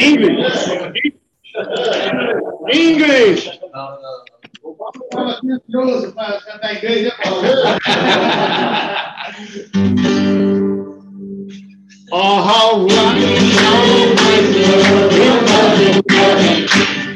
English. English. All right, all right,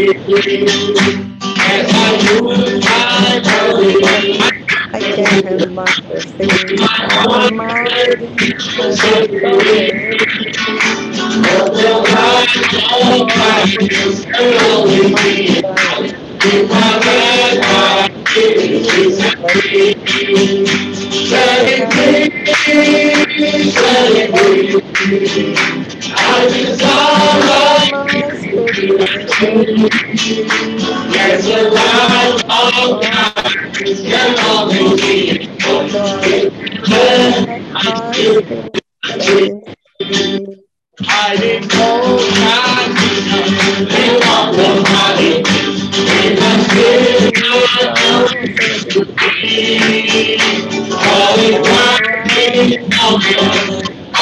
I can't have master things on I desire Yes, your love, oh God, your love I didn't know God, want the body, they must to be. All it was, they didn't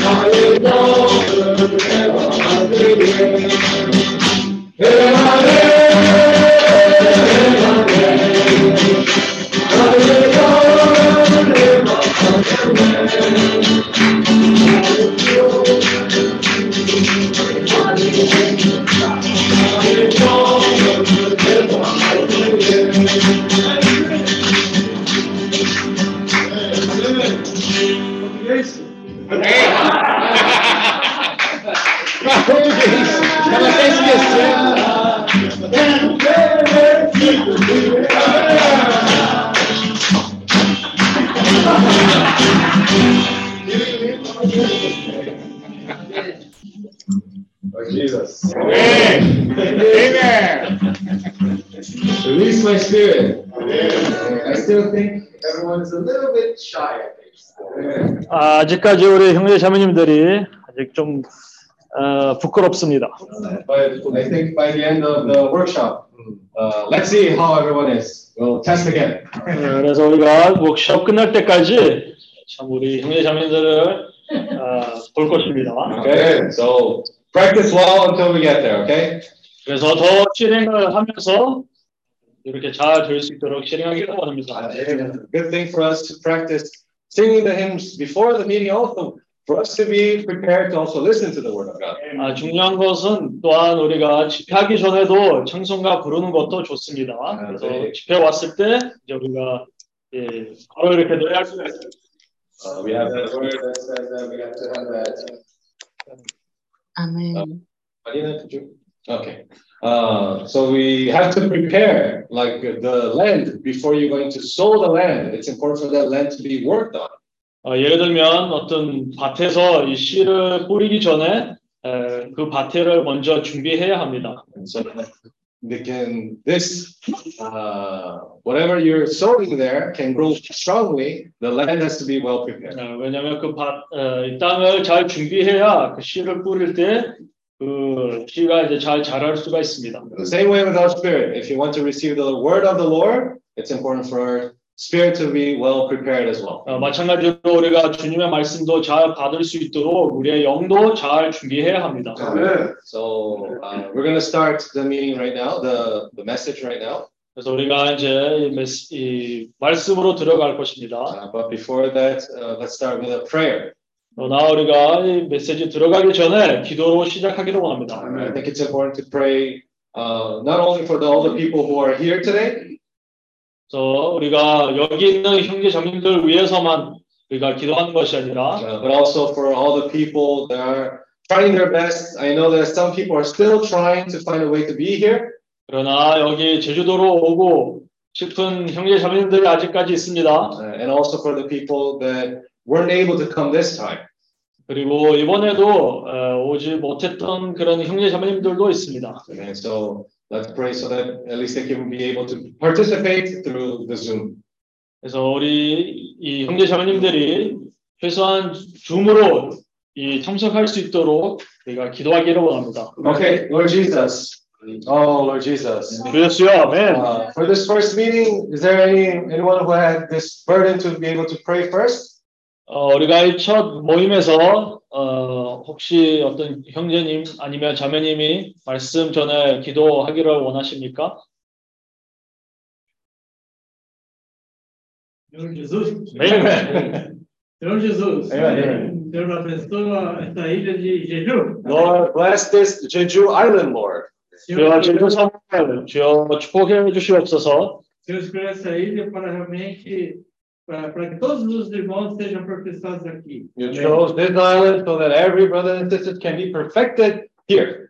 Hallelujah. Amen. 아, 아직까지 우리 형제 자매님들이 아직 좀 어, 부끄럽습니다. But I think by the end of the workshop, uh, let's see how everyone is. We'll test again. 어, 그래서 우리가 워크숍 끝날 때까지 참 우리 형제 자매들을 어, 볼 것입니다. Okay, so practice well until we get there, okay? 그래서 더 실행을 하면서 이렇게 잘 될 수 있도록 실행하기를 원합니다. Good thing for us to practice singing the hymns before the meeting also, for us to be prepared to also listen to the word of God. 아, 중요한 것은 또한 우리가 집회하기 전에도 찬송가 부르는 것도 좋습니다. 그래서 네. 집회 왔을 때 이제 우리가 예, 바로 이렇게 노래할 수가 있어요. Uh, we have that word that says that we have to have that. 아멘. Marina, could you? Okay. Uh, so we have to prepare like the land before you're going to sow the land. It's important for that land to be worked on. 어, 예를 들면 어떤 밭에서 이 씨를 뿌리기 전에 에, 그 밭을 먼저 준비해야 합니다. And so they can this uh, whatever you're sowing there can grow strongly. The land has to be well prepared. 어, 왜냐하면 그 밭, 어, 이 땅을 잘 준비해야 그 씨를 뿌릴 때 그 씨가 이제 잘 자랄 수가 있습니다. The same way with our spirit. If you want to receive the word of the Lord, it's important for our spirit to be well prepared as well. 어, 마찬가지로 우리가 주님의 말씀도 잘 받을 수 있도록 우리의 영도 잘 준비해야 합니다. So uh, we're going to start the meeting right now, the the message right now. 그래서 우리가 이제 이, 메시, 이 말씀으로 들어갈 것입니다. Uh, but before that, uh, let's start with a prayer. 그러나 우리가 이 메시지 들어가기 전에 기도로 시작하기로 원합니다. I think it's important to pray uh, not only for the, all the people who are here today, 그래서 우리가 여기 있는 형제 자매들 위해서만 우리가 기도하는 것이 아니라 uh, but also for all the people that are trying their best. I know that some people are still trying to find a way to be here. 그러나 여기 제주도로 오고 싶은 형제 자매님들이 아직까지 있습니다. uh, and also for the people that weren't able to come this time. 그리고 이번에도 어, 오지 못했던 그런 형제 자매님들도 있습니다. And so let's pray so that at least they can be able to participate through the Zoom. 그래서 우리 이 형제 자매님들이 최소한 줌으로 이 참석할 수 있도록 우리가 기도하기를 원합니다. Okay, Lord Jesus. Oh, Lord Jesus. 주 예수여, 아멘. Uh, for this first meeting, is there any anyone who had this burden to be able to pray first? 어, 우리가 이첫 모임에서 어, 혹시 어떤 형제님 아니면 자매님이 말씀 전에 기도하기를 원하십니까? Senhor Jesus, 아멘. Senhor Jesus, Amém. Senhor abençoa esta ilha de Jeju. Lord, bless this Jeju Island, Lord. 주여 제주 섬을 주여 축복해 주시옵소서. Essa ilha para realmente para, para que todos os irmãos sejam aperfeiçoados aqui. You chose this island so that every brother and sister can be perfected here.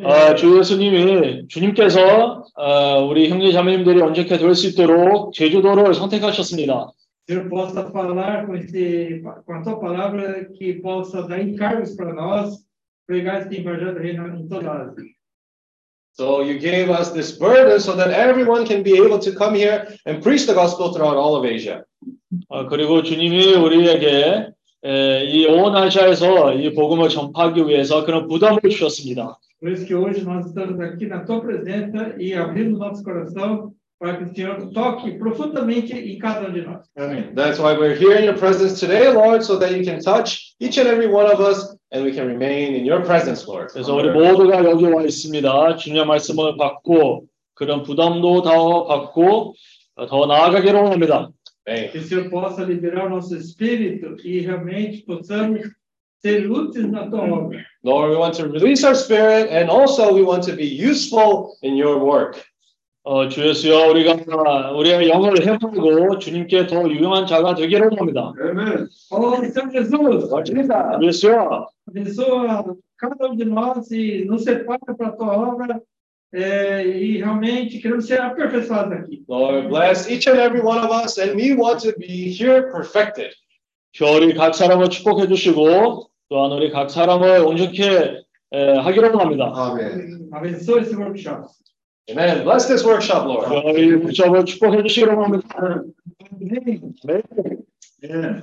어, 주 예수님이 주님께서 어, 우리 형제 자매님들이 언제게 될 수 있도록 제주도를 선택하셨습니다. Senhor possa falar com esse com a tua palavra que possa dar encargos para nós pregar esse evangelho do reino em toda a Ásia. So you gave us this burden so that everyone can be able to come here and preach the gospel throughout all of Asia. 어, 그리고 주님이 우리에게 에, 이온 아시아에서 이 복음을 전파하기 위해서 그런 부담을 주셨습니다. Por isso que hoje nós estamos aqui na tua presença e abrindo nosso coração para que o Senhor toque profundamente em cada um de nós. That's why we're here in your presence today, Lord, so that you can touch each and every one of us and we can remain in your presence, Lord. 그래서 우리 모두가 여기 와 있습니다. 주님의 말씀을 받고 그런 부담도 더 받고 어, 더 나아가기로 합니다. Amen. Que o Senhor possa liberar o nosso espírito e realmente possamos ser úteis na tua obra. Lord, we want to release our spirit and also we want to be useful in your work. 어, 주 예수여 우리가 우리의 영을 해보고 주님께 더 유용한 자가 되기로 합니다. Oh, Senhor Jesus, 주 예수여 abençoa cada um de nós e nos separa para a tua obra eh, e realmente queremos ser aperfeiçoados aqui. Lord, bless each and every one of us and we want to be here perfected. 별이 각 사람을 축복해 주시고 또한 우리 각 사람을 온전케 에, 하기로 합니다. 아멘. Abençoe esse workshop. Amen. Bless this workshop, Lord. 저희 부처을 축복해 주시기로 합니다. 네. 예. 들리지? 네.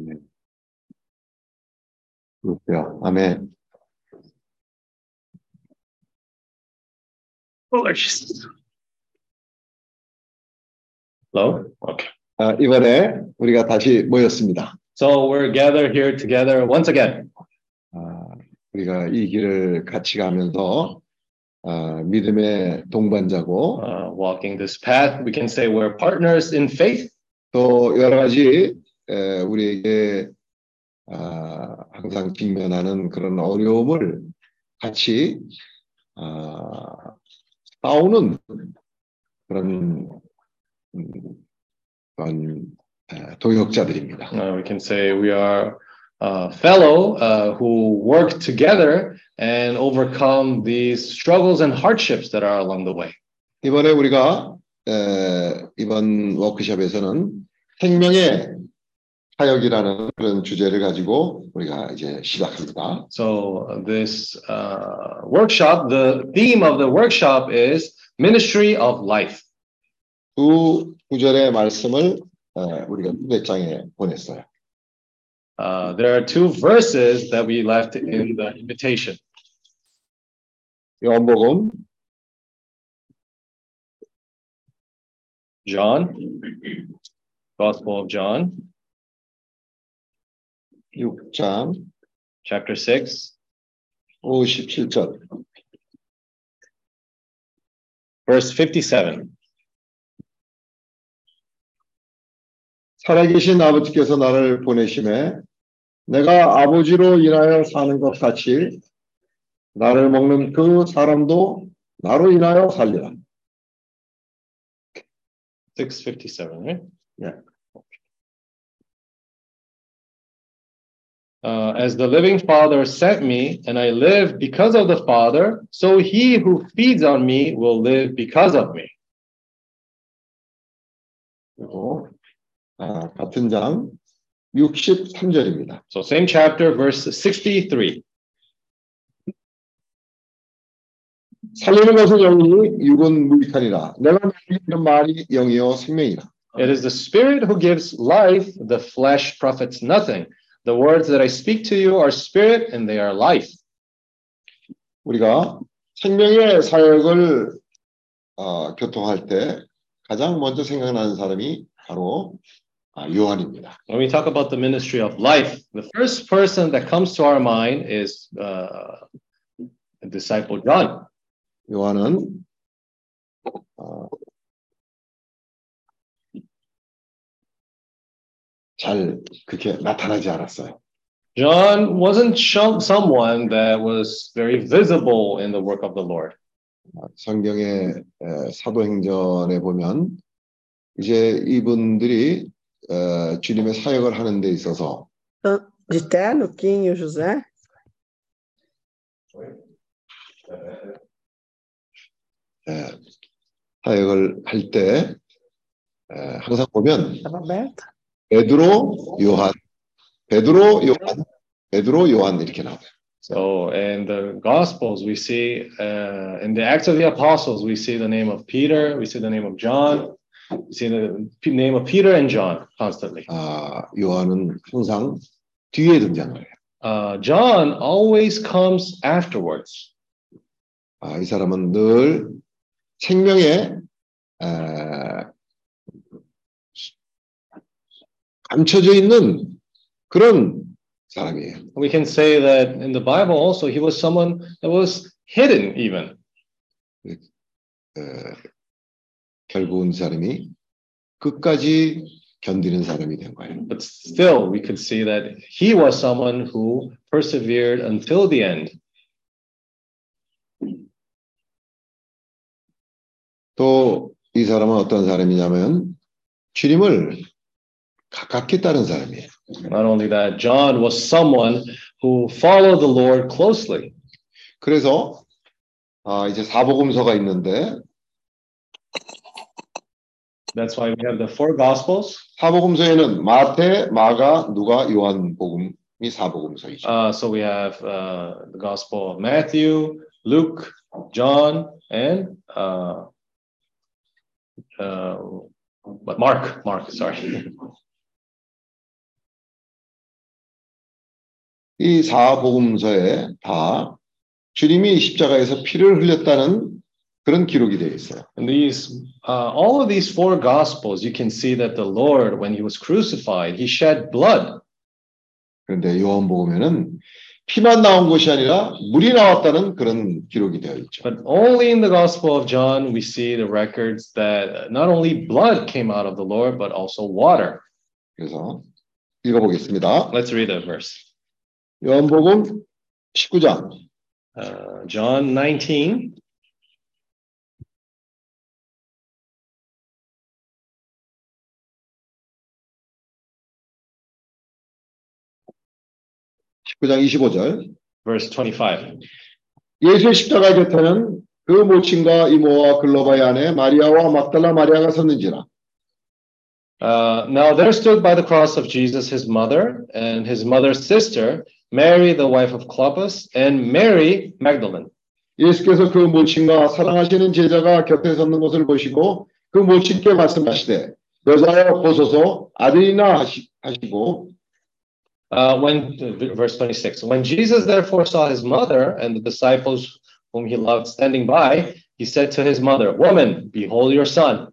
아멘. 그렇고요. 아멘. Hello? Okay. 아, 이번에 우리가 다시 모였습니다. So we're gathered here together once again. 아, 우리가 이 길을 같이 가면서 아, 믿음의 동반자고 Uh, walking this path, we can say we're partners in faith. 또 여러 가지 에, 우리에게 아, 항상 직면하는 그런 어려움을 같이 아, 싸우는 그런 음, 그런 에, 동역자들입니다. Uh, we can say we are a fellow uh, who work together and overcome these struggles and hardships that are along the way. 이번에 우리가 에, 이번 워크숍에서는 생명의 사역이라는 그런 주제를 가지고 우리가 이제 시작합니다. So uh, this uh, workshop, the theme of the workshop is ministry of life. 두 구절의 말씀을 에, 우리가 두 장에 보냈어요. Uh, there are two verses that we left in the invitation. 요한복음 John, Gospel of John, 6장 chapter 6, 57절 verse 57. 살아계신 아버지께서 나를 보내심에 내가 아버지로 인하여 사는 것 같이 나를 먹는 그 사람도 나로 인하여 살리라. 657, right? Yeah. Uh, as the living Father sent me, and I live because of the Father, so he who feeds on me will live because of me. 그리고 아, 같은 장 63절입니다. So, same chapter, verse 63. 살리는 것은 영이니 육은 무익하니라. 내가 말하는 말이 영이요 생명이라. It is the Spirit who gives life, the flesh profits nothing. The words that I speak to you are spirit and they are life. 우리가 생명의 사역을 어, 교통할 때 가장 먼저 생각나는 사람이 바로 아, 요한입니다. When we talk about the ministry of life, the first person that comes to our mind is uh, the disciple John. 요한은 어, 잘 그렇게 나타나지 않았어요. John wasn't someone that was very visible in the work of the Lord. 성경의 에, 사도행전에 보면 이제 이분들이 에, 주님의 사역을 하는 데 있어서 De terno, Kim e o José? 에, 사역을 할 때 항상 보면. 베드로 요한 베드로 요한 베드로 요한 이렇게 나와요. So in the Gospels, we see, uh, in the Acts of the Apostles, we see the name of Peter, we see the name of John, we see the name of Peter and John constantly. 아, 요한은 항상 뒤에 등장을 해요. Uh, John always comes afterwards. 아, 이 사람은 늘 생명에 에, 감춰져 있는 그런 사람이에요. We can say that in the Bible also he was someone that was hidden even. 에, 결국은 사람이 끝까지 견디는 사람이 된 거예요. But still, we could see that he was someone who persevered until the end. 또 이 사람은 어떤 사람이냐면 주님을 가깝게 따른 사람이에요. Not only that, John was someone who followed the Lord closely. 그래서 아, 이제 사복음서가 있는데 That's why we have the four Gospels. 사복음서에는 마태, 마가, 누가, 요한 복음이 사복음서이죠. Uh, so we have uh, the Gospel of Matthew, Luke, John, and uh, uh, but Mark. Mark, sorry. 이 사복음서에 다 주님이 십자가에서 피를 흘렸다는 그런 기록이 되어 있어요. In these, uh, all of these four Gospels, you can see that the Lord, when he was crucified, he shed blood. 그런데 요한복음에는 피만 나온 것이 아니라 물이 나왔다는 그런 기록이 되어 있죠. But only in the Gospel of John we see the records that not only blood came out of the Lord, but also water. 그래서 읽어보겠습니다. Let's read that verse. 요한복음 19장 Uh, John 19, 19장 25절 verse 25. 예수의 십자가 곁에는 그 모친과 이모와 글로바의 아내 마리아와 막달라 마리아가 섰는지라 Uh, now there stood by the cross of Jesus his mother and his mother's sister, Mary, the wife of Clopas, and Mary Magdalene. 예수께서 그 모친과 사랑하시는 제자가 곁에 섰는 것을 보시고 그 모친께 말씀하시되 여자여 보소서 아들이나 하시, 하시고 Uh, when verse 26 when jesus therefore saw his mother and the disciples whom he loved standing by he said to his mother woman behold your son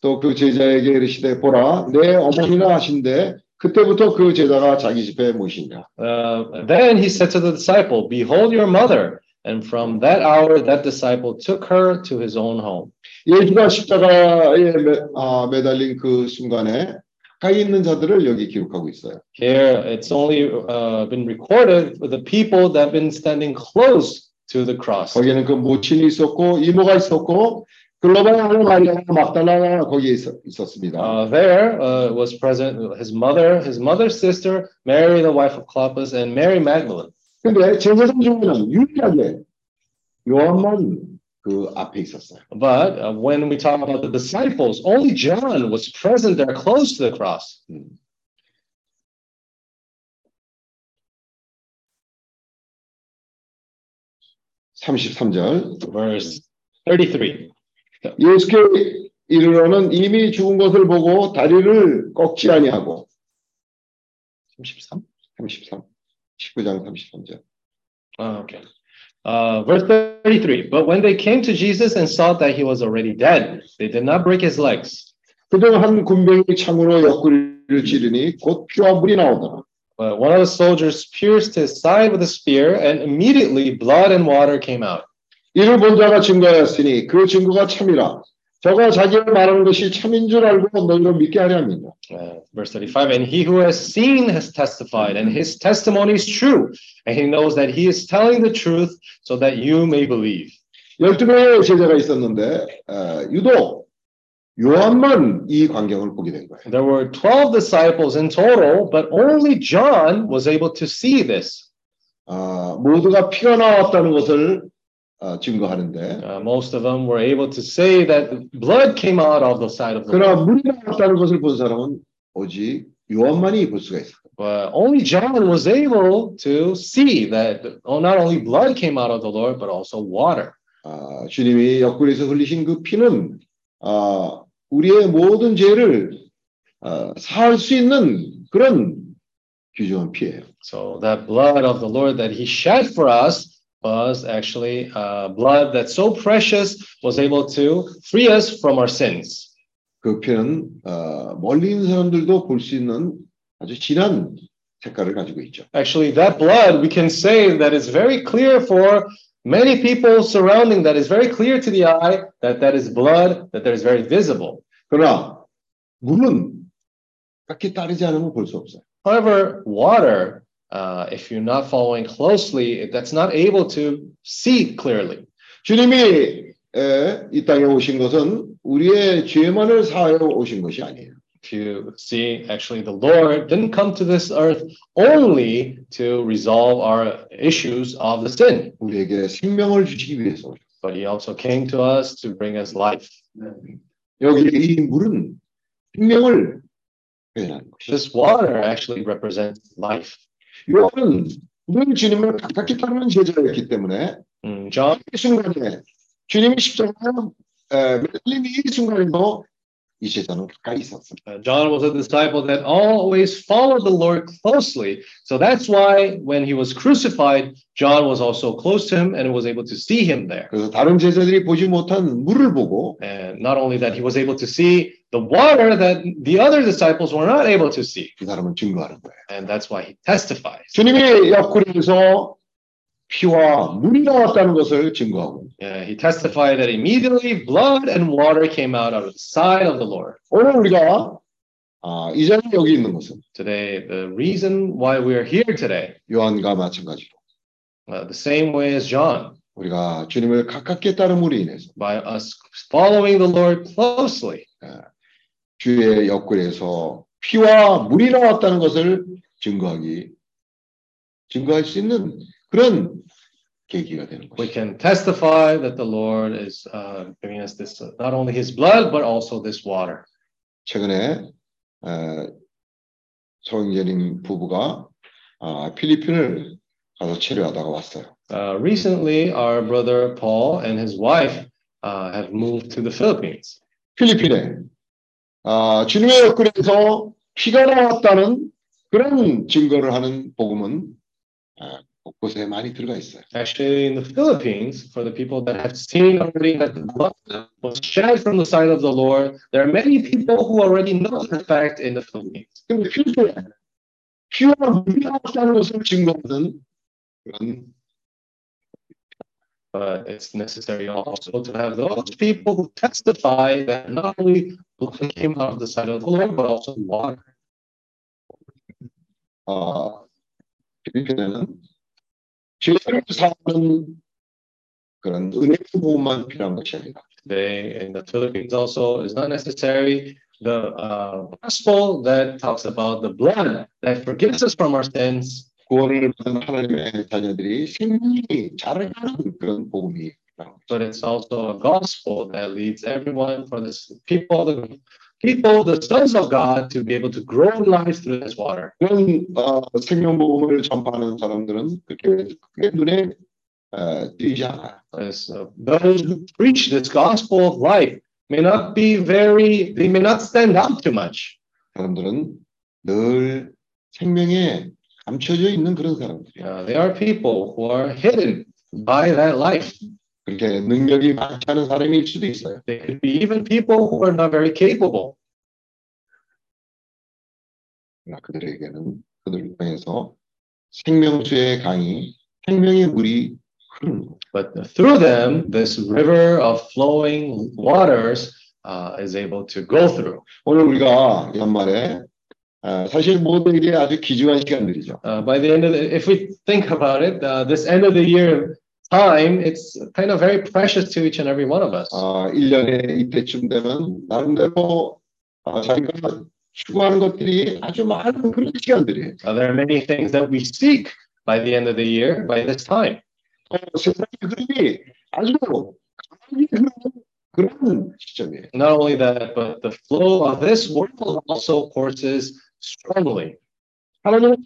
또 그 제자에게 이르시되 보라 내 어머니나 하신데 그때부터 그 제자가 자기 집에 모시니라 Uh, then he said to the disciple behold your mother and from that hour that disciple took her to his own home 예수가 십자가에 매, 아, 매달린 그 순간에 가까이 있는 자들을 여기 기록하고 있어요. here it's only uh, been recorded for the people that have been standing close to the cross 거기에는 그 모친이 있었고 이모가 있었고 글로바의 마리아 막달라가 거기에 있었, 있었습니다. Uh, there uh, was present his mother, his mother's sister, Mary, the wife of Clopas, and Mary Magdalene. 근데 제자들 중에는 유일하게 요한만 그 앞에 있었어요. But uh, when we talk about the disciples, only John was present there close to the cross. 33절 Verse 33. 예수께 이르러는 이미 죽은 것을 보고 다리를 꺾지 아니하고 33? 33 19장 33절 Oh, okay. Uh, verse 33. But when they came to Jesus and saw that he was already dead, they did not break his legs. 그중 한 군병이 창으로 옆구리를 찌르니 곧 피와 물이 나오더라. But one of the soldiers pierced his side with a spear, and immediately blood and water came out. 이를 본 자가 증거하였으니 그 증거가 참이라. 저가 자기가 말하는 것이 참인 줄 알고 너희로 믿게 하려 합니다. Uh, verse 35 and he who has seen has testified and his testimony is true and he knows that he is telling the truth so that you may believe 12명의 제자가 있었는데 어, 유독 요한만 이 광경을 보게 된 거예요. there were 12 disciples in total but only john was able to see this 아, 모두가 피가 나왔다는 것을 어, 증거하는데 Uh, most of them were able to say that blood came out of the side of the 그러나. 물이 나왔다는 것을 본 사람은 오직 요한만이 볼 수가 있어요. but only john was able to see that oh, not only blood came out of the lord but also water 아, 주님이 옆구리에서 흘리신 그 피는 아, 우리의 모든 죄를 아, 사할 수 있는 그런 귀중한 피예요. so that blood of the lord that he shed for us was actually uh, blood that so precious was able to free us from our sins. 그 피는 어, 멀리 있는 사람들도 볼 수 있는 아주 진한 색깔을 가지고 있죠. Actually, that blood, we can say that is very clear for many people surrounding, that is very clear to the eye that that is blood, that that is very visible. 그러나 물은 딱히 따르지 않으면 볼 수 없어요. However, water, uh, if you're not following closely, that's not able to see clearly. 주님이 에, 이 땅에 오신 것은 우리의 죄만을 사하여 오신 것이 아니에요. If you see, actually, the Lord didn't come to this earth only to resolve our issues of the sin, 우리에게 생명을 주시기 위해서. 오셨어요. but He also came to us to bring us life. 여기 이 물은 생명을 표현하는 것이죠. This water actually represents life. 요한은 늘 주님을 가깝게 따르는 제자였기 때문에 John 이 순간에 주님이 십자가에 에, 매달린 이 순간에도 John was a disciple that always followed the Lord closely. So that's why when he was crucified, John was also close to him and was able to see him there. 그래서 다른 제자들이 보지 못한 물을 보고 And not only that, he was able to see the water that the other disciples were not able to see. 그 사람은 증거하는 거예요. And that's why he testifies. 주님의 옆구리에서 피와 물이 나왔다는 것을 증거하고 Uh, he testified that immediately blood and water came out of the side of the Lord. 오늘 우리가 아, 이 자리에 여기 있는 것은 Today, the reason why we are here today, 요한과 마찬가지로 uh, the same way as John, 우리가 주님을 가깝게 따름으로 인해서 by us following the Lord closely, 주의 옆구리에서 피와 물이 나왔다는 것을 증거하기 증거할 수 있는 그런 we 것이죠. can testify that the Lord is uh, giving us this, uh, not only His blood, but also this water. 최근에 에, 성인재님 부부가 아, 필리핀을 가서 체류하다가 왔어요. Uh, recently, our brother Paul and his wife uh, have moved to the Philippines. 필리핀에 아, 주님의 옆구리에서 피가 나왔다는 그런 증거를 하는 복음은 아, Jose Actually, in the Philippines, for the people that have seen already that the blood was shed from the side of the Lord, there are many people who already know the fact in the Philippines. But it's necessary also to have those people who testify that not only blood came out of the side of the Lord, but also water. 필리핀에는 죄를 사하는 그런 은혜 부분만 필요한 것이 아니라 Today in the Philippines also is not necessary the uh, gospel that talks about the blood that forgives us from our sins, 구원을 받은 하나님의 자녀들이 생명이 자라가는 그런 복음이 필요한 거죠. but it's also a gospel that leads everyone for this people, the people, the sons of God, to be able to grow in life through this water. 그런 어, 생명 복음을 전파하는 사람들은 그렇게 크게 눈에 어, 띄지 않아요. As uh, those who preach this gospel of life may not be very, they may not stand out too much. 사람들은 늘 생명에 감춰져 있는 그런 사람들이에요. Uh, they are people who are hidden by that life. 그렇게 능력이 많지 않은 사람일 수도 있어요. They could be even people who are not very capable. 그러나 그들에게는 그들을 통해서 생명수의 강이 생명의 물이 거예요. But through them, this river of flowing waters uh, is able to go through. 오늘 우리가 연말에 어, 사실 모두에게 아주 귀중한 시간들이죠. Uh, by the end of the, if we think about it, uh, this end of the year time, it's kind of very precious to each and every one of us. 아, 1년에 이때쯤 되면 나름대로 아, 자기가 추구하는 것들이 아주 많은 그런 시간들이에요. Uh, there are many things that we seek by the end of the year, by this time. 어, 세상의 흐름이 아주 강하게 흐르는 그런 시점이에요. Not only that, but the flow of this world also courses strongly. 하나님의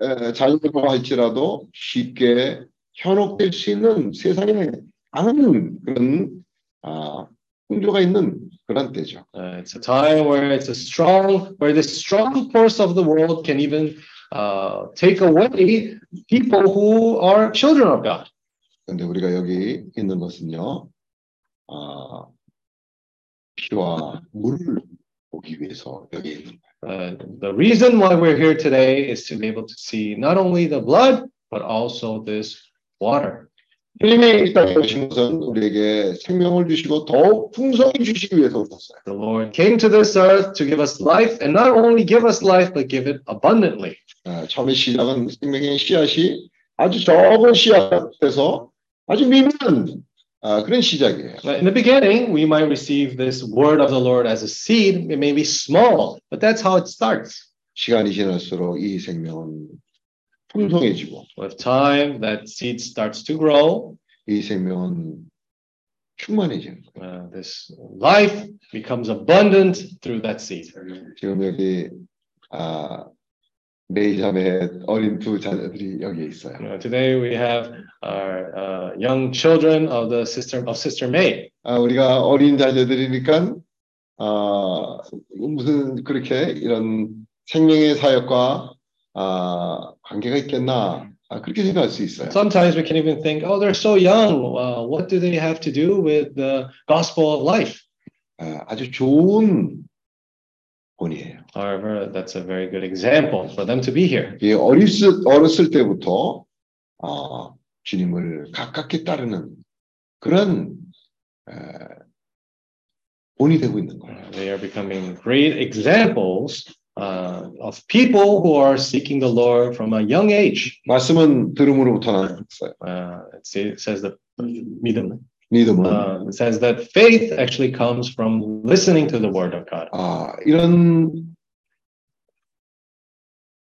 에, 자녀들과 할지라도 쉽게 현혹될 수 있는 세상에 많은 그런 아, 풍조가 있는 그런 때죠. Uh, it's a time where it's a strong, where this strong force of the world can even uh, take away people who are children of God. 근데 우리가 여기 있는 것은요, 아, 피와 물을 보기 위해서 여기 있는 거예요. Uh, the reason why we're here today is to be able to see not only the blood, but also this water. 주님이 이 땅에 오신 것은 우리에게 생명을 주시고 더욱 풍성히 주시기 위해서 오셨어요. The Lord came to this earth to give us life, and not only give us life, but give it abundantly. 아, 처음에 시작은 생명의 씨앗이 아주 적은 씨앗에서 아주 미미한 아, 그런 시작이에요. In the beginning, we might receive this word of the Lord as a seed. It may be small, but that's how it starts. 시간이 지날수록 이 생명은 풍성해지고 With time, that seed starts to grow. 이 생명은 충만해지는 거예요. Uh, this life becomes abundant through that seed. 지금 여기 아, 네이자매 어린 두 자녀들이 여기 있어요. Uh, today, we have our uh, young children of the sister of Sister May. 아, 우리가 어린 자녀들이니까 아, 무슨 그렇게 이런 생명의 사역과 아, 관계가 있겠나 아, 그렇게 생각할 수 있어요. Sometimes we can even think, oh, they're so young. Uh, what do they have to do with the gospel of life? 아, 아주 좋은 본이에요. However, that's a very good example for them to be here. 이 어렸을, 어렸을 때부터 아, 주님을 가깝게 따르는 그런 에, 본이 되고 있는 거예요. Uh, They are becoming great examples uh, of people who are seeking the Lord from a young age. 말씀은 들음으로부터 나는 거예요. Uh, it say- it says that 믿음. 믿음은 Uh, it says that faith actually comes from listening to the word of God. 아, 이런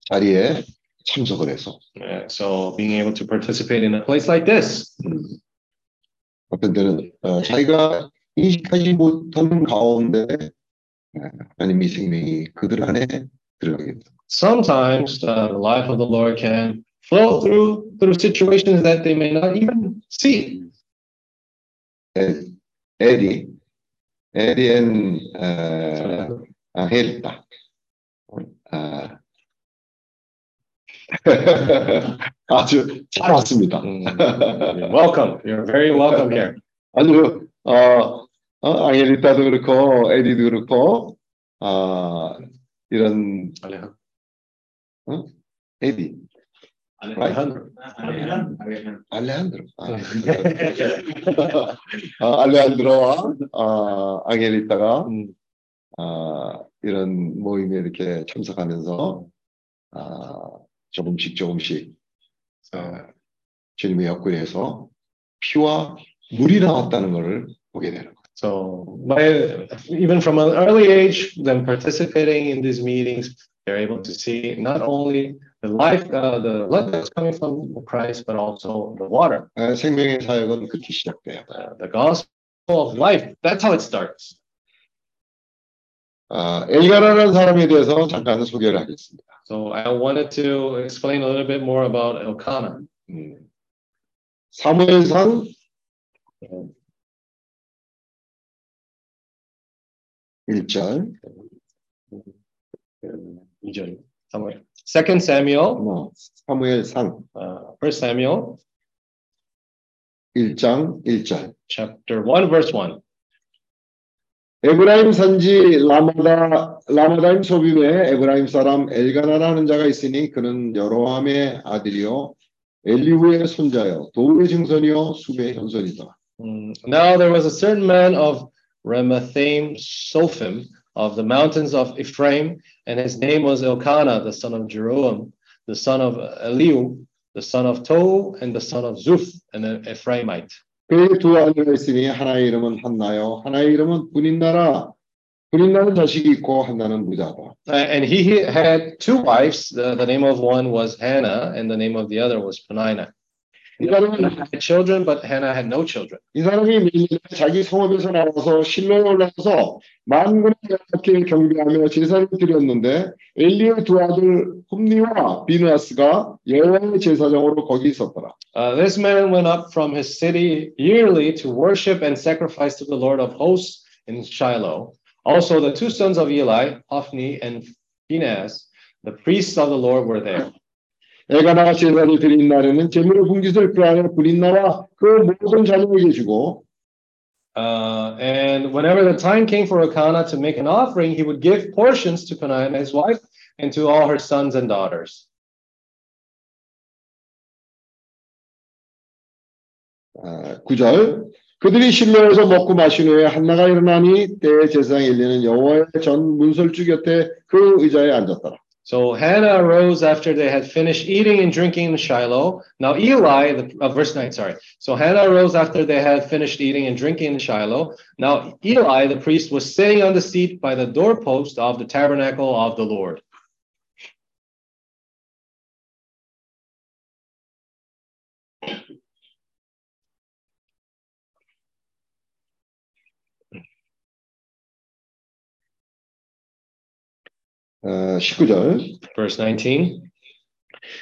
자리에 참석을 해서 Uh, so being able to participate in a place like this, 음, 어떤 때는 어, 자기가 인식하지 못하는 가운데 에, 하나님의 생명이 그들 안에 들어가게 됩니다. sometimes uh, the life of the Lord can flow through through situations that they may not even see. 에- 에리, 에리엔 에, 아, 헬다. 아, 아주 잘 왔습니다. Mm, you're welcome. You're very welcome here. 아주 어, 어, 앙헬리타도 그렇고 에디도 그렇고 아 이런 어? 에디 Alejandro. 알레한드로 아, 아, 알레한드로와 아, 앙헬리타가 Mm. 아, 이런 모임에 이렇게 참석하면서 아, 조금씩 조금씩 아, 주님의 역군에서 피와 물이 나왔다는 것을 보게 되는 거예요. So, by even from an early age, them participating in these meetings, they're able to see not only the life, uh, the life that's coming from Christ, but also the water, 아, 생명의 사역은 그렇게 시작돼요. uh, the gospel of life. That's how it starts. 아, 엘가라는 사람에 대해서 잠깐 소개를 하겠습니다. So, I wanted to explain a little bit more about Elkanah. 음. 사무엘상 1절 이절. Samuel. Second Samuel, 뭐, 사무엘상 uh, First Samuel, 1장 1절 chapter one, verse one. 에브라임 산지 라마다 라마다임 소빔에 에브라임 사람 엘가나라는 자가 있으니 그는 여로함의 아들이요 엘리후의 손자요 도의 증손이요 수의 현손이다. Mm, Now there was a certain man of Ramathaim Sophim of the mountains of Ephraim, and his name was Elkanah, the son of Jeroam, the son of Eliu, the son of Tohu, and the son of Zuph, an Ephraimite. 그의 두 아내가 있으니 하나의 이름은 한나요 하나의 이름은 분인나라 분인나는 자식이 있고 한나는 무자다. Uh, and he he had two wives. The, the name of one was Hannah, and the name of the other was Penina. 이 사람은 Had children, but Hannah had no children. 이 사람이 밀리에 자기 성읍에서 나와서 실로에 올라가서 만군의 여호와께 경배하며 제사를 드렸는데 엘리의 두 아들 홈니와 비누아스가 여호와의 제사장으로 거기 있었더라. Uh, this man went up from his city yearly to worship and sacrifice to the Lord of hosts in Shiloh. Also, the two sons of Eli, Hophni and Phinehas, the priests of the Lord were there. 엘가나가 제사를 드린 날에는 재물의 분깃을 그 안에 브린나와 그 모든 자녀에게 주고 Uh, and whenever the time came for Elkanah to make an offering, he would give portions to Peninnah, his wife, and to all her sons and daughters. 아, 9절 그들이 실로에서 먹고 마신 후에 한나가 일어나니 때에 제사장에 일리는 여호와의 전 문설주 곁에 그 의자에 앉았더라. So Hannah arose after they had finished eating and drinking in Shiloh. Now Eli, the, uh, verse 9, sorry. So Hannah arose after they had finished eating and drinking in Shiloh. Now Eli, the priest, was sitting on the seat by the doorpost of the tabernacle of the Lord. 19절. Verse 19.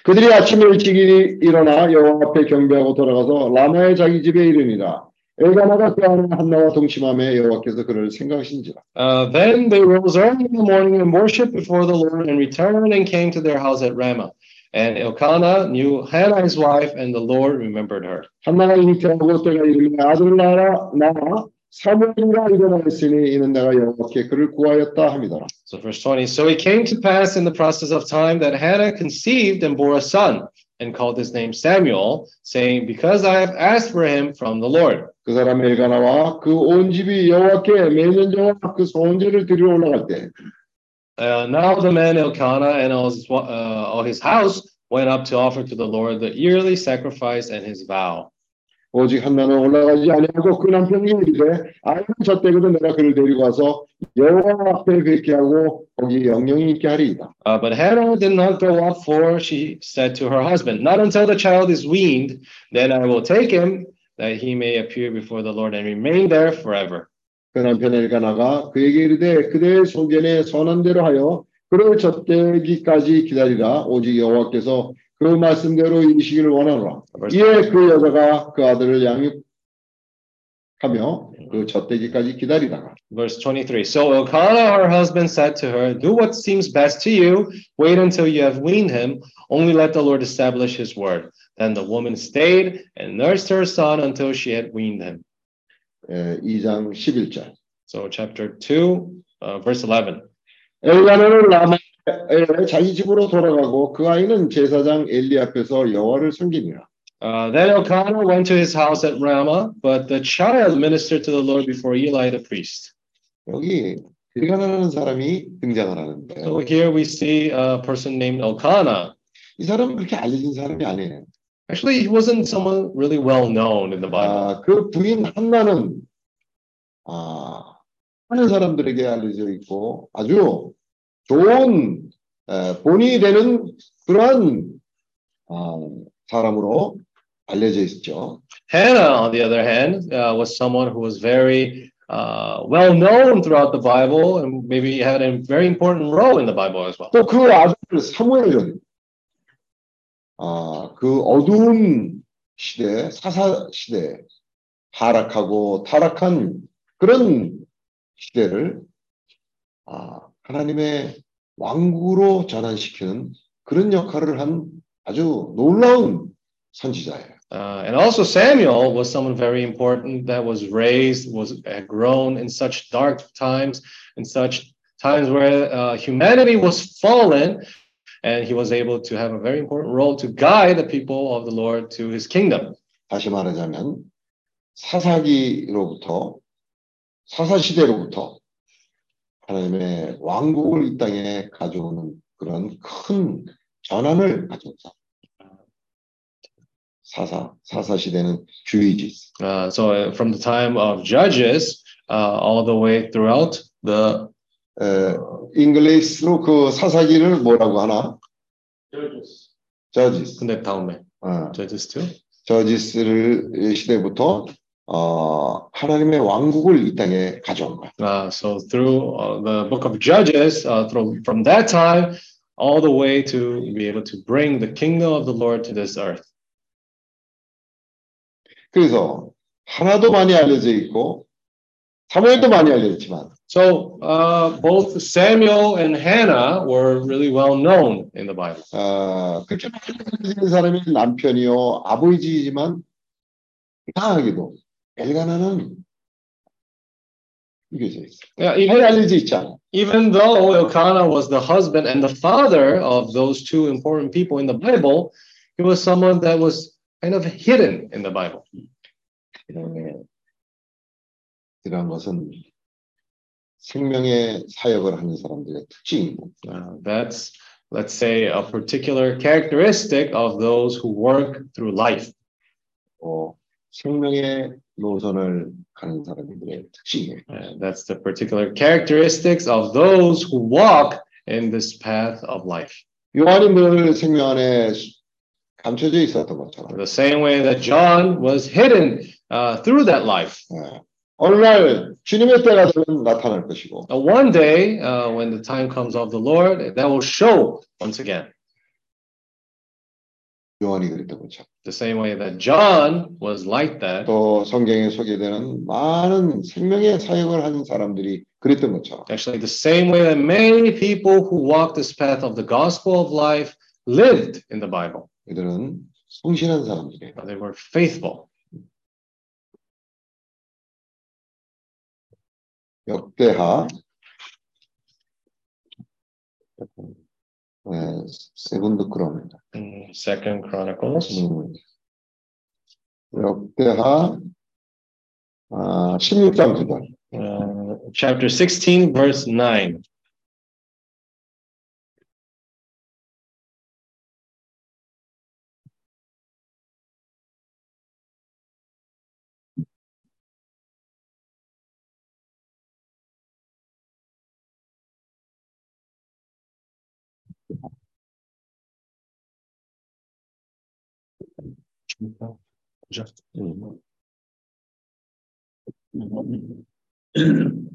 그들이 아침에 일찍 일어나 여호와 앞에 경배하고 돌아가서 라마의 자기 집에 이르니라. 엘가나가 쇠하는 한나와 동침함에 여호와께서 그를 생각하신지라. Uh, then they rose early in the morning and worshipped before the Lord and returned and came to their house at Ramah. And Elkanah knew Hannah his wife, and the Lord remembered her. 한나가 이르매 아들 나라 나 So verse 20. So it came to pass in the process of time that Hannah conceived and bore a son and called his name Samuel, saying, Because I have asked for him from the Lord. Uh, now the man Elkanah and all his, uh, all his house went up to offer to the Lord the yearly sacrifice and his vow. 오직 한나는 올라가지 아니하고 그 남편이 이르되 아이는 저때거든 내가 그를 데리고 와서 여호와 앞에 뵙게 하고 거기 영영이 있게 하리이다. Uh, but Hannah did not go up, for she said to her husband, Not until the child is weaned, then I will take him, that he may appear before the Lord and remain there forever. 그 남편 엘가나가 그에게 이르되 그대의 소견에 선한 대로 하여 그를 젖대기까지 기다리라 오직 여호와께서 그 말씀대로 이시기를 원하노라. 이에 그 여자가 그 아들을 양육하며 그 젖대기까지 기다리다가 Verse 23. So Elkanah, her husband, said to her, Do what seems best to you. Wait until you have weaned him. Only let the Lord establish his word. Then the woman stayed and nursed her son until she had weaned him. 에, 2장 11절 So, chapter 2, uh, verse 11. 엘가나는 라마에 자기 집으로 돌아가고 그 아이는 제사장 엘리 앞에서 여호와를 섬기니라. Uh, then Elkanah went to his house at Ramah, but the child ministered to the Lord before Eli the priest. 여기 엘가나라는 사람이 등장을 하는데 So here we see a person named Elkanah. 이 사람은 그렇게 알려진 사람이 아니에요. Actually, he wasn't someone really well known in the Bible. 아, 그 부인 한나는 아, 많은 사람들에게 알려져 있고 아주 좋은 에, 본이 되는 그러한 아, 사람으로 알려져 있죠. Hannah, on the other hand, uh, was someone who was very uh, well known throughout the Bible and maybe had a very important role in the Bible as well. 또그 아들 사무엘은 아, 그 어두운 시대, 사사 시대, 하락하고 타락한 그런 시대를 아, 하나님의 왕국으로 전환시키는 그런 역할을 한 아주 놀라운 선지자예요. Uh, and also Samuel was someone very important that was raised, was had grown in such dark times, in such times where uh, humanity was fallen, and he was able to have a very important role to guide the people of the Lord to his kingdom. 다시 말하자면 사사기로부터 사사 시대로부터 하나님의 왕국을 이 땅에 가져오는 그런 큰 전환을 가져온다. 사사, 사사 시대는 주의지. Uh, so from the time of Judges uh, all the way throughout the 에, 잉글리스로 그 사사기를 뭐라고 하나? 저지스. 근데 다음에 어, Judges 2. 저지스를 시대부터 어, 하나님의 왕국을 이 땅에 가져온 거야. Uh, so through uh, the book of Judges, uh, through, from that time all the way to be able to bring the kingdom of the Lord to this earth. 그래서 하나도 많이 알려져 있고 사무엘도 많이 알려졌지만 So uh, both Samuel and Hannah were really well known in the Bible. 아, 그렇게 많이 알려진 사람이 남편이요 아버지이지만 이상하게도 엘가나는 이겨져 있어. Yeah, 잘 even, 알려져 있지 않아. even though Elkanah was the husband and the father of those two important people in the Bible, he was someone that was kind of hidden in the Bible. 이런, 이런 것은 생명의 사역을 하는 사람들의 특징이고 Uh, that's, let's say, a particular characteristic of those who work through life. 또 생명의 노선을 가는 사람들의 특징이에요. And that's the particular characteristics of those who walk in this path of life. 요한이 늘 생명 안에 감춰져 있었던 것처럼 The same way that John was hidden uh, through that life. 예. 어느 날 주님의 때가 되면 나타날 것이고 Uh, one day, uh, when the time comes of the Lord, that will show once again. 요한이 그랬던 것처럼 The same way that John was like that. 또 성경에 소개되는 많은 생명의 사역을 하는 사람들이 그랬던 것처럼 Actually, the same way that many people who walk this path of the gospel of life lived in the Bible. 이들은 성실한 사람들이에요. Uh, They were faithful. 역대하 네, 세븐드 크로입니다. Mm, Second Chronicles, 음. 역대하 아, 16장 9절. uh, chapter 16, verse 9.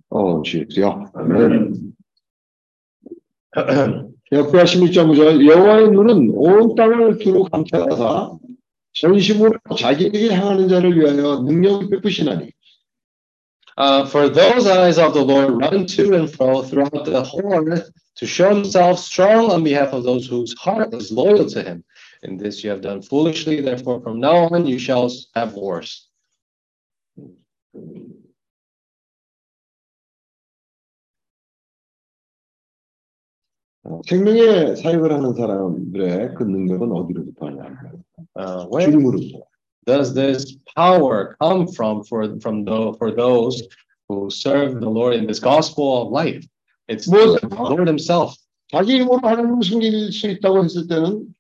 어, 주여. 역대하 16장 9절. 여호와의 눈은 온 땅을 두루 감찰하사 전심으로 자기에게 향하는 자를 위하여 능력을 베푸시나니 Uh, for those eyes of the Lord run to and fro throughout the whole earth to show himself strong on behalf of those whose heart is loyal to him. In this you have done foolishly, therefore from now on you shall have wars. 어, 생명의 사역을 하는 사람들의 그 능력은 어디로부터 하냐? Uh, where 주님으로부터. does this power come from for from the, for those who serve the Lord in this gospel of life? It's Well, the Lord Himself. 자기 힘으로 하나님을 숨길 수 있다고 했을 때는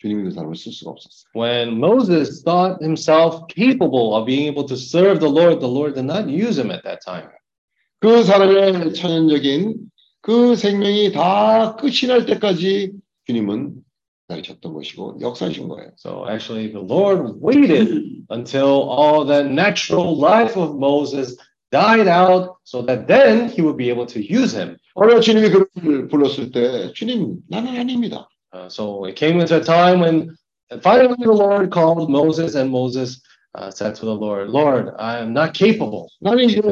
주님이 그 사람을 쓸 수가 없었어요. When Moses thought himself capable of being able to serve the Lord, the Lord did not use him at that time. 그 사람의 천연적인 그 생명이 다 끝이 날 때까지 주님은 기다리셨던 것이고 역사하신 거예요. So actually, the Lord waited until all that natural life of Moses died out, so that then He would be able to use him. 어느 주님이 그를 불렀을 때 주님 나는 아닙니다. Uh, so it came into a time when finally the Lord called Moses, and Moses uh, said to the Lord, "Lord, I am not capable. 나는 이제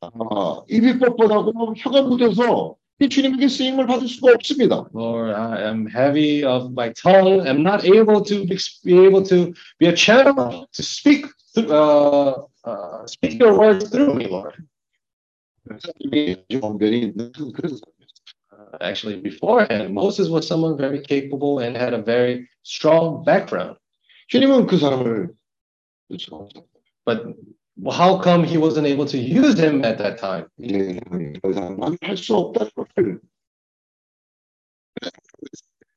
아, 입이 뻣뻣하고 혀가 묻어서 이 주님에게 쓰임을 받을 수가 없습니다. Lord, I am heavy of my tongue. I'm not able to ex- be able to be a channel to speak, th- uh, uh, speak your words through me, Lord." 주님이 변이 있는 그런 사람이었어요. Uh, actually, beforehand, Moses was someone very capable and had a very strong background. 주님은 그 사람을 쓸 수가 없어요. But well, how come he wasn't able to use him at that time? 이제 더 이상 할수 없다는 것을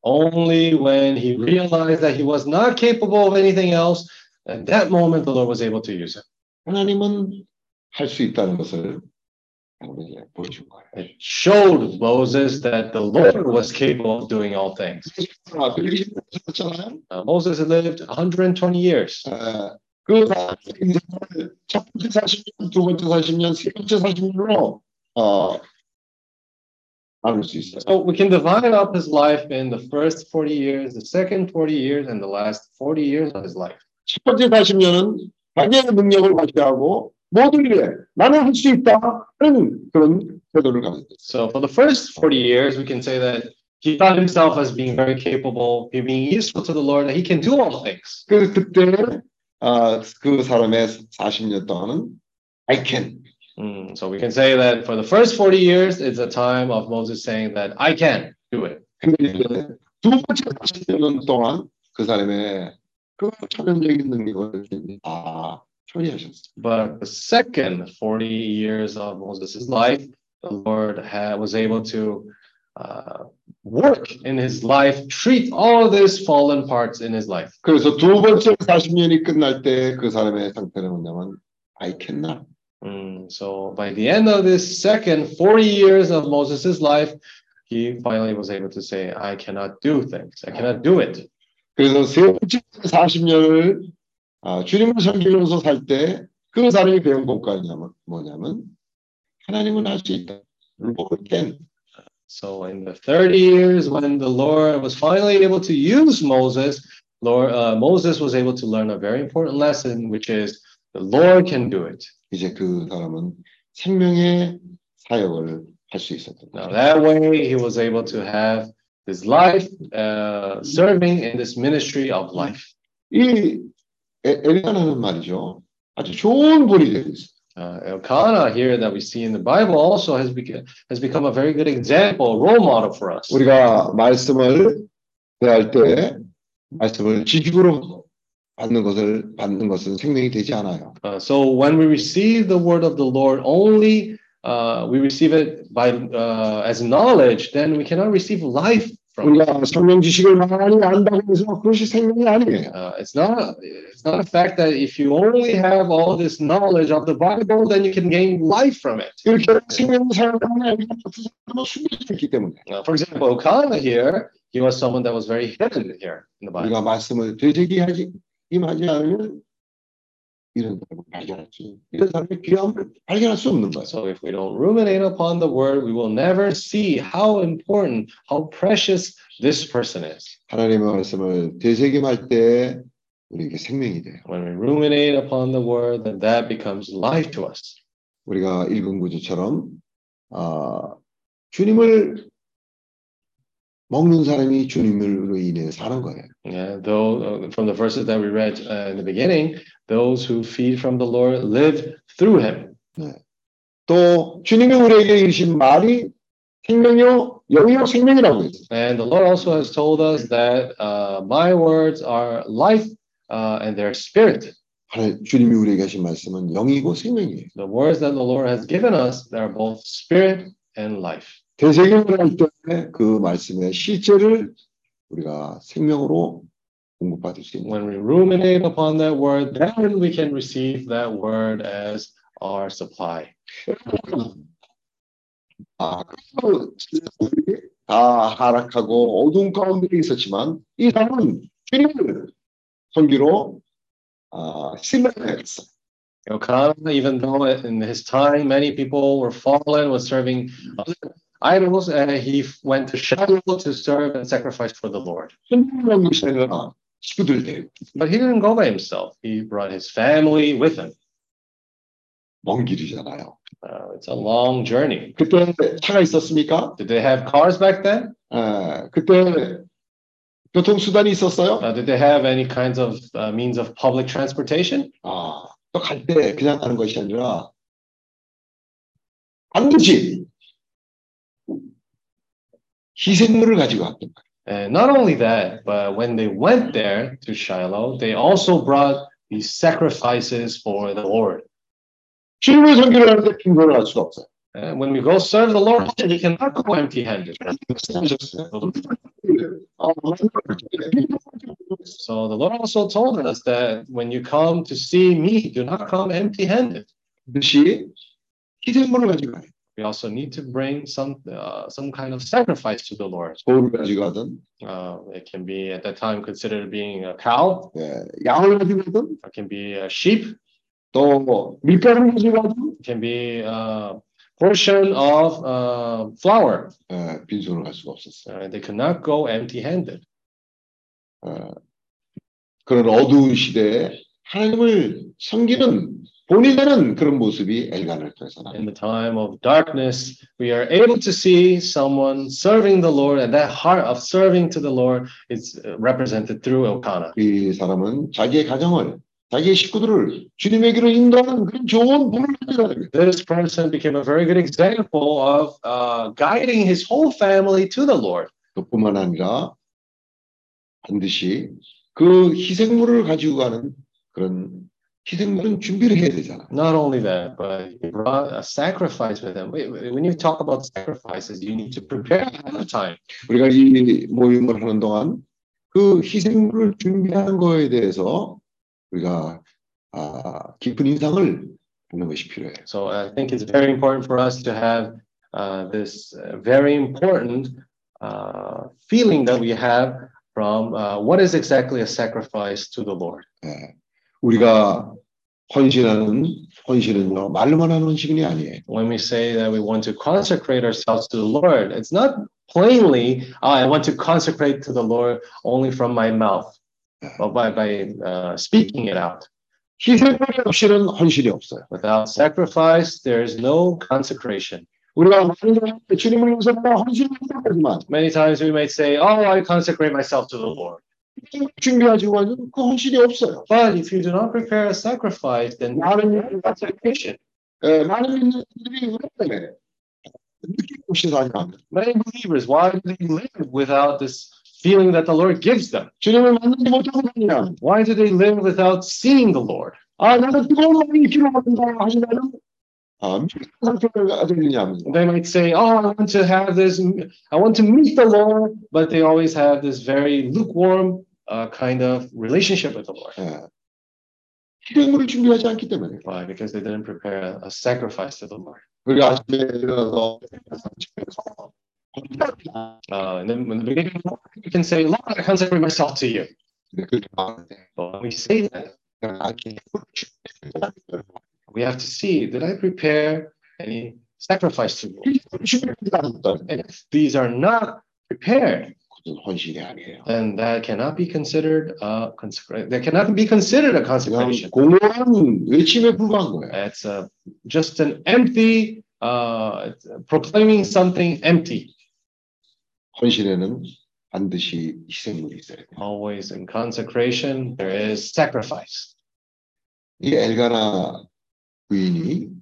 Only when he realized that he was not capable of anything else, at that moment the Lord was able to use him. 하나님은 할 수 있다는 것을 It showed Moses that the Lord was capable of doing all things. 아, 그렇게 살았잖아요. Uh, Moses had lived 120 years. 아, 그 인생을 첫 번째 40년, 두 번째 40년, 세 번째 40년으로 어, 나눌 수 있어요. So we can divide up his life in the first 40 years, the second 40 years, and the last 40 years of his life. 첫 번째 40년은 자기의 능력을 과시하고 모든 일에 나는 할 수 있다 하는 그런 태도를 가졌어요. So for the first 40 years, we can say that he thought himself as being very capable, being useful to the Lord, that he can do all things. 그래서 그때 아, 그 사람의 40년 동안은 I can. Mm, so we can say that for the first 40 years, it's a time of Moses saying that I can do it. 근데 이제 두 번째 40년 동안 그 사람의 그 천연적인 능력을 다 처리하셨어요. But the second 40 years of Moses' life, the Lord had, was able to uh, work in his life, treat all these fallen parts in his life. 그래서 두 번째 40년이 끝날 때 그 사람의 상태는 뭐냐면 I cannot. Mm, so by the end of this second 40 years of Moses' life, he finally was able to say, I cannot do things. I cannot do it. 그래서 세 번째 40년을 아, 주님을 섬기면서 살 때 그 사람이 배운 것과냐면 뭐냐면 하나님은 할 수 있다. Lord can. So in the 30 years when the Lord was finally able to use Moses, Lord, uh, Moses was able to learn a very important lesson, which is the Lord can do it. 이제 그 사람은 생명의 사역을 할 수 있었던 Now 거죠. that way he was able to have his life uh, serving in this ministry of life. 이 에- 엘리야는 말이죠. 아주 좋은 본이 되고 있어요. Uh, Elkanah here that we see in the Bible also has become, has become a very good example, role model for us. 우리가 말씀을 대할 때 말씀을 지식으로 받는 것을 받는 것은 생명이 되지 않아요. Uh, so when we receive the word of the Lord only, uh, we receive it by uh, as knowledge, then we cannot receive life from it. 우리가 성경 지식을 많이 안다고 해서 그것이 생명이 아니에요. Uh, it's not it's not a fact that if you only have all this knowledge of the Bible, then you can gain life from it. 이렇게 생명 사역하는 사람은 숨겨져 있기 때문에 Uh, for example, Elkanah here, he was someone that was very hidden here in the Bible. 우리가 말씀을 되새기하지 임하지 않으면 이런 사람을 발견할 수 이런 사람의 귀함을 발견할 수 없는 거예요. So if we don't ruminate upon the word, we will never see how important, how precious this person is. 하나님의 말씀을 되새김할 때 우리에게 생명이 돼요. When we ruminate upon the word, then that becomes life to us. 우리가 읽은 구절처럼 아, 주님을 먹는 사람이 주님으로 인해 사는 거예요. Yeah, though uh, from the verses that we read uh, in the beginning, those who feed from the Lord live through him. 또 주님이 우리에게 이르신 말이 생명이요 영이요 생명이라고 했어요. And the Lord also has told us that uh, my words are life uh, and their spirit. 하나님 주님이 우리에게 하신 말씀은 영이고 생명이에요. The words that the Lord has given us, they are both spirit and life. 되새김을 할 때 그 말씀의 실제를 우리가 생명으로 공급받을 수 있는 When we ruminate upon that word, then we can receive that word as our supply. 아, 그래서 우리 다 하락하고 어두운 가운데 있었지만 이 사람은 주님을 섬기로 아, 신뢰했어. Elkanah, even though in his time many people were fallen, was serving other idols, and he went to Shiloh to serve and sacrifice for the Lord. 신뢰한 것이 아니라 식구들 데리고 But he didn't go by himself. He brought his family with him. 먼 길이잖아요. Uh, it's a long journey. 그때 차가 있었습니까? Did they have cars back then? 아, 그때 교통수단이 있었어요? Uh, did they have any kinds of uh, means of public transportation? 아, 또 갈 때 그냥 가는 것이 아니라 반드시 희생물을 가지고 갔던 거예요. and not only that, but when they went there to Shiloh, they also brought these sacrifices for the Lord. And when we go serve the Lord, we cannot go empty handed. So the Lord also told us that when you come to see me, do not come empty handed 드시 희생물을 가지고 가요. We also need to bring some uh, some kind of sacrifice to the Lord. 소를 가지고 가든 Uh, it can be at that time considered being a cow, 예, 양을 가지고 가든 it can be a sheep, 또 밀가루를 가지고 가든 it can be a portion of uh, flour. 예, 빈손을 갈 수가 없었어요. Uh, they could not go empty-handed. 어, 그런 어두운 시대에 하나님을 섬기는 되는 그런 모습이 엘간을 통해서 나. In the time of darkness, we are able to see someone serving the Lord, and that heart of serving to the Lord is uh, represented through Elkanah. 이 사람은 자기의 가정을 자기의 식구들을 주님에게로 인도하는 그런 좋은 본을 가지고. This person became a very good example of uh, guiding his whole family to the Lord. 그뿐만 아니라 반드시 그 희생물을 가지고 가는 그런 희생물은 준비를 해야 되잖아. Not only that, but he brought a sacrifice with him. Wait, wait, When you talk about sacrifices, you need to prepare ahead of time. 우리가 이 모임을 하는 동안 그 희생물을 준비하는 거에 대해서 우리가 아, 깊은 인상을 받는 것이 필요해요. So I think it's very important for us to have uh, this uh, very important uh, feeling that we have from uh, what is exactly a sacrifice to the Lord. 예. 우리가 헌신하는 헌신은요 말로만 하는 헌신이 아니에요. When we say that we want to consecrate ourselves to the Lord, it's not plainly, "Oh, I want to consecrate to the Lord only from my mouth, but by, by uh, speaking it out. 희생물이 없이는 헌신이 없어요. Without sacrifice, there is no consecration. 우리가 많은 사람이 주님을 위해서 헌신을 한다지만 Many times we might say, Oh, I consecrate myself to the Lord. 준비하지 않으면 그 헌신이 없어요. But if you do not prepare a sacrifice, then 많은 no consecration. 예, 많은 믿는 분들이 그것 때문에 느낌 없이 사냐. Many believers, why do they live without this feeling that the Lord gives them? 주님을 만나지 못하고 사냐. Why do they live without seeing the Lord? 아, 나는 뜨거운 마음이 필요하다 하시나는 아, 미친 상태를 가지고 있느냐. They might say, Oh, I want to have this, I want to meet the Lord, but they always have this very lukewarm uh, kind of relationship with the Lord. 예. 희생물을 준비하지 않기 때문에. Why? Because they didn't prepare a sacrifice to the Lord. 우리가 아침에 일어나서 Uh, and then when the beginning, you can say, Lord, I consecrate myself to you. 그렇게 말하는데 But when we say that, we have to see, did I prepare any sacrifice to you? 준비하지 않았다. And if these are not prepared, 그것은 헌신이 아니에요. then that cannot be considered uh consecration. That cannot be considered a 그냥 consecration. 공허한 외침에 불과한 거예요. It's uh, just an empty uh proclaiming something empty. 헌신에는 반드시 희생물이 있어야 돼요. Always in consecration, there is sacrifice. 이 엘가나 부인이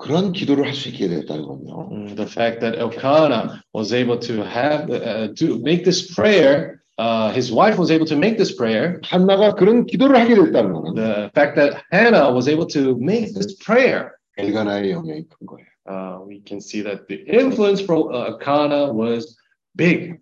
그런 기도를 할 수 있게 됐다는 건요. Mm, The fact that Elkanah was able to have uh, to make this prayer, uh, his wife was able to make this prayer. 한나가 그런 기도를 하게 됐다는 거는 The fact that Hannah was able to make this prayer, 엘가나의 영향이 큰 거예요. uh, we can see that the influence from uh, Elkanah was big.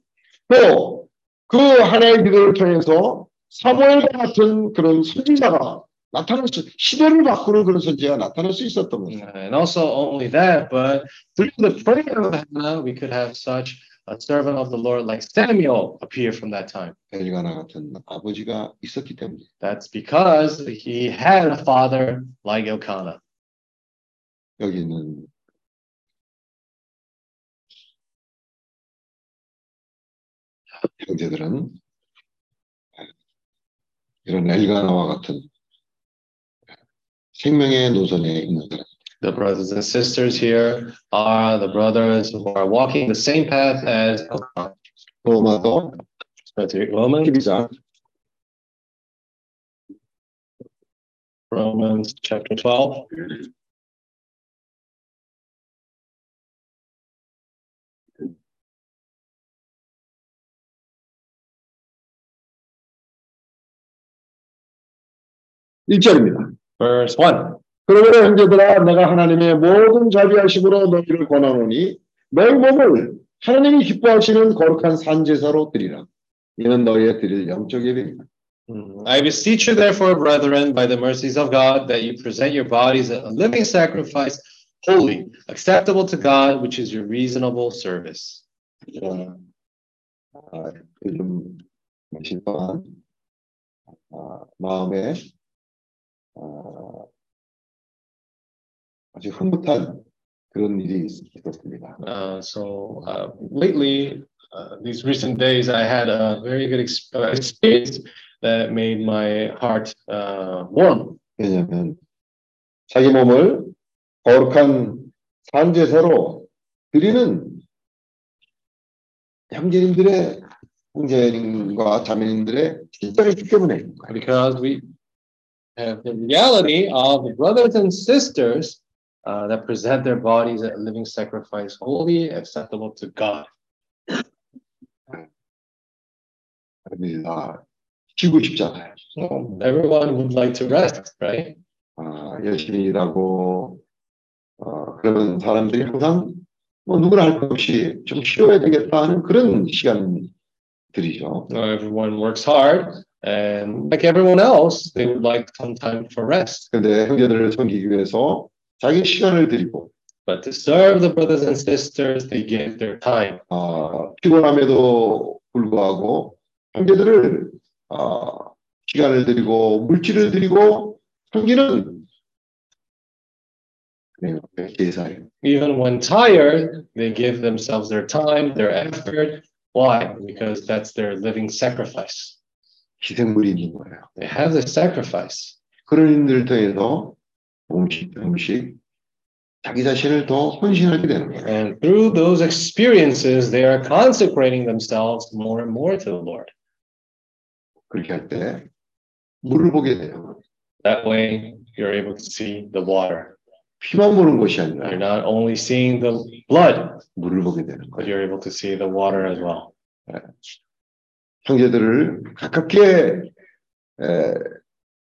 또 그 하나의 기도를 통해서 사무엘과 같은 그런 선지자가 나타날 수, 시대를 바꾸는 그런 선지자가 나타날 수 있었던 거예요. And also only that, but through the prayer of Hannah, we could have such a servant of the Lord like Samuel appear from that time. 엘가나 같은 아버지가 있었기 때문에 That's because he had a father like Elkanah. 여기 있는 형제들은 이런 엘가나와 같은 생명의 노선에 있는 사람. The brothers and sisters here are the brothers who are walking the same path as Elkanah. 로마도 Romans, 12장 Romans chapter 12. 일절입니다 Verse 1. 그러므로 형제들아 내가 하나님의 모든 자비하심으로 너희를 권하노니 너희 몸을 하나님이 기뻐하시는 거룩한 산제사로 드리라. 이는 너희의 드릴 영적 예배입니다. Mm. I beseech you, therefore, brethren, by the mercies of God, that you present your bodies a living sacrifice, holy, acceptable to God, which is your reasonable service. 어, 아, 요즘 며칠 동안 아, 마음에 아, 아주 흐뭇한 그런 일이 있- 있었습니다. Uh, so uh, lately, uh, these recent days, I had a very good ex- uh, experience that made my heart uh, warm. 왜냐하면 자기 몸을 거룩한 산제사로 드리는 형제님들의 형제님과 자매님들의 진짜를 있기 때문에 because we have the reality of the brothers and sisters uh, that present their bodies as a living sacrifice, holy, acceptable to God. 아, 쉬고 싶잖아요. Well, everyone would like to rest, right? 아, 열심히 일하고 어, 그러면 사람들이 항상 뭐 누구나 할 것 없이 좀 쉬어야 되겠다 하는 그런 시간들이죠. Uh, everyone works hard, and like everyone else, they would like some time for rest. 그런데 형제들을 섬기기 위해서 자기 시간을 드리고 But to serve the brothers and sisters, they give their time. 아, 피곤함에도 불구하고 형제들을 아, 시간을 드리고 물질을 드리고 섬기는 네, 제사예요. Even when tired, they give themselves their time, their effort. Why? Because that's their living sacrifice. 희생물이 있는 거예요. They have the sacrifice. 그런 일들을 통해서 조금씩 조금씩 자기 자신을 더 헌신하게 되는 거예요. And through those experiences, they are consecrating themselves more and more to the Lord. 그렇게 할 때 물을 보게 돼요. That way, you're able to see the water. 피만 보는 것이 You're 아니라 not only seeing the blood, 물을 보게 되는 but 거예요. you're able to see the water as well. 형제들을 가깝게 에,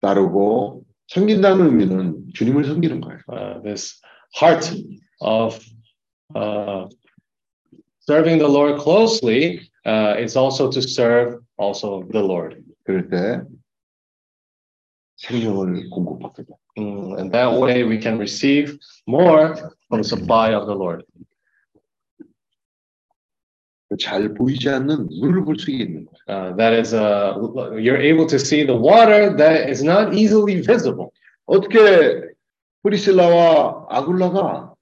따르고 섬긴다는 의미는 주님을 섬기는 거예요. Uh, this heart of uh, serving the Lord closely uh, is also to serve also the Lord. 그럴 때 생명을 공급받게 돼요. Mm, and that way we can receive more from the supply of the Lord. 잘 보이지 않는 물을 볼 수 있는 거예요. Uh, that is, uh, you're able to see the water that is not easily visible. 어떻게 프리실라와 아굴라가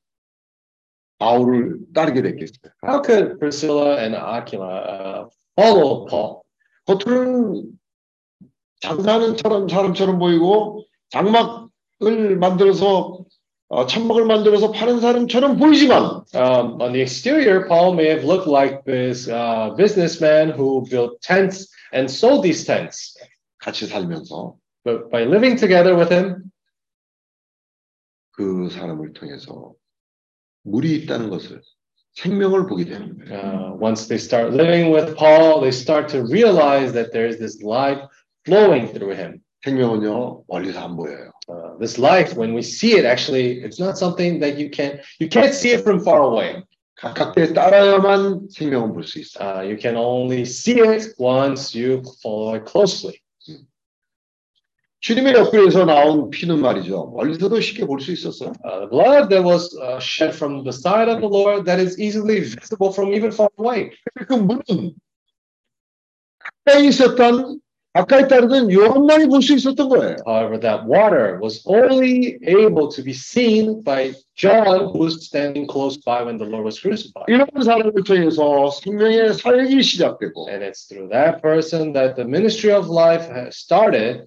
바울을 따르게 됐겠어요? How could Priscilla and Aquila uh, follow Paul? 겉으로는 장사하는 사람, 사람처럼 보이고 장막을 만들어서 어, 천막을 만들어서 파는 사람처럼 보이지만 Um, on the exterior, Paul may have looked like this uh, businessman who built tents and sold these tents. 같이 살면서 But by living together with him, 그 사람을 통해서 물이 있다는 것을 생명을 보게 되는 거예요. uh, once they start living with Paul, they start to realize that there is this life flowing through him. 생명은요 멀리서 안 보여요. Uh, this life, when we see it, actually, it's not something that you can you can't see it from far away. 가깝게 따라야만 생명은 볼 수 있어요. Uh, you can only see it once you follow it closely. 주님의 옆에서 나온 피는 말이죠. 멀리서도 쉽게 볼 수 있었어요. Uh, the blood that was uh, shed from the side of the Lord that is easily visible from even far away. 그 물은 가까이 있었던 가까이 따르던 요한만이 볼 수 있었던 거예요. However, that water was only able to be seen by John, who was standing close by when the Lord was crucified. 이런 사람을 통해서 생명의 사역이 시작되고 And it's through that person that the ministry of life has started.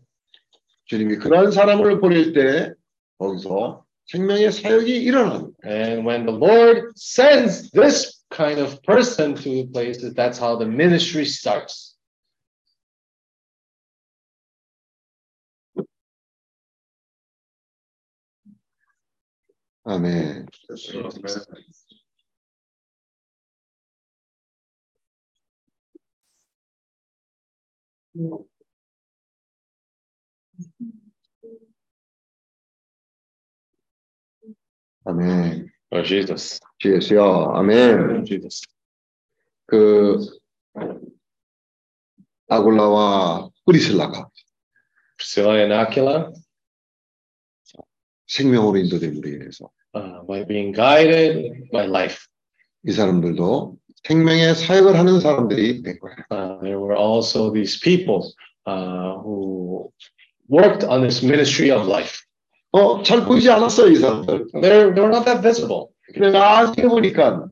주님이 그러한 사람을 보낼 때 거기서 생명의 사역이 일어나는 거예요. And when the Lord sends this kind of person to places, that's how the ministry starts. 아멘. 아멘. Oh, Jesus. 주 예수여. 아멘. Jesus. 그 아굴라와 프리슬라가 Priscilla and Aquila, 생명으로 인도됨으로 인해서 uh, by being guided by life, 이 사람들도 생명의 사역을 하는 사람들이 된 거예요. uh, there were also these people uh, who worked on this ministry of life. 어, 잘 보이지 않았어요, 이 사람들. They're, they're not that visible. 근데 나중에 보니까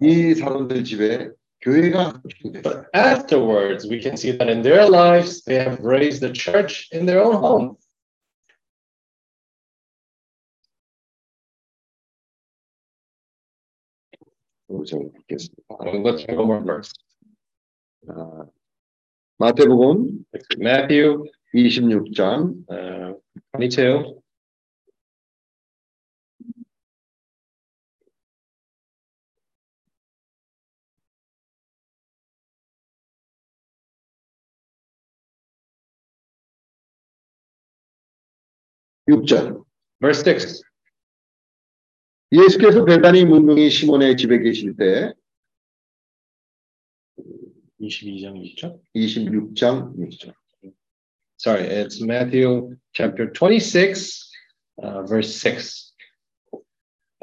이 사람들 집에 교회가 됐어요. But afterwards, we can see that in their lives, they have raised the church in their own home. 5절 읽겠습니다. Go more verse. 아, 마태복음 Matthew 26장 uh, 22. 육절 Verse 6. 예수께서 베다니 문둥이 시몬의 집에 계실 때 22장 6절. 26장 6절 Sorry, it's Matthew chapter 26, uh, verse 6.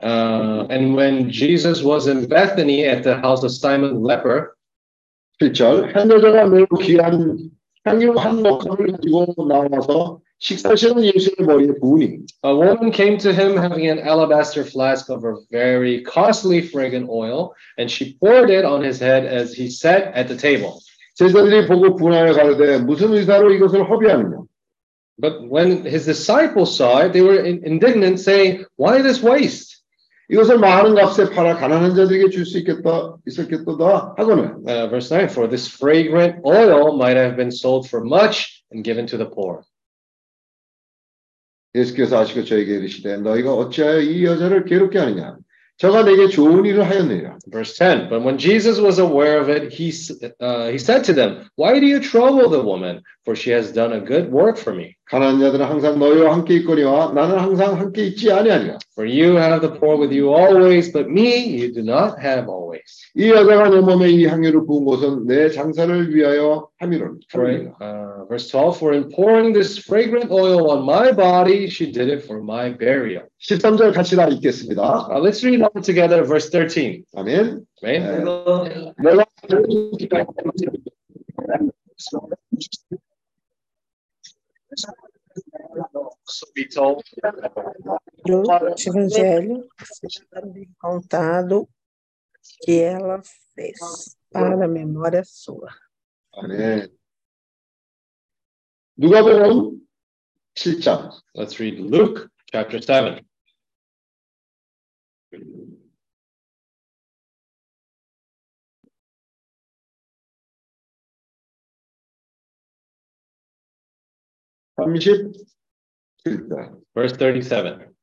Uh, and when Jesus was in Bethany at the house of Simon leper, 7절 한 여자가 매우 귀한 향유 한 목함을 가지고 나와서 식사 시간 예수의 머리에 부으니 a woman came to him having an alabaster flask of a very costly fragrant oil, and she poured it on his head as he sat at the table. 제자들이 보고 분하여 가로되 무슨 의사로 이것을 허비하느냐 But when his disciples saw it, they were in- indignant, saying, Why this waste? 이것을 많은 값에 팔아 가난한 자들에게 줄 수 있겠다 있었겠도다 하거늘 Uh, verse 9 For this fragrant oil might have been sold for much and given to the poor. 예수께서 아시고 저에게 이르시되 너희가 어찌하여 이 여자를 괴롭게 하느냐 저가 내게 좋은 일을 하였느니라 Verse 10 But when Jesus was aware of it, he, s- uh, he said to them, Why do you trouble the woman? For she has done a good work for me. 가난한 자들은 항상 너희와 함께 있거니와 나는 항상 함께 있지 아니하니라 For you have the poor with you always, but me you do not have always. 이 여자가 내 몸에 이 향유를 부은 것은 내 장사를 위하여 함이로니 For, uh, verse 12 For in pouring this fragrant oil on my body, she did it for my burial. 13절 같이 다 읽겠습니다 Uh, let's read all together, verse 13. 아멘 Amen. 내가 So be told. Este evangelho está me contado que ela fez para a memória sua. 아멘 누가복음 7장 Let's read Luke chapter 7. 삼십 Verse 37.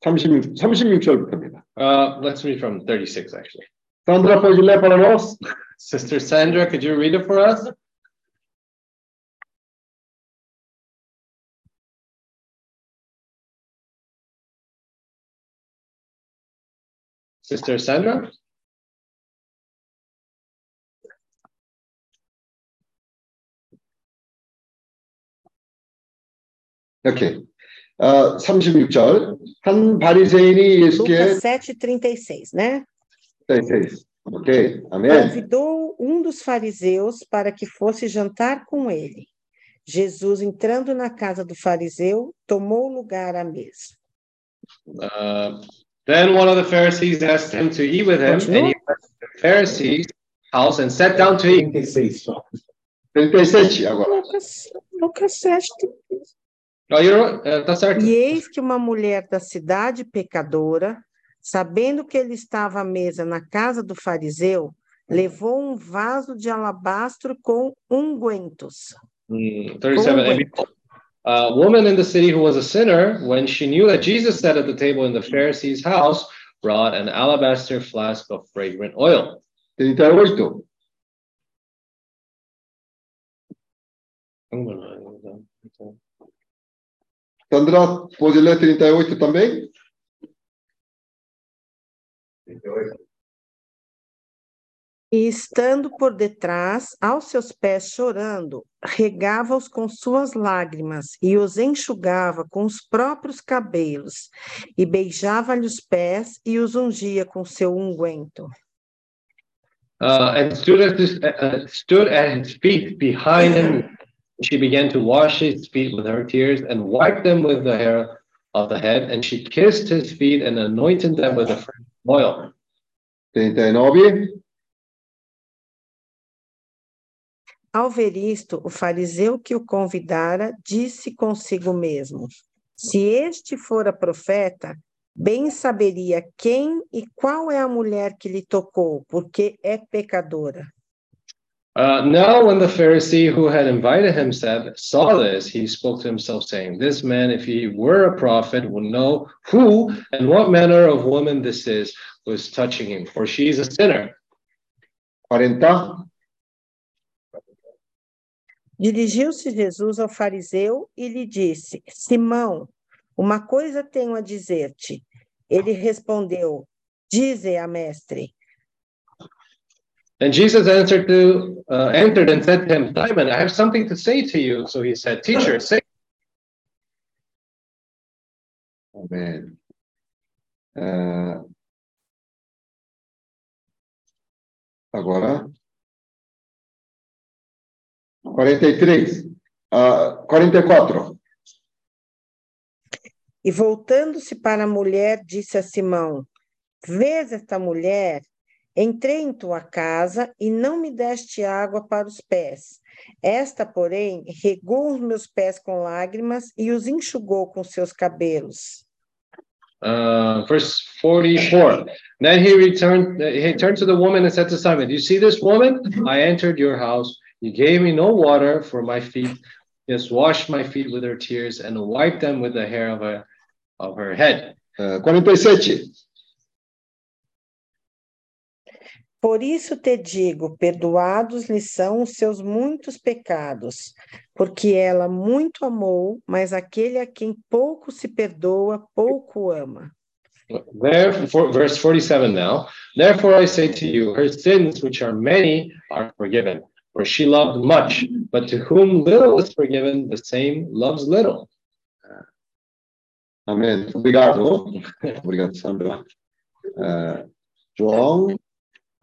36, 36절부터입니다. Uh, let's read from 36, actually. 산드라 포질레 파라노스 Sister Sandra, could you read it for us? Sister Sandra? 이렇게 어, 36절 한 바리새인이 예수께 7:36, né? 36. OK. Amém. Convidou um dos fariseus para que fosse jantar com ele. Jesus, entrando na casa do fariseu, tomou lugar à mesa. Uh, then one of the Pharisees asked him to eat with him, Continua? and he went to the Pharisee's house and sat down to eat. 36 agora. Lucas, Lucas 7, 36. É, tá certo. E eis que uma mulher da cidade pecadora, sabendo que ele estava à mesa na casa do fariseu, levou um vaso de alabastro com ungüentos. Hum, mm, 37. A woman in the city who was a sinner, when she knew that Jesus sat at the table in the Pharisee's house, brought an alabaster flask of fragrant oil. 38. Vamos lá. Sandra po질레 38 também E estando por detrás, aos seus pés chorando, regava-os com suas lágrimas e os enxugava com os próprios cabelos, e beijava-lhe os pés e os ungia com seu unguento. Uh, and stood at, his, uh, stood at his feet behind him. She began to wash his feet with her tears and wiped them with the hair of the head. And she kissed his feet and anointed them with the fragrant oil. 39 Ao ver isto, o fariseu que o convidara disse consigo mesmo: Se este fora profeta, Bem saberia quem e qual é a mulher que lhe tocou, porque é pecadora. Uh, now, when the Pharisee who had invited him said, saw this, he spoke to himself, saying, This man, if he were a prophet, would know who and what manner of woman this is who is touching him, for she is a sinner. 40. Dirigiu-se Jesus ao fariseu e lhe disse: Simão, uma coisa tenho a dizer-te. Ele respondeu: Dize a mestre. And Jesus answered to, uh, entered and said to him, Simon, I have something to say to you. So he said, Teacher, say. Amen. Uh, agora. 43. Uh, 44. E voltando-se para a mulher, disse a Simão: Vês esta mulher? Entrei em tua casa e não me deste água para os pés. Esta, porém, regou os meus pés com lágrimas e os enxugou com seus cabelos. Uh, verse 44. Then he returned, he turned to the woman and said to Simon, Do you see this woman? I entered your house. You gave me no water for my feet, just washed my feet with her tears and wiped them with the hair of her, of her head. 어, 47. Por isso te digo: perdoados lhe são os seus muitos pecados, porque ela muito amou, mas aquele a quem pouco se perdoa, pouco ama. Therefore, verse 47 now. Therefore I say to you, her sins, which are many, are forgiven. For she loved much, but to whom little is forgiven, the same loves little. Amém. Obrigado. Obrigado, Sandra. 어, João.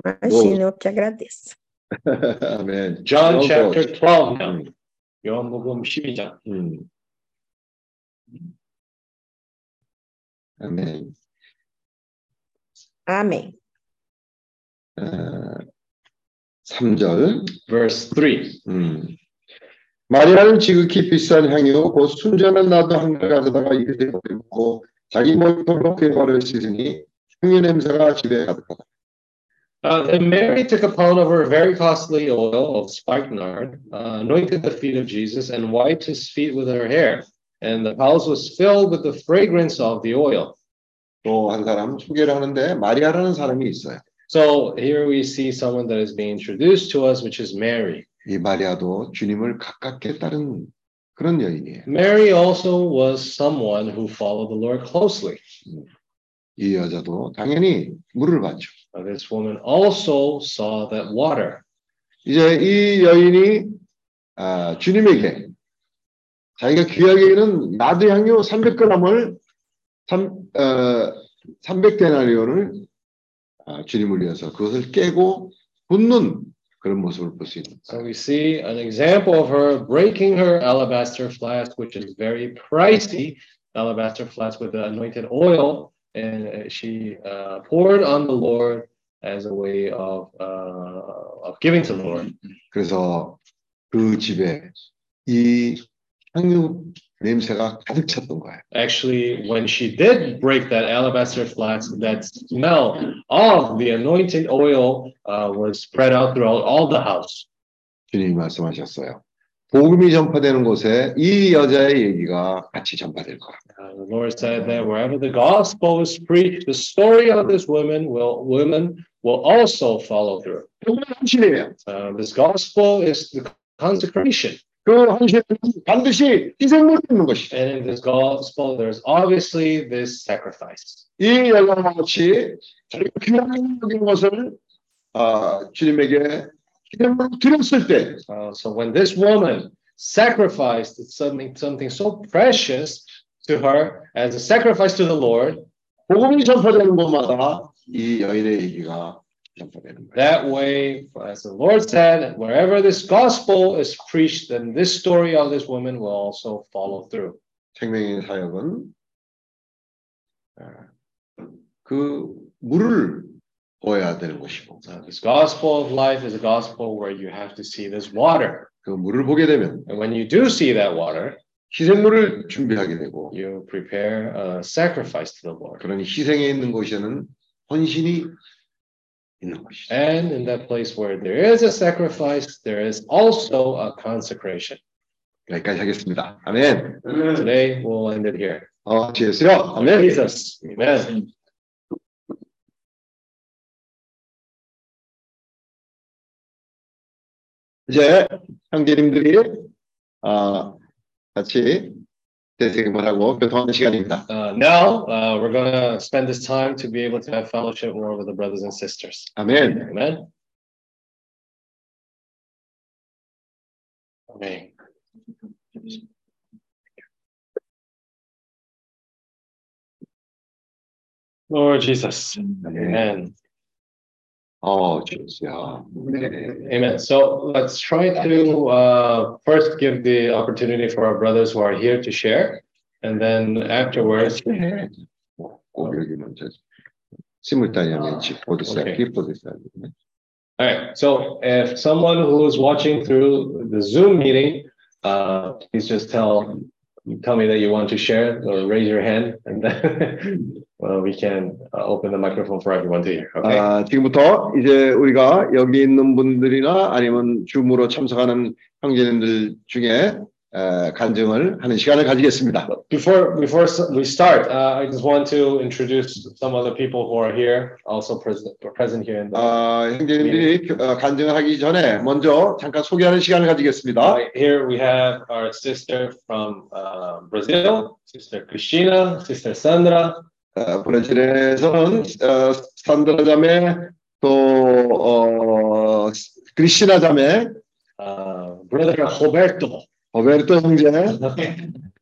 Imagina, eu que agradeço. 아멘. John chapter 12. 12 now. 요한복음 12장. 음. 아멘. Amém. 어, 3절. Verse 3. 음. 마리아는 지극히 비싼 향유 곧 순전한 나도 한가 가져다가 이르되 버리고 자기 머리털로 그의 발을 씻으니 향유 냄새가 집에 가득하다. Uh, then Mary took a pound of her very costly oil of spikenard, uh, anointed the feet of Jesus, and wiped his feet with her hair. And the house was filled with the fragrance of the oil. 또 한 사람 소개를 하는데 마리아라는 사람이 있어요. So here we see someone that is being introduced to us, which is Mary. 이 마리아도 주님을 가깝게 따른 그런 여인이에요. Mary also was someone who followed the Lord closely. 이 여자도 당연히 물을 봤죠. Uh, this woman also saw that water. 이제 이 여인이 아, 주님에게 자기가 귀하게 여기는 나드 향유 300g을 3, 어, 300데나리온을 아, 주님을 위해서 그것을 깨고 붓는 그런 모습을 볼 수 있는 So we see an example of her breaking her alabaster flask, which is very pricey, alabaster flask with the anointed oil, and uh, she uh, poured on the Lord as a way of uh, of giving to the Lord. 그래서 그 집에 이 향유 냄새가 가득 찼던 거예요. Actually, when she did break that alabaster flask, that smell of the anointed oil uh, was spread out throughout all the house. 주님이 말씀하셨어요. 복음이 전파되는 곳에 이 여자의 얘기가 같이 전파될 거야. Uh, the Lord said that wherever the gospel is preached, the story of this woman will women will also follow through. 헌신이에요. Uh, this gospel is the consecration, 그 헌신은 반드시 희생물이 있는 것이죠. and in this gospel, there's obviously this sacrifice. 이 여자와 같이 자기가 귀한 여긴 것을 아, 주님에게 Uh, so when this woman sacrificed something something so precious to her as a sacrifice to the Lord, 복음이 전파되는 곳마다 이 여인의 얘기가 전파되는 거예요. that way, as the Lord said, wherever this gospel is preached, then this story of this woman will also follow through. 생명의 사역은 아, 그 물을 this gospel of life is a gospel where you have to see this water. 그 물을 보게 되면 And when you do see that water, 희생물을 준비하게 되고 you prepare a sacrifice to the Lord. 그런 희생에 있는 곳에는 헌신이 있는 것이죠. And in that place where there is a sacrifice, there is also a consecration. 여기까지 하겠습니다. 아멘. Today we'll end it here. 어, 주 예수요. 아멘. Jesus. Amen. 이제 형제님들이 어, 같이 대세임을 하고 교통하는 시간입니다. Uh, now uh, we're going to spend this time to be able to have fellowship more with the brothers and sisters. 아멘. Amen. Amen. Lord Jesus. Amen. Oh, Jesus, yeah. Amen. So let's try to uh, first give the opportunity for our brothers who are here to share, and then afterwards. Simultaneamente, pode ser aqui, pode ser ali. All right. So if someone who is watching through the Zoom meeting, uh, please just tell tell me that you want to share or raise your hand, and then well, we can uh, open the microphone for everyone to hear. Okay. 아, 지금부터 이제 우리가 여기 있는 분들이나 아니면 줌으로 참석하는 형제님들 중에 에, 간증을 하는 시간을 가지겠습니다. Before before we start, uh, I just want to introduce some other people who are here, also present present here in the. 아, 형제님들이 어, 간증을 하기 전에 먼저 잠깐 소개하는 시간을 가지겠습니다. Uh, here we have our sister from uh, Brazil, Sister Cristina, Sister Sandra, 어, 브라질에서는 어, 산드라 자매 또 어, 크리스티나 자매 uh, Brother Roberto. 로베르토 형제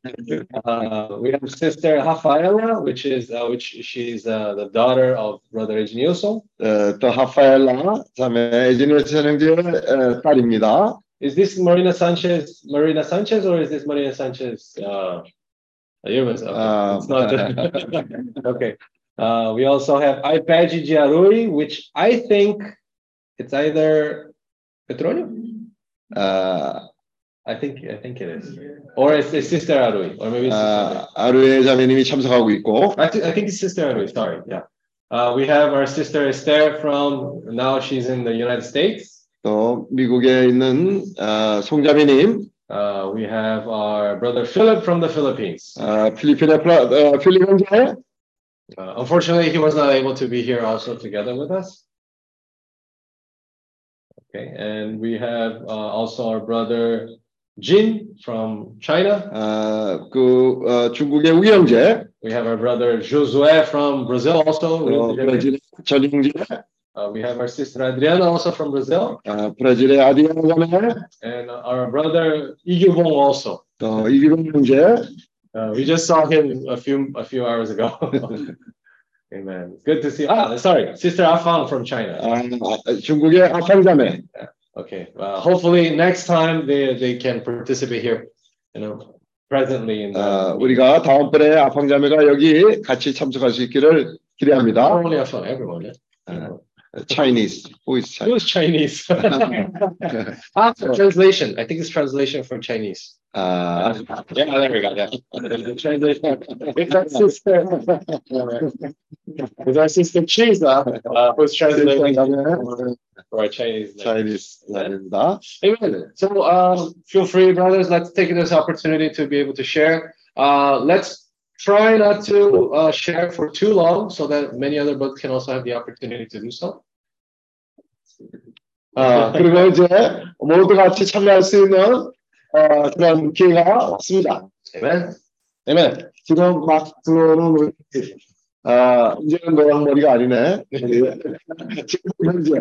Uh, we have Sister Rafaela, which is uh, which she's uh, the daughter of Brother Ednilson. 어, 또 하파엘라 자매 에지니스 형제의 어, 딸입니다. Is this Marina Sanchez? Marina Sanchez, or is this Marina Sanchez? Uh, Irvins? Okay. Uh, it's not. okay. Uh, we also have Ipaji Giaruri, which I think it's either Petronio. 어, I think I think it is, or it's, it's Sister Arui, or maybe it's Sister 아, 아루의 자매님이 참석하고 있고 Arui. I, thi- I think it's Sister Arui. Sorry, yeah. Uh, we have our sister Esther from now she's in the United States. 또 미국에 있는 어, 송자매님 Uh, we have our brother Philip from the Philippines. 어, 필리핀의 플라, 어, 필립 형제 Uh, unfortunately, he was not able to be here also together with us. Okay, and we have uh, also our brother Jin from China. 어, 그 어, 중국의 우기 형제 We have our brother Josue from Brazil also. 또 브라질의 전 형제 Uh, we have our sister Adriana also from Brazil, 어, 브라질의 아디아나 자매 and our brother Igyubong also. 또 이기동 형제 Uh, we just saw him a few a few hours ago. Amen. Good to see. Ah, sorry, sister Afang from China. 아, 중국의 아팡 자매 Okay. Uh, hopefully next time they they can participate here. You know, presently in the. 어, 우리가 다음번에 아팡 자매가 여기 같이 참석할 수 있기를 Not 기대합니다. only Afang, everyone. Yeah. Chinese. Who is Chinese? Who is Chinese? ah, translation. I think it's translation from Chinese. Uh, yeah, there we go. Yeah. translation. It's our sister. sister Chisa, uh, who's translating for Chinese. Chinese. Yeah. Amen. So uh, feel free, brothers. Let's take this opportunity to be able to share. Uh, let's try not to uh, share for too long so that many other books can also have the opportunity to do so. 아, 그리고 이제 모두 같이 참여할 수 있는 어, 그런 기회가 왔습니다. Amen. Amen. 지금 막 들어오는 우리 아, 이제는 노랑 머리가 아니네. 우리 지금 현재.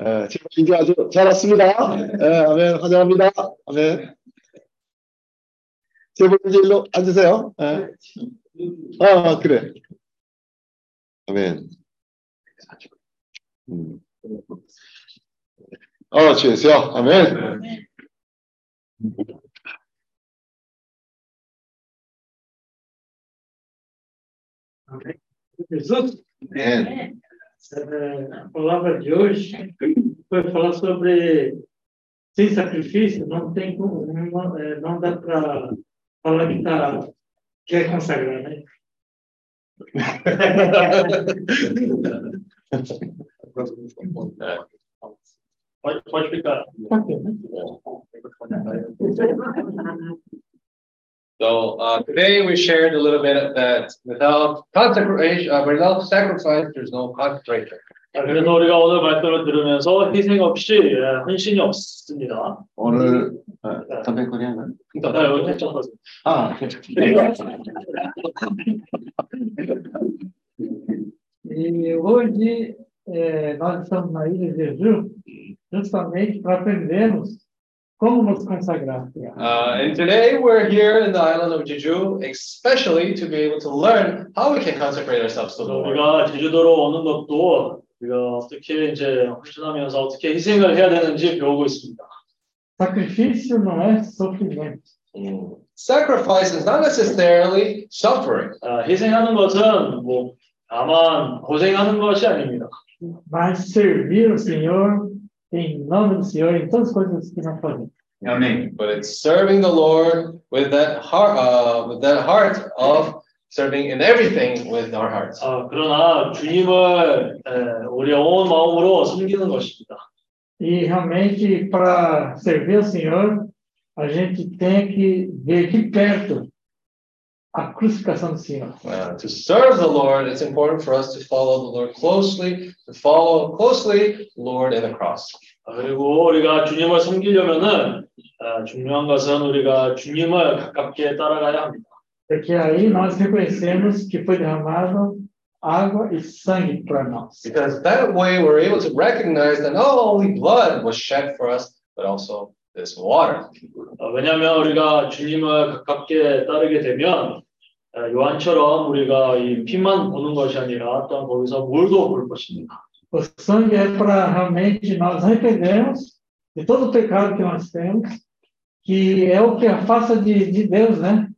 에, 지금 이제 아주 잘 왔습니다. 에, 아멘, 환영합니다. 아멘. 제발 이제 일로 앉으세요. 에. 아, 그래. 아멘. Ora, ci siamo. Amém. Jesus? Amém. A palavra de hoje foi falar sobre sem sacrifício, não tem como, não, é, não dá para falar que, tá, que é consagrar, né? Pode, pode ficar. So uh, today we shared a little bit that without consecration, uh, without sacrifice, there's no consecration. 자, 그래서 우리가 오늘 말씀을 들으면서 희생 없이 예, 헌신이 없습니다. 오늘 담배 거리 하나? 자, 여기 괜찮아서. 아, E hoje eh, nós estamos na Ilha de Jeju justamente para aprendermos como nos consagrar. Uh, and today we're here in the island of Jeju, especially to be able to learn how we can consecrate ourselves to the 그래서 Lord. 우리가 제주도로 오는 것도 우리가 어떻게 이제 헌신하면서 어떻게 희생을 해야 되는지 배우고 있습니다. Sacrifício não é sofrimento. Sacrifice is not necessarily suffering. 아, 희생하는 것은 뭐 다만 고생하는 것이 아닙니다. mas servir o Senhor em nome do Senhor em todas as coisas que nós fazemos. Amém. but it's serving the Lord with that heart, uh, with that heart of serving in everything with our hearts. 아, 그러나 주님을 에, 우리 온 마음으로 섬기는 것입니다. E realmente, para servir o Senhor, a gente tem que ver de perto a crucificação do Senhor. Uh, to serve the Lord, it's important for us to follow the Lord closely, to follow closely the Lord in the cross. 아, 그리고 우리가 주님을 섬기려면은 아, 중요한 것은 우리가 주님을 가깝게 따라가야 합니다. Porque aí nós reconhecemos que foi derramado água e sangue para nós. Because that way we're able to recognize that not only blood was shed for us, but also this water. 어, 왜냐하면 우리가 주님을 가깝게 따르게 되면 어, 요한처럼 우리가 이 피만 보는 것이 아니라 또한 거기서 물도 볼 것입니다. O sangue é para realmente nós arrependermos de todo o pecado que nós temos, que é o que afasta de, de Deus, né?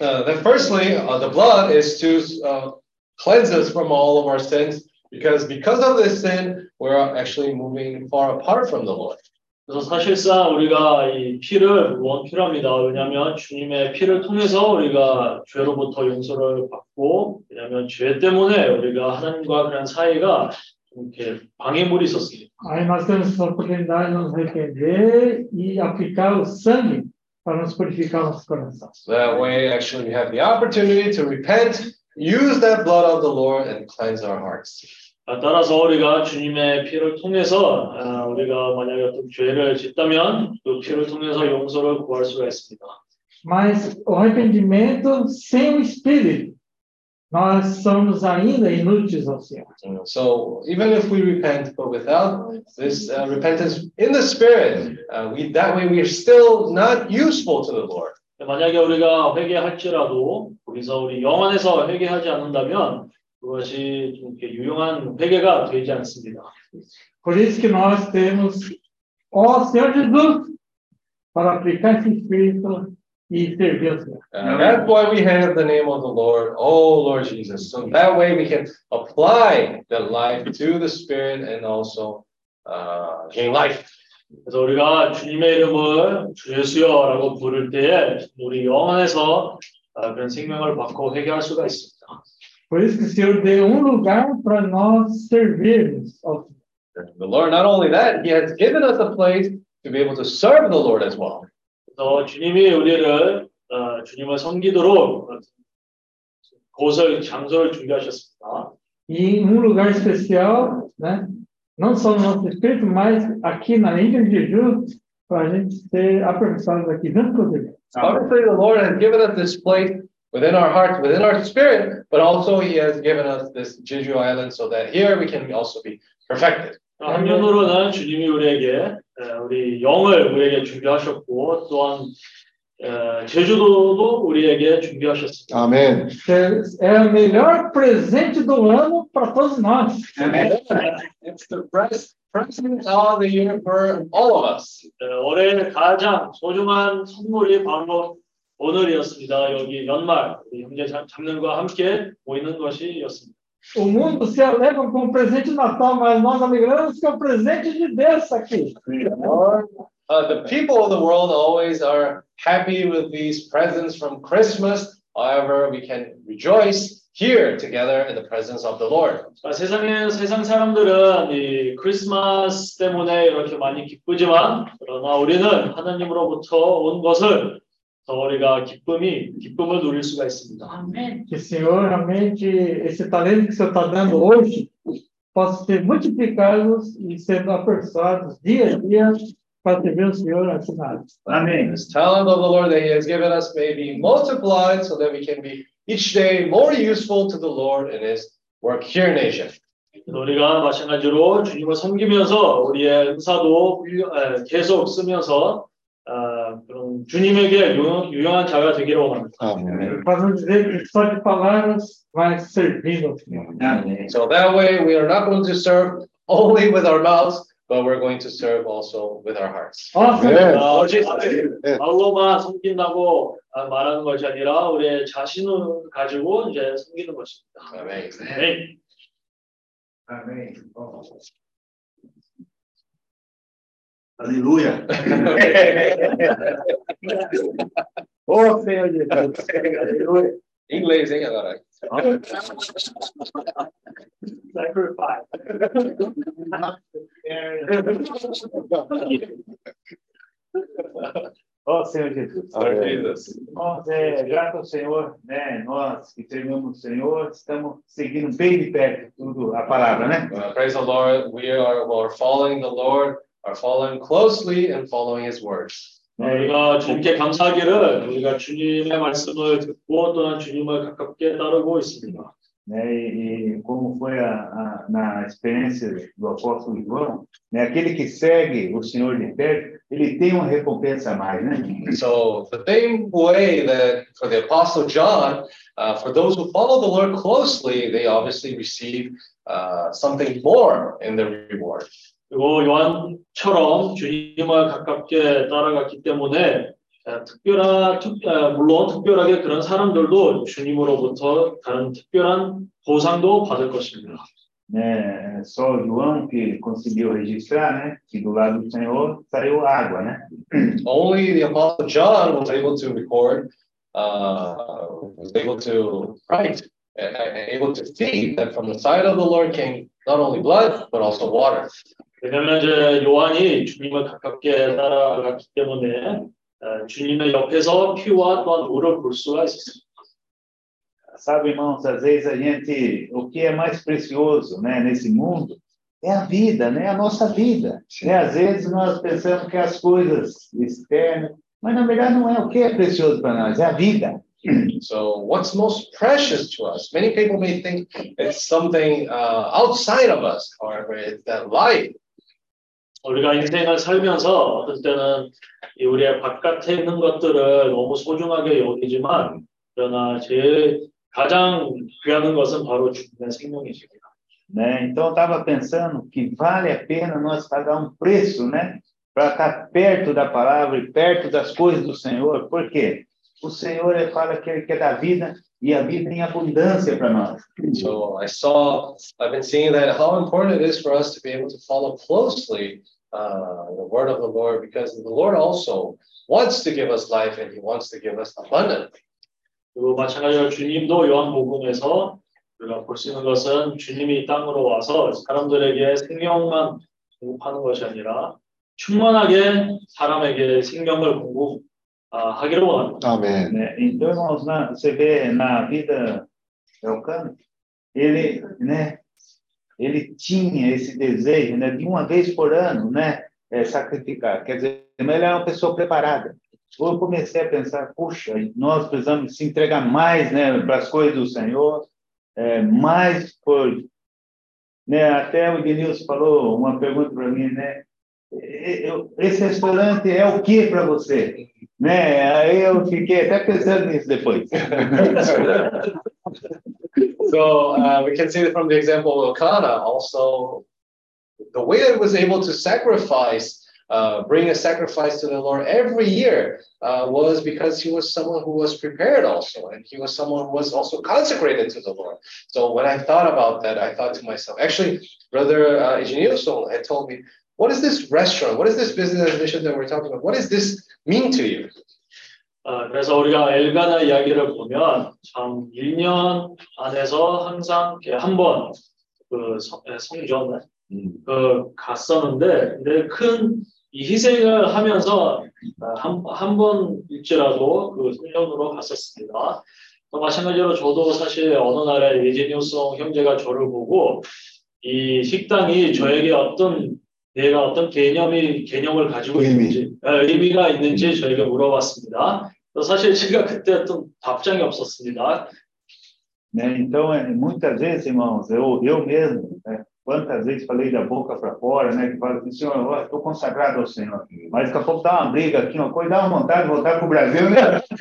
Uh, then firstly, uh, the blood is to uh, cleanse us from all of our sins, because because of this sin, we're actually moving far apart from the Lord. 그래서 사실상 우리가 이 피를 무언 필요합니다. 왜냐하면 주님의 피를 통해서 우리가 죄로부터 용서를 받고, 왜냐하면 죄 때문에 우리가 하나님과 그런 사이가 좀 이렇게 방해물이 있었습니다. Aí nós temos essa oportunidade de nos arrepender e aplicar o sangue para nos purificar nosso coração. That way, actually, we have the opportunity to repent, use that blood of the Lord, and cleanse our hearts. 아, 따라서 우리가 주님의 피를 통해서 아, 우리가 만약에 어떤 죄를 짓다면 그 피를 통해서 용서를 구할 수가 있습니다. Mas o arrependimento sem o Espírito, nós somos ainda inúteis ao Senhor. So even if we repent, but without this uh, repentance in the Spirit, uh, we that way we are still not useful to the Lord. 만약에 우리가 회개할지라도 거기서 우리 영 안에서 회개하지 않는다면 그것이 좀 이렇게 유용한 회개가 되지 않습니다. Por isso que nós temos ó Senhor Jesus para aplicar esse Espírito e servir ao Senhor. Uh, that's why we have the name of the Lord, oh Lord Jesus. So that way we can apply the life to the Spirit and also uh, gain life. 그래서 우리가 주님의 이름을 주 예수여라고 부를 때에 우리 영 안에서 아, 그런 생명을 받고 회개할 수가 있습니다. Por isso que o Senhor deu um lugar para nós servirmos ao Senhor. The Lord, not only that, He has given us a place to be able to serve the Lord as well. 그래서 주님이 우리를 어, 주님을 섬기도록 곳을 장소를 준비하셨습니다. E um lugar especial, né? Não só no nosso espírito, mas aqui na Ilha de Jeju, para a gente ser aperfeiçoados aqui junto com Deus. Obviously, the Lord has given us this place within our hearts, within our spirit, but also He has given us this Jeju Island so that here we can also be perfected. 한편으로는 주님이 우리에게 에, 우리 영을 우리에게 준비하셨고 또한 에, 제주도도 우리에게 준비하셨습니다. 아멘. É o melhor presente do ano para todos nós. It's the best present of the year for all of us. 에, 올해 가장 소중한 선물이 바로 오늘이었습니다. 여기 연말 우리 형제 자- 자매들과 함께 모이는 것이었습니다. O mundo se alegra com o presente de Natal, mas nós alegramos com o presente de Deus aqui. Uh, the people of the world always are happy with these presents from Christmas. However, we can rejoice here together in the presence of the Lord. 아, 세상에 세상 사람들은 이 크리스마스 때문에 이렇게 많이 기쁘지만 그러나 우리는 하나님으로부터 온 것을 더 우리가 기쁨이 기쁨을 누릴 수가 있습니다. Que o Senhor realmente, esse talento que o Senhor está dando hoje, possa ser multiplicados e sendo aperfeiçoados dia a dia para servir o Senhor assinado. Amém. This talent of the Lord that He has given us may be multiplied so that we can be each day more useful to the Lord in His work here in Asia. 우리가 마찬가지로 주님을 섬기면서 우리의 은사도 계속 쓰면서 아, 그런 주님에게 유용, 유용 한 자가 되기를 원합니다. 아멘. So that way we are not going to serve only with our mouths, but we're going to serve also with our hearts. 네. 아, 어제 네. 말로만 섬긴다고 아, 말하는 것이 아니라 우리의 자신을 가지고 이제 섬기는 것입니다. Amen. 네. Amém. Aleluia. Ô, Senhor Jesus. Aleluia. Inglês, hein, agora? Sacrifice. Ó Senhor Jesus, Lord Jesus. nós é grato ao Senhor, né? Nós que servimos o Senhor, estamos seguindo bem de perto tudo a palavra, né? Uh, praise the Lord. We are, we are following the Lord, are following closely and following His words. 네, 우리가 주님께 감사하기를 우리가 주님의 말씀을 듣고 또한 주님을 가깝게 따르고 있습니다. né? E, e como foi a, a, na experiência do apóstolo João, né? Aquele que segue o Senhor de perto, ele tem uma recompensa a mais, né? So the same way that for the Apostle John, uh, for those who follow the Lord closely, they obviously receive uh, something more in the reward. 그리고 요한처럼 주님을 가깝게 따라갔기 때문에 어, 특별한 특- 어, 물론 특별하게 그런 사람들도 주님으로부터 다른 특별한 보상도 받을 것입니다. né? Só João que conseguiu registrar, né? Que do lado do Senhor saiu água, né? Only the Apostle John was able to record, uh, was able to write, and able to see that from the side of the Lord came not only blood but also water. 왜냐하면 이제 요한이 주님을 가깝게 따라갔기 때문에 어, 주님의 옆에서 피와 또한 물을 볼 수가 있었습니다. Sabe, irmãos, às vezes a gente, o que é mais precioso, né, nesse mundo é a vida, né, a nossa vida. Né? Às vezes nós pensamos que as coisas externas, mas na verdade não é o que é precioso para nós, é a vida. So, what's most precious to us? Many people may think it's something uh, outside of us. However, it's that life. 우리가 인생을 살면서 어떤 때는 이 우리의 바깥에 있는 것들을 너무 소중하게 여기지만 그러나 제일 가장 귀하는 것은 바로 주님의 생명이십니다. Né? Então eu estava pensando que vale a pena nós pagar um preço, né, para estar perto da palavra e perto das coisas do Senhor. Por quê? O Senhor fala que ele quer dar vida e a vida em abundância para nós. So, I saw, I've been seeing that how important it is for us to be able to follow closely uh, the word of the Lord because the Lord also wants to give us life and He wants to give us abundantly. 그리고 마찬가지로 주님도 요한복음에서 우리가 볼 수 있는 것은 주님이 이 땅으로 와서 사람들에게 생명만 공급하는 것이 아니라 충만하게 사람에게 생명을 공급 uh, Hageruan. Amém. Né? Então, irmãos, na, você vê na vida de Elcano, ele, né, ele tinha esse desejo né, de uma vez por ano né, é, sacrificar. Quer dizer, ele era uma pessoa preparada. Eu comecei a pensar, puxa, nós precisamos se entregar mais né, para as coisas do Senhor, é, mais por... Né, até o Idenilson falou uma pergunta para mim, né? Esse restaurante é o que para você? Né? Aí eu fiquei até pensando nisso depois. So uh, we can see from the example of Elkanah also the way he was able to sacrifice, uh, bring a sacrifice to the Lord every year uh, was because he was someone who was prepared also, and he was someone who was also consecrated to the Lord. So when I thought about that, I thought to myself, actually, Brother uh, Eugenio had told me, what is this restaurant? What is this business mission that we're talking about? What does this mean to you? 아, 그래서 우리가 엘가나 이야기를 보면 참 1년 안에서 항상 한번 그 성- 에, 성전에 그 갔었는데 근데 큰 이 희생을 하면서 한한 번 일지라도 그 성전으로 갔었습니다. 또 마찬가지로 저도 사실 어느 날에 예진용 성 형제가 저를 보고 이 식당이 저에게 어떤 내가 어떤 개념이 개념을 가지고 의미. 있는지 에, 의미가 있는지 저에게 물어봤습니다. 그래서 사실 제가 그때 어떤 답장이 없었습니다. Né? Então, é, muitas vezes, irmãos, eu, eu mesmo, né, quantas vezes falei da boca para fora, né, que fala assim, Senhor, eu estou consagrado ao Senhor, mas daqui a pouco dá uma briga aqui, uma coisa, dá uma vontade de voltar para o Brasil, né?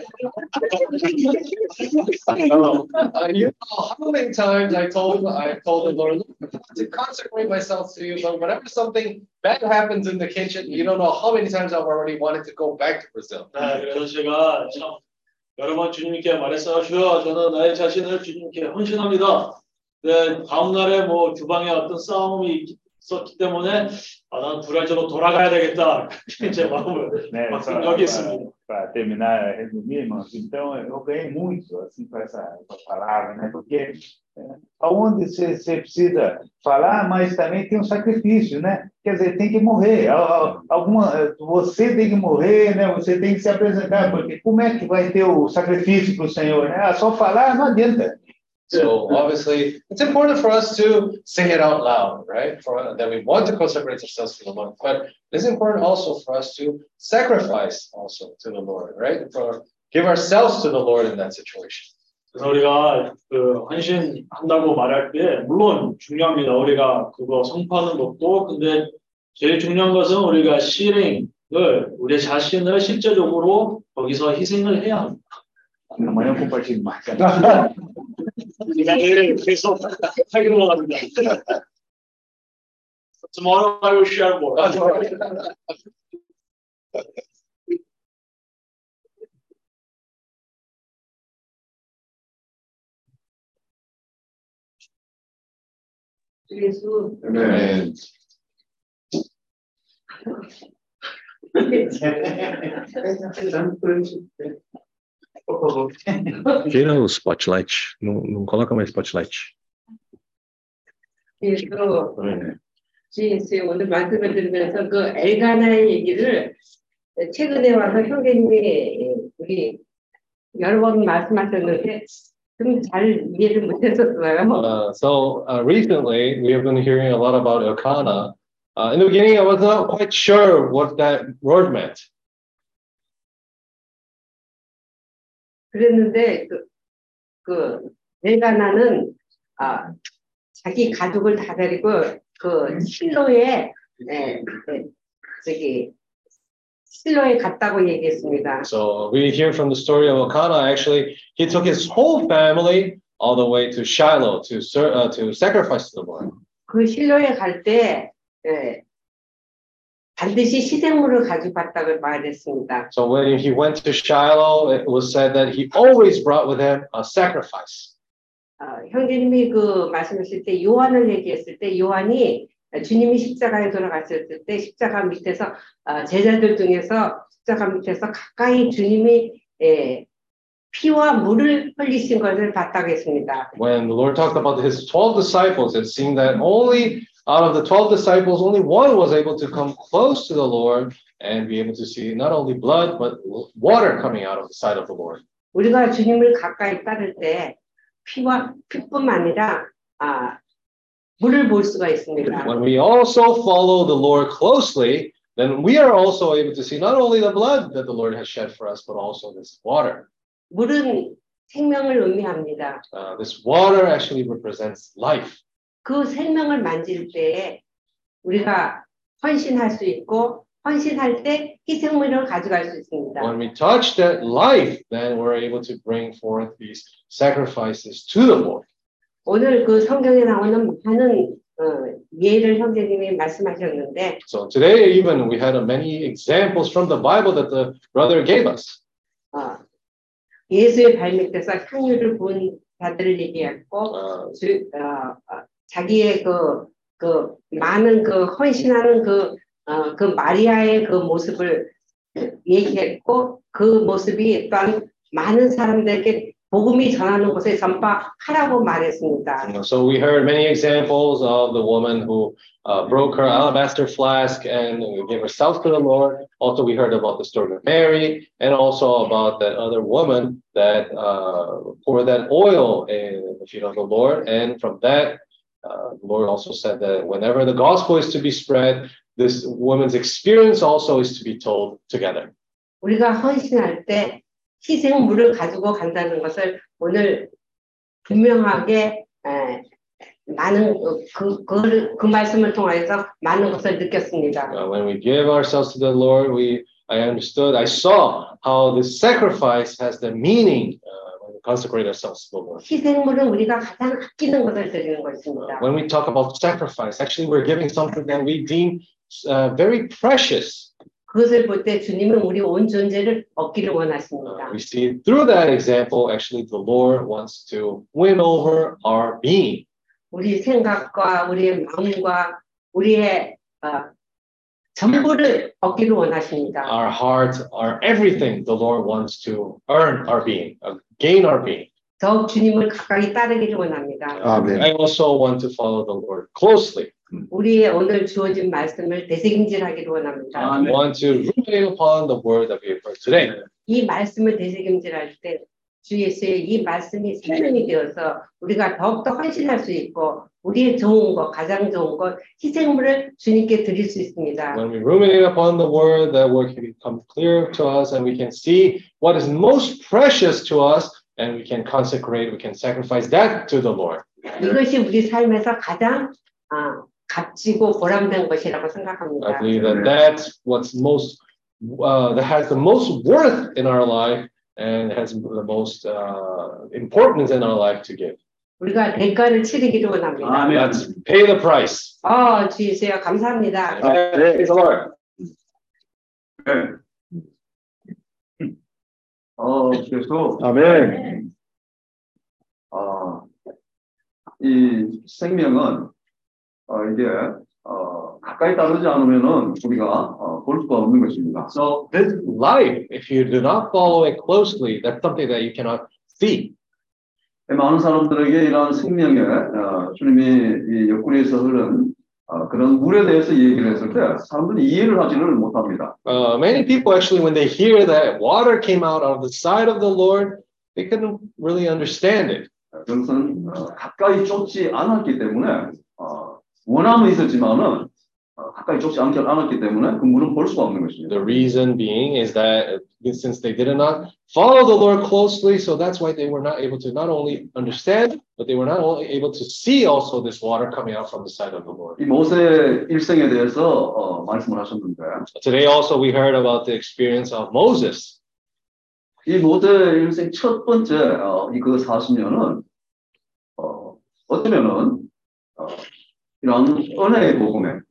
Uh, you know how many times I told I told the Lord "Look, to consecrate myself to you, but whenever something bad happens in the kitchen, you don't know how many times I've already wanted to go back to Brazil. 네, 그래서 제가 참 여러 번 주님께 말했어요. 주여, 저는 나의 자신을 주님께 헌신합니다. 네, 다음 날에 뭐 주방에 어떤 싸움이 있었기 때문에 아, 난 불알제로 돌아가야 되겠다. 그렇게 제 마음을 né? 막 Para 생각이 있습니다. terminar, resumir, irmãos, então eu ganhei muito assim com essa, com a palavra, né? Porque é, aonde você, você precisa falar, mas também tem um sacrifício, né? Quer dizer, tem que morrer. Al- al- Alguma, você tem que morrer, né? Você tem que se apresentar, porque como é que vai ter o sacrifício para o Senhor? Né? Ah, só falar não adianta. So obviously, it's important for us to say it out loud, right? For that we want to consecrate ourselves to the Lord, but it's important also for us to sacrifice also to the Lord, right? For give ourselves to the Lord in that situation. 그래서 우리가 그 헌신한다고 말할 때 물론 중요합니다. 우리가 그거 선포하는 것도 근데 제일 중요한 것은 우리가 실행을 우리 자신을 실제적으로 거기서 희생을 해야 합니다. Tomorrow I will share more. Amen. Tira o spotlight. Não, não coloca mais spotlight. 예수 GS 오늘 말씀을 들으면서 그 엘가나의 얘기를 최근에 와서 형제님이 우리 여러 번 말씀하셨는데 좀 잘 이해를 못했었어요. Uh, so uh, recently, we have been hearing a lot about Elkanah. Uh, in the beginning, I was not quite sure what that word meant. 그랬는데 그, 그 엘가나는 아, 자기 가족을 다 데리고 그 실로에 예, 예, 저기 실로에 갔다고 얘기했습니다. So we hear from the story of Elkanah. Actually, he took his whole family all the way to Shiloh to uh, to sacrifice to the Lord. 그 실로에 갈때 예, 반드시 시생물을 가지고 갔다고 말했습니다. So when he went to Shiloh, it was said that he always brought with him a sacrifice. 어, 형제님이 그 말씀하실 때 요한을 얘기했을 때 요한이 주님이 십자가에 돌아갔을 때 십자가 밑에서 어, 제자들 중에서 십자가 밑에서 가까이 주님이 예, 피와 물을 흘리신 것을 봤다고 했습니다. When the Lord talked about his 12 disciples, it seemed that only out of the 12 disciples, only one was able to come close to the Lord and be able to see not only blood, but water coming out of the side of the Lord. 우리가 주님을 가까이 따를 때 피와 피뿐만 아니라 아, 물을 볼 수가 있습니다. When we also follow the Lord closely, then we are also able to see not only the blood that the Lord has shed for us, but also this water. 물은 생명을 의미합니다. Uh, this water actually represents life. 그 생명을 만질 때 우리가 헌신할 수 있고 헌신할 때 희생물을 가져갈 수 있습니다. When we touch that life, then we're able to bring forth these sacrifices to the Lord. 오늘 그 성경에 나오는 많은 어, 예를 형제님이 말씀하셨는데 So today, even we had uh, many examples from the Bible that the brother gave us. 어, 예수의 발밑에서 향유를 본 자들을 얘기했고 Uh, 주, 어, 어, 자기의 그, 그 많은 그 헌신하는 그 어, 그 마리아의 그 모습을 얘기했고 그 모습이 또한 많은 사람들에게 복음이 전하는 곳에 전파하라고 말했습니다. So we heard many examples of the woman who uh, broke her alabaster flask and gave herself to the Lord. Also, we heard about the story of Mary and also about that other woman that uh, poured that oil in the feet of the Lord. And from that, uh, the Lord also said that whenever the gospel is to be spread, this woman's experience also is to be told together. 우리가 헌신할 때 희생물을 가지고 간다는 것을 오늘 분명하게 에, 많은 어, 그, 그, 그 말씀을 통해서 많은 것을 느꼈습니다. Uh, when we give ourselves to the Lord, we I understood, I saw how the sacrifice has the meaning uh, when we consecrate ourselves to the Lord. 희생물은 우리가 가장 아끼는 것을 드리는 것입니다. When we talk about sacrifice, actually we're giving something that we deem uh, very precious. 그것을 볼 때 주님은 우리 온 존재를 얻기를 Uh, 원하십니다. we see through that example, actually the Lord wants to win over our being. 우리 생각과 우리의 마음과 우리의 어, 전부를 얻기를 원하십니다. Our heart, our everything, the Lord wants to earn our being, uh, gain our being. 더욱 주님을 가까이 따르기를 원합니다. 아멘. I also want to follow the Lord closely. 우리의 오늘 주어진 말씀을 되새김질하기를 원합니다. I want to ruminate upon the word that we have heard today. 이 말씀을 되새김질할 때 주 예수의 이 말씀이 생명이 되어서 우리가 더욱더 헌신할 수 있고 우리의 좋은 것, 가장 좋은 것, 희생물을 주님께 드릴 수 있습니다. When we ruminate upon the word, that word can become clear to us and we can see what is most precious to us and we can consecrate, we can sacrifice that to the Lord. 이것이 우리 삶에서 가장 아, 값지고 보람된 것이라고 I 생각합니다. believe that that's what's most, uh, that has the most worth in our life and has the most uh, importance in our life to give. 우리가 대가를 치르기를 원합니다. Let's pay the price. 아, 주 예수야 감사합니다. Praise the Lord. 어, 그래서, 아멘. 아, 이 생명은, 어, 이게, 어, 가까이 따르지 않으면은 우리가, 어, 볼 수가 없는 것입니다. So this life, if you do not follow it closely, that's something that you cannot see. 많은 사람들에게 이러한 생명의, 어, 주님이 이 옆구리에서 흐른, 어, 그런 물에 대해서 얘기를 했을 때 사람들이 이해를 하지는 못합니다. Uh, many people actually, when they hear that water came out of the side of the Lord, they couldn't really understand it. 그것은 어, 가까이 쫓지 않았기 때문에 어, 원함은 있었지만은 어, 가까이 쫓지 않, 않았기 때문에 그 물은 볼 수가 없는 것입니다. The reason being is that uh, since they did not follow the Lord closely, so that's why they were not able to not only understand, but they were not only able to see also this water coming out from the side of the Lord. 이 모세 일생에 대해서 어, 말씀을 하셨는데 Today also we heard about the experience of Moses. 이 모세 일생 첫 번째 어, 이그 40년은 어, 어쩌면은 어, 이런 은혜의 복음에 어,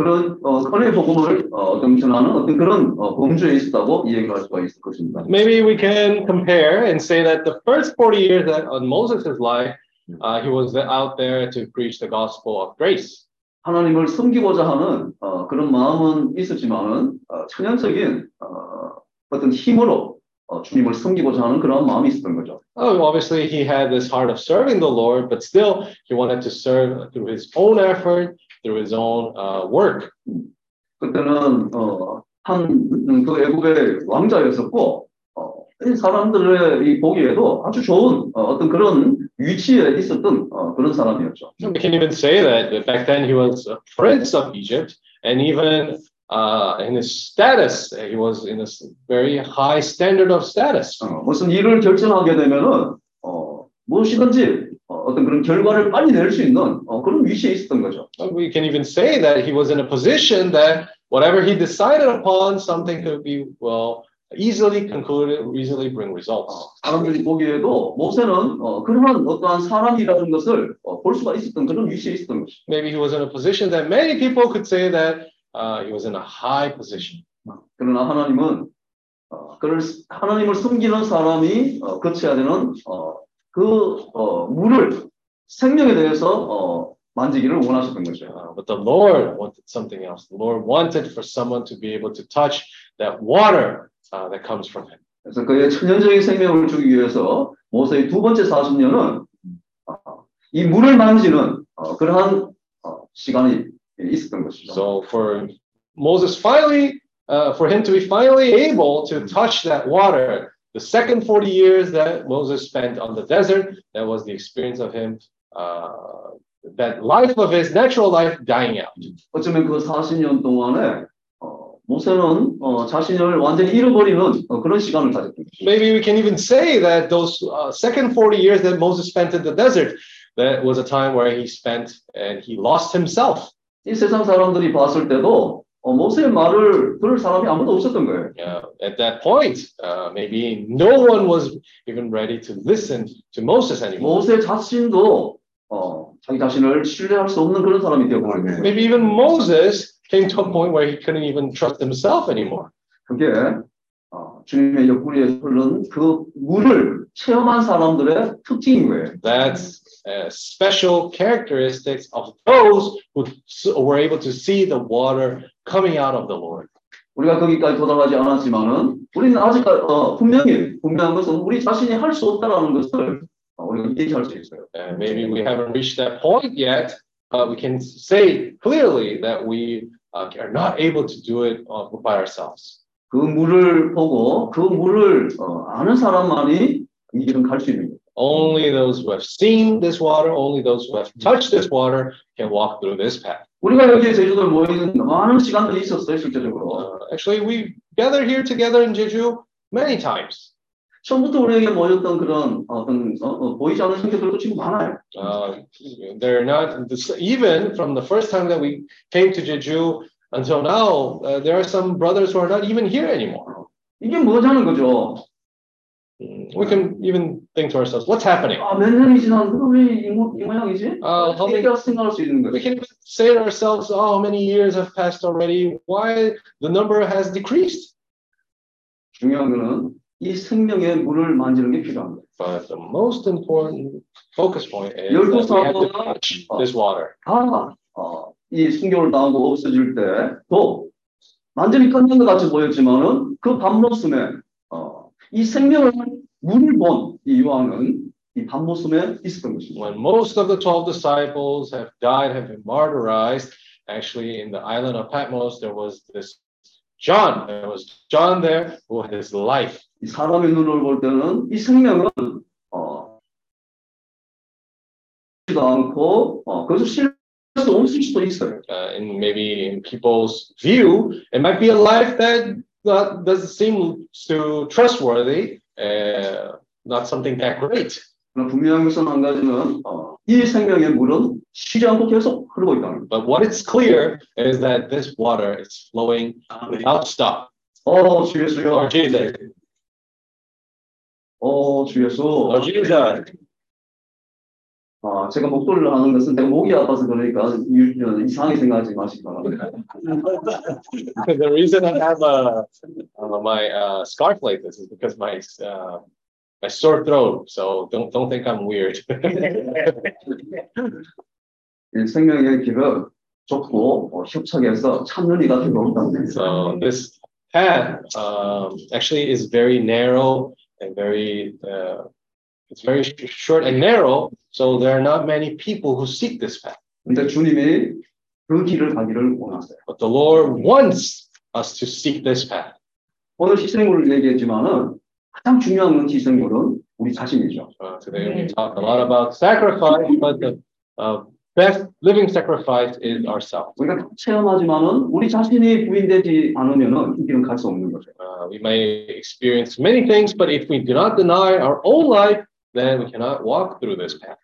그런 어, 은혜의 복음을 어, 경전하는 어떤 그런 어, 범주에 있었다고 이야기할 수가 있을 것입니다. Maybe we can compare and say that the first 40 years that on Moses' life, uh, he was out there to preach the gospel of grace. 하나님을 섬기고자 하는 어, 그런 마음은 있었지만은 어, 천연적인 어, 어떤 힘으로 어, 주님을 섬기고자 하는 그런 마음이 있었던 거죠. Oh, obviously, he had this heart of serving the Lord, but still, he wanted to serve through his own effort, through his own uh, work. 그때는 어, 한그 애국의 왕자였었고 어, 이 사람들의 이 보기에도 아주 좋은 어, 어떤 그런 위치에 있었던 어, 그런 사람이었죠. We can even say that, back then he was a prince of Egypt, and even uh, in his status, he was in a very high standard of status. 어, 무슨 일을 결정하게 되면은 어, 무엇이든지 어, 어떤 그런 결과를 빨리 낼 수 있는 어, 그런 위치에 있었던 거죠. We can even say that he was in a position that whatever he decided upon, something could be, well, easily concluded, easily bring results. 사람들이 보기에도 모세는 어, 그러한 어떠한 사람이라는 것을 어, 볼 수가 있었던 그런 위치에 있었던 것이죠. Maybe he was in a position that many people could say that uh, he was in a high position. 그러나 하나님은 어, 그를 하나님을 섬기는 사람이 어, 거쳐야 되는 어, 그 어, 물을 생명에 대해서 어, 만지기를 원하셨던 거죠. Uh, but the Lord wanted something else. The Lord wanted for someone to be able to touch that water uh, that comes from Him. 그래서 그의 천연적인 생명을 주기 위해서 모세의 두 번째 40년은 어, 이 물을 만지는 어, 그러한 어, 시간이 있었던 것이죠. So for Moses finally, uh, for him to be finally able to touch that water, the second 40 years that Moses spent on the desert, that was the experience of him, uh, that life of his natural life dying out. 어쩌면 그 40년 동안에 어, 모세는 어, 자신을 완전히 잃어버리는 어, 그런 시간을 가졌던 것이죠. Maybe we can even say that those uh, second 40 years that Moses spent in the desert, that was a time where he spent and he lost himself. 이 세상 사람들이 봤을 때도 어, 모세의 말을 들을 사람이 아무도 없었던 거예요. Uh, at that point, uh, maybe no one was even ready to listen to Moses anymore. 모세 자신도 어, 자기 자신을 신뢰할 수 없는 그런 사람이 되어버린 거예요. Maybe even Moses came to a point where he couldn't even trust himself anymore. 그게 어, 주님의 옆구리에 흐르는 그 물을 체험한 사람들의 특징인 거예요. That's uh, special characteristics of those who were able to see the water coming out of the Lord. 우리가 거기까지 도달하지 않았지만은 우리는 아직까지 어, 분명히 분명한 것은 우리 자신이 할 수 없다라는 것을 어, 우리가 얘기할 수 있어요. Uh, maybe we haven't reached that point yet, but we can say clearly that we uh, are not able to do it uh, by ourselves. 그 물을 보고 그 물을 어, 아는 사람만이 이 길은 갈 수 있는 거예요. Only those who have seen this water, only those who have touched this water can walk through this path. 우리가 여기에 제주도에 모이는 많은 시간들이 있었어요, 실제적으로. Uh, actually, we gather here together in Jeju many times. 처음부터 우리에게 모였던 그런 어떤 어, 어, 보이지 않는 형제들도 지금 많아요. Uh, they're not this, even from the first time that we came to Jeju until now. Uh, there are some brothers who are not even here anymore. 이게 뭐냐는 거죠. Mm, We can even think to ourselves, what's happening? 아, 몇 년이 지났는데 왜 이 모양이지? 아, how many- 이렇게 생각할 수 있는 We 거예요. can even say to ourselves, oh, how many years have passed already? Why the number has decreased? 중요한 거는 이 생명의 물을 만지는 게 필요한 거예요. But the most important focus point is 열두 that we have to 사도가 touch this water. 다, 어, 이 순교를 당하고 없어질 때도 완전히 끝난 것 같이 보였지만은 그 밤모습에 어, 이 생명을 물을 본 이 요한은 이 밤모습에 있었던 것입니다. When most of the 12 disciples have died, have been martyrized, actually in the island of Patmos, there was this John. There was John there who had his life. 이 사람의 눈을 볼 때는 이 생명은 어, 도 않고 어, 그것을 신뢰할 수 없을 수도 있어요. Uh, and maybe in people's view, it might be a life that not, doesn't seem too trustworthy, uh, not something that great. 그러나 분명한 것은 한 가지는 어, 이 생명의 물은 쉬지 않고 계속 흐르고 있다는 거예요. But what is clear is that this water is flowing without stop. 어, 주 예수요. Lord Jesus, 어, 주 예수. Lord Jesus. 아, 제가 목도리를 하는 것은 내가 목이 아파서 그러니까 유- 어, 이상하게 생각하지 마시기 바랍니다. the reason I have uh, uh, my uh, scarf like this is because my uh, my sore throat. So don't don't think I'm weird. 이 생명의 길은 좁고 어, 협착해 해서 찾는 이가 필요 없다는 so 거예요. this path um, actually is very narrow and very uh, it's very sh- short and narrow. So there are not many people who seek this path. 근데 주님이 그 길을 가기를 원하세요. But the Lord wants us to seek this path. 오늘 희생물을 얘기했지만은 가장 중요한 건 희생물은 우리 자신이죠. Uh, today we talked a lot about sacrifice, but the uh, best living sacrifice is ourselves. 우리가 다 체험하지만은 우리 자신이 부인되지 않으면은 이 길은 갈 수 없는 거죠. Uh, we may experience many things, but if we do not deny our own life, then we cannot walk through this path.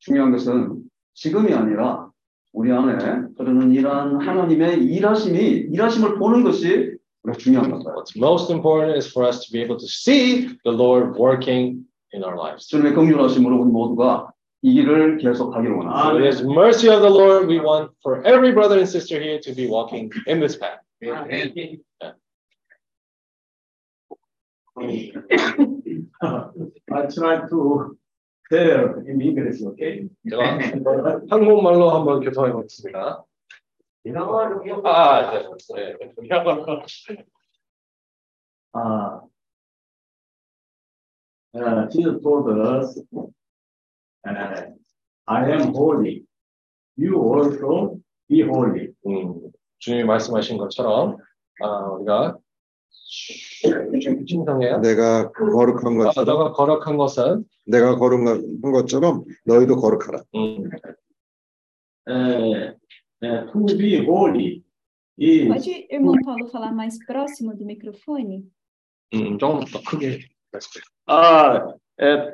중요한 것은 지금이 아니라 우리 안에 흐르는 이러한 하나님의 일하심이 일하심을 보는 것이 우리가 중요한 것이다. What's most important is for us to be able to see the Lord working in our lives. 주님의 긍휼하심으로 우리 모두가 이 길을 계속 가기를 So 원합니다. it is mercy of the Lord we want for every brother and sister here to be walking in this path. I try to there in English, okay? 제가 한국말로 한번 교통해 보겠습니다. 아, 네. 네. Uh, uh, Jesus told us, uh, I am holy. You also be holy. 음, 주님이 말씀하신 것처럼 아, 우리가 신성해요. 내가 거룩한 아, 것처럼 너가 거룩한 것은 내가 거룩한 것처럼 너희도 거룩하라. 음, Uh, uh, to be holy is Pode, irmão Paulo, falar mais próximo do microfone? 음, 조금 더 크게 말씀해. uh, uh,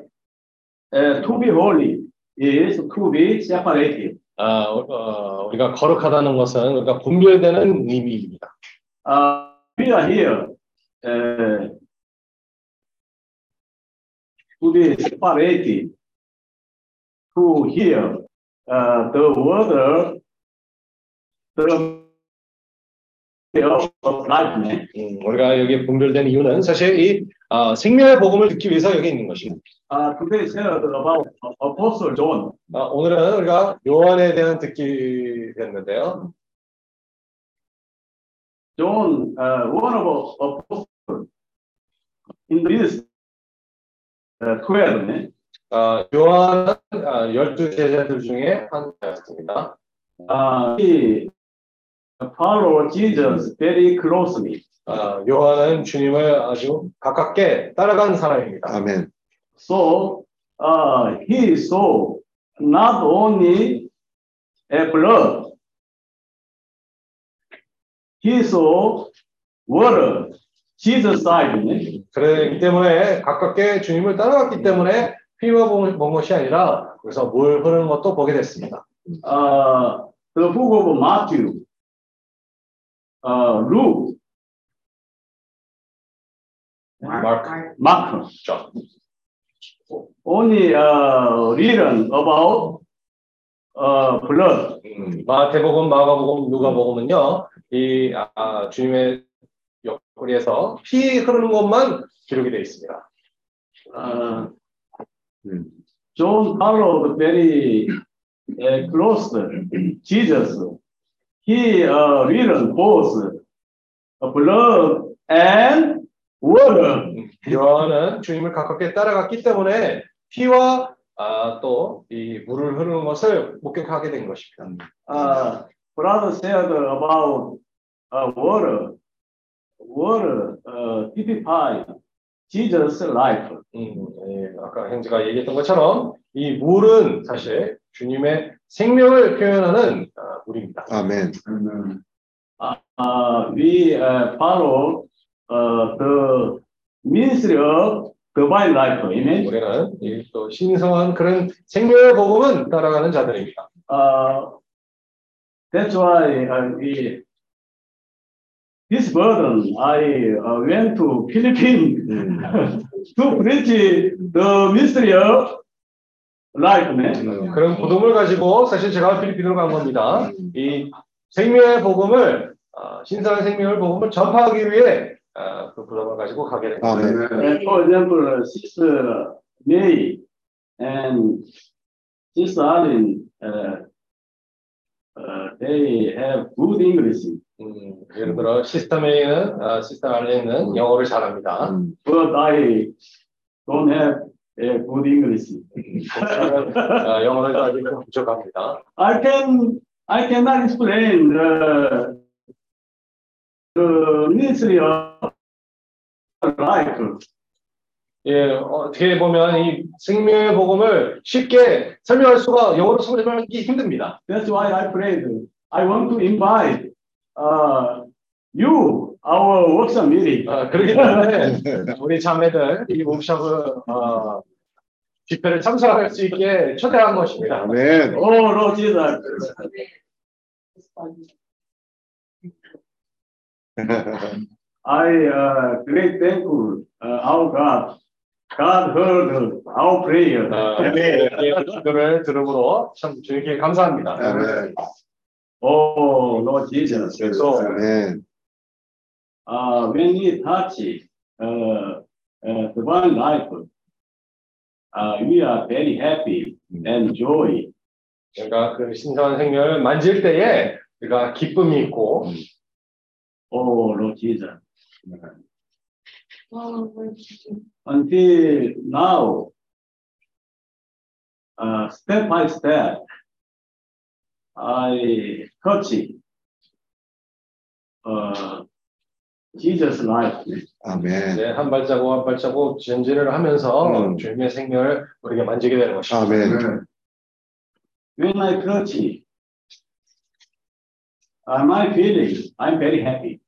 uh, to be holy is to be separated. 아, 어, 우리가 거룩하다는 것은 우리가 분별되는 의미입니다. Uh, we are here uh, to be separated to hear uh, the word, the of life. 음, 우리가 여기 분별된 이유는 사실 이 아, 생명의 복음을 듣기 위해서 여기 있는 것입니다. Uh, today said about Apostle John. 아, 오늘은 우리가 요한에 대한 듣기 됐는데요. John, uh, one of apostles in this uh, 12, man. 아, 요한은 아, 열두 제자들 중에 한 자였습니다. uh, he followed Jesus very closely. 아, 요한은 주님을 아주 가깝게 따라간 사람입니다. 아멘. So uh, he saw not only a blood, he saw water, Jesus side. 그렇기 때문에 가깝게 주님을 따라갔기 때문에 피와 본 것이 아니라 그래서 물 흐르는 것도 보게 됐습니다. Uh, the book of Matthew, uh, Luke, 마크, Mark, 죠 only uh, written about uh, blood. 음, 마태복음, 마가복음, 누가복음은요, 이 아, 주님의 옆구리에서 피 흐르는 것만 기록이 되어 있습니다. Uh, 음. John followed very uh, close Jesus. He uh, written both uh, blood and water. 요한은 주님을 가깝게 따라갔기 때문에 피와 아, 또이 물을 흐르는 것을 목격하게 된 것입니다. Uh, brother said about uh, water. Water uh, typify Jesus' life. 음, 예, 아까 형제가 얘기했던 것처럼 이 물은 사실 주님의 생명을 표현하는 아, 물입니다. 아멘. Uh, we uh, follow uh, the ministry of divine life. Amen. 우리는 이또 신성한 그런 생명의 복음은 따라가는 자들입니다. Uh, that's why uh, we, this burden, I uh, went to Philippines to preach the mystery of life, man. 그런 부동을 가지고 사실 제가 필리핀으로 간 겁니다. 이 생명의 복음을 아, 신성한 생명의 복음을 전파하기 위해 아, 그 부담을 가지고 가게 된 겁니다. 아멘. And for example, Sister May and Sister Arlene, uh, uh, they have good English, 음, 예를 들어 Sister May는 아, Sister Arlene은 영어를 잘합니다. but I don't have a good English. 아, 영어를 아직 좀 부족합니다. I can I cannot explain the the ministry of life. 예, 어떻게 보면 이 생명의 복음을 쉽게 설명할 수가 영어로 설명하기 힘듭니다. That's why I prayed. I want to invite uh, you, our workshop meeting. 아, 그렇기 때문에 우리 자매들 이 옥샵을 어, 집회를 참석할 수 있게 초대한 것입니다. 아멘. Oh Lord Jesus. I uh, great thankful uh, our God. God heard our prayer. 아, 네, 기도를 들음으로 참 주님께 감사합니다. 아멘. Oh Lord Jesus. So 아멘. uh, when we touch uh, uh, divine life, uh, we are very happy and joy. 그러니까 그 신성한 생명을 만질 때에 우리가 기쁨이 있고 Oh, Lord Jesus. Until now, uh, step by step, I touch uh, Jesus' life. 아멘. 이제 한 발자국 한 발자국 전진을 하면서 음. 주님의 생명을 우리가 만지게 되는 것입니다. 아멘. When I touch, uh, my feeling, I'm very happy.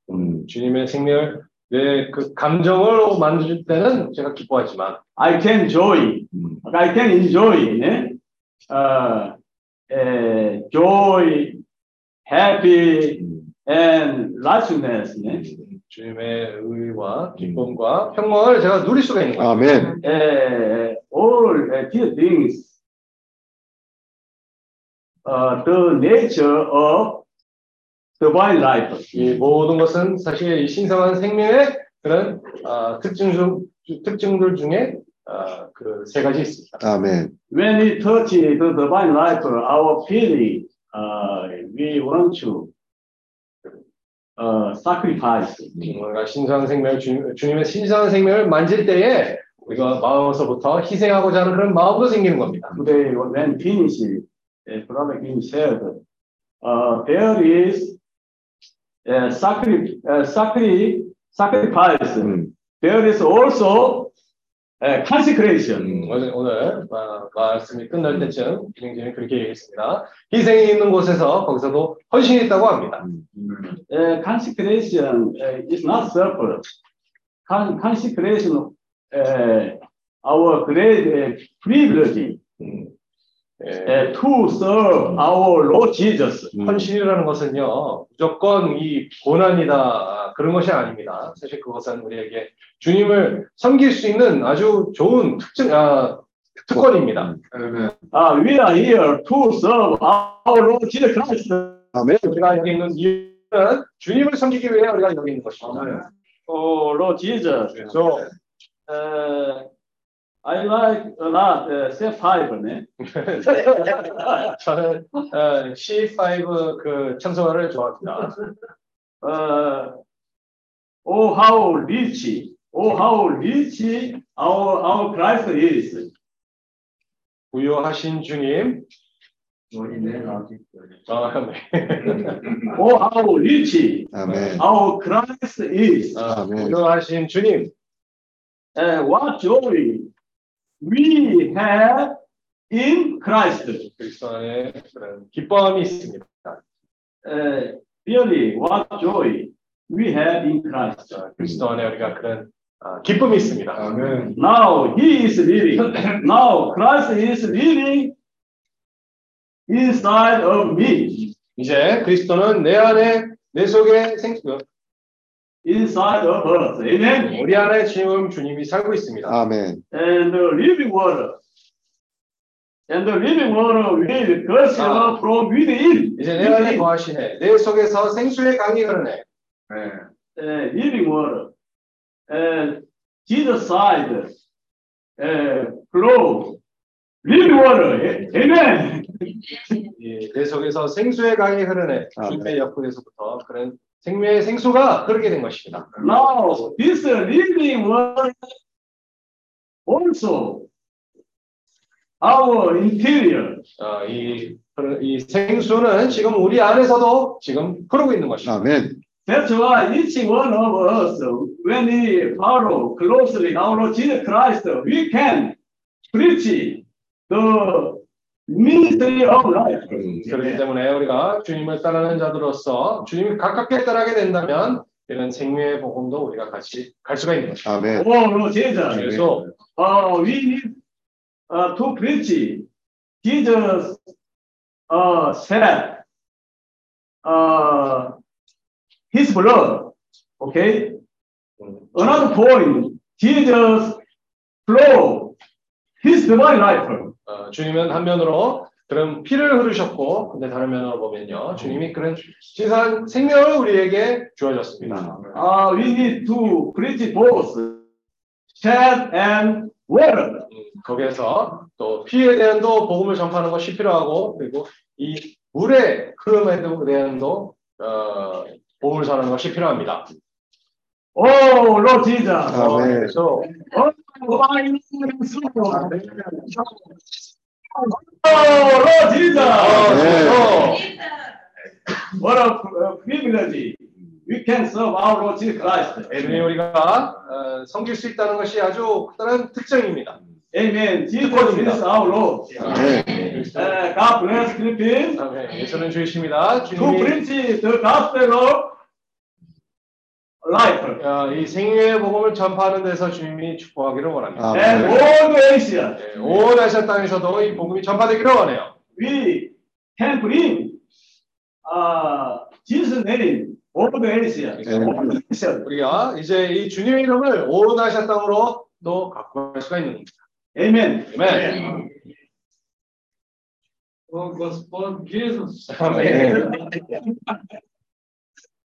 음, 주님의 생명을 내그 감정으로 만질 때는 제가 기뻐하지만 I can joy, 음, I can enjoy, 네? uh, uh, joy, happy, 음, and righteousness. 네? 주님의 의와 기쁨과 평강을 제가 누릴 수가 있는 거예요. 아멘. uh, all uh, these things, uh, the nature of divine life. 이 모든 것은 사실 이 신성한 생명의 그런 아, 특징 중 특징들 중에 아, 그세 가지 있습니다. 아멘. When we touch the divine life, our feeling, uh, we want to uh, sacrifice. 우리가 신성한 생명을 주님, 주님의 신성한 생명을 만질 때에 우리가 마음에서부터 희생하고자 하는 그런 마음도 생기는 겁니다. Today, when finish, uh, Brother Kim said, uh, there is a sacri- uh, sacri- sacrifice. 음, There is also a consecration. 음, 오늘, 오늘 아, 말씀이 끝날 때쯤 기능진이 그렇게 얘기했습니다. 희생이 있는 곳에서 거기서도 헌신이 있다고 합니다. Uh, consecration uh, is not separate. Con- consecration, uh, our great uh, privilege 음, 예, to serve our Lord Jesus. 음, 헌신이라는 것은요 무조건 이 고난이다 그런 것이 아닙니다. 사실 그것은 우리에게 주님을 섬길 수 있는 아주 좋은 특징 아, 특권입니다. 아멘. Uh, we are here to serve our Lord Jesus Christ. 아멘. 우리가 여기 있는 이유는 주님을 섬기기 위해 우리가 여기 있는 것입니다. Oh, Lord Jesus. So, uh, I like a lot uh, step five. 네? 저는 어, C5 그 청소를 좋아합니다. Uh, oh, how rich, oh, how rich our, our Christ is. 부유하신 주님. 아, 네. Oh, how rich 아멘. our Christ is. 아, 아멘. 부유하신 주님. Uh, what joy we have in Christ. 그리스도 안에 그런 기뻐함이 있습니다. Uh, really, what joy we have in Christ. 아, 그리스도 안에 우리가 그런 아, 기쁨이 있습니다. 아멘. Now he is living. Now Christ is living inside of me. 이제 그리스도는 내 안에 내 속에 생 Inside of us. Amen. 우리 안에 지금 주님이 살고 있습니다. 아멘. And the living water. And the living water will gush Ah. from within. 이제 내 안에 거하시네. 내 속에서 생수의 강이 흐르네. Uh, living water. And Jesus side. Uh, flow. Living water. Amen. 예, 내 속에서 생수의 강이 흐르네. 주님의 옆구리에서부터 그런 생명의 생수가 흐르게 된 것입니다. Now, this living water also our interior. 어, 이, 이 생수는 지금 우리 안에서도 지금 흐르고 있는 것입니다. 아멘. That's why each one of us, when we follow closely our Lord Jesus Christ, we can preach the ministry of life. 음, 그렇기 때문에 우리가 주님을 따르는 자들로서 주님을 가깝게 따르게 된다면 이런 생명의 복음도 우리가 같이 갈 수가 있는 것입니다. 아멘. Oh, Lord Jesus. 그래서 uh, we need uh, to preach. Jesus uh, said, uh, his blood. Okay. 음, Another point, Jesus flow divine life. 어, 주님은 한면으로 그런 피를 흐르셨고 근데 다른 면으로 보면요 주님이 그런 신선 생명을 우리에게 주어졌습니다. Uh, we need to preach both shed and water. 음, 거기에서 또 피에 대한도 복음을 전파하는 것이 필요하고 그리고 이 물의 흐름에 대한도 어, 복음을 전하는 것이 필요합니다. Oh, Lord Jesus. 어, 아멘. 그래서. 어, What a uh, privilege. We can serve our Lord Jesus Christ. 주님 우리가 어, 섬길 수 있다는 것이 아주 커다란 특징입니다. Amen. Jesus is our Lord. Uh, God bless Philippines. 예수는 주이십니다. to preach the gospel of life 어, 이 생애의 복음을 전파하는 데서 주님이 축복하기를 원합니다. and 아멘. all the Asia. 네, 온 아시아 땅에서도 이 복음이 전파되기를 원해요. We can bring uh, Jesus' name all the Asia. All the Asia. 우리가 이제 이 주님의 이름을 온 아시아 땅으로 또 갖고 갈 수가 있는 겁니다. Amen. 아멘. Oh, Господь Jesus. 아멘.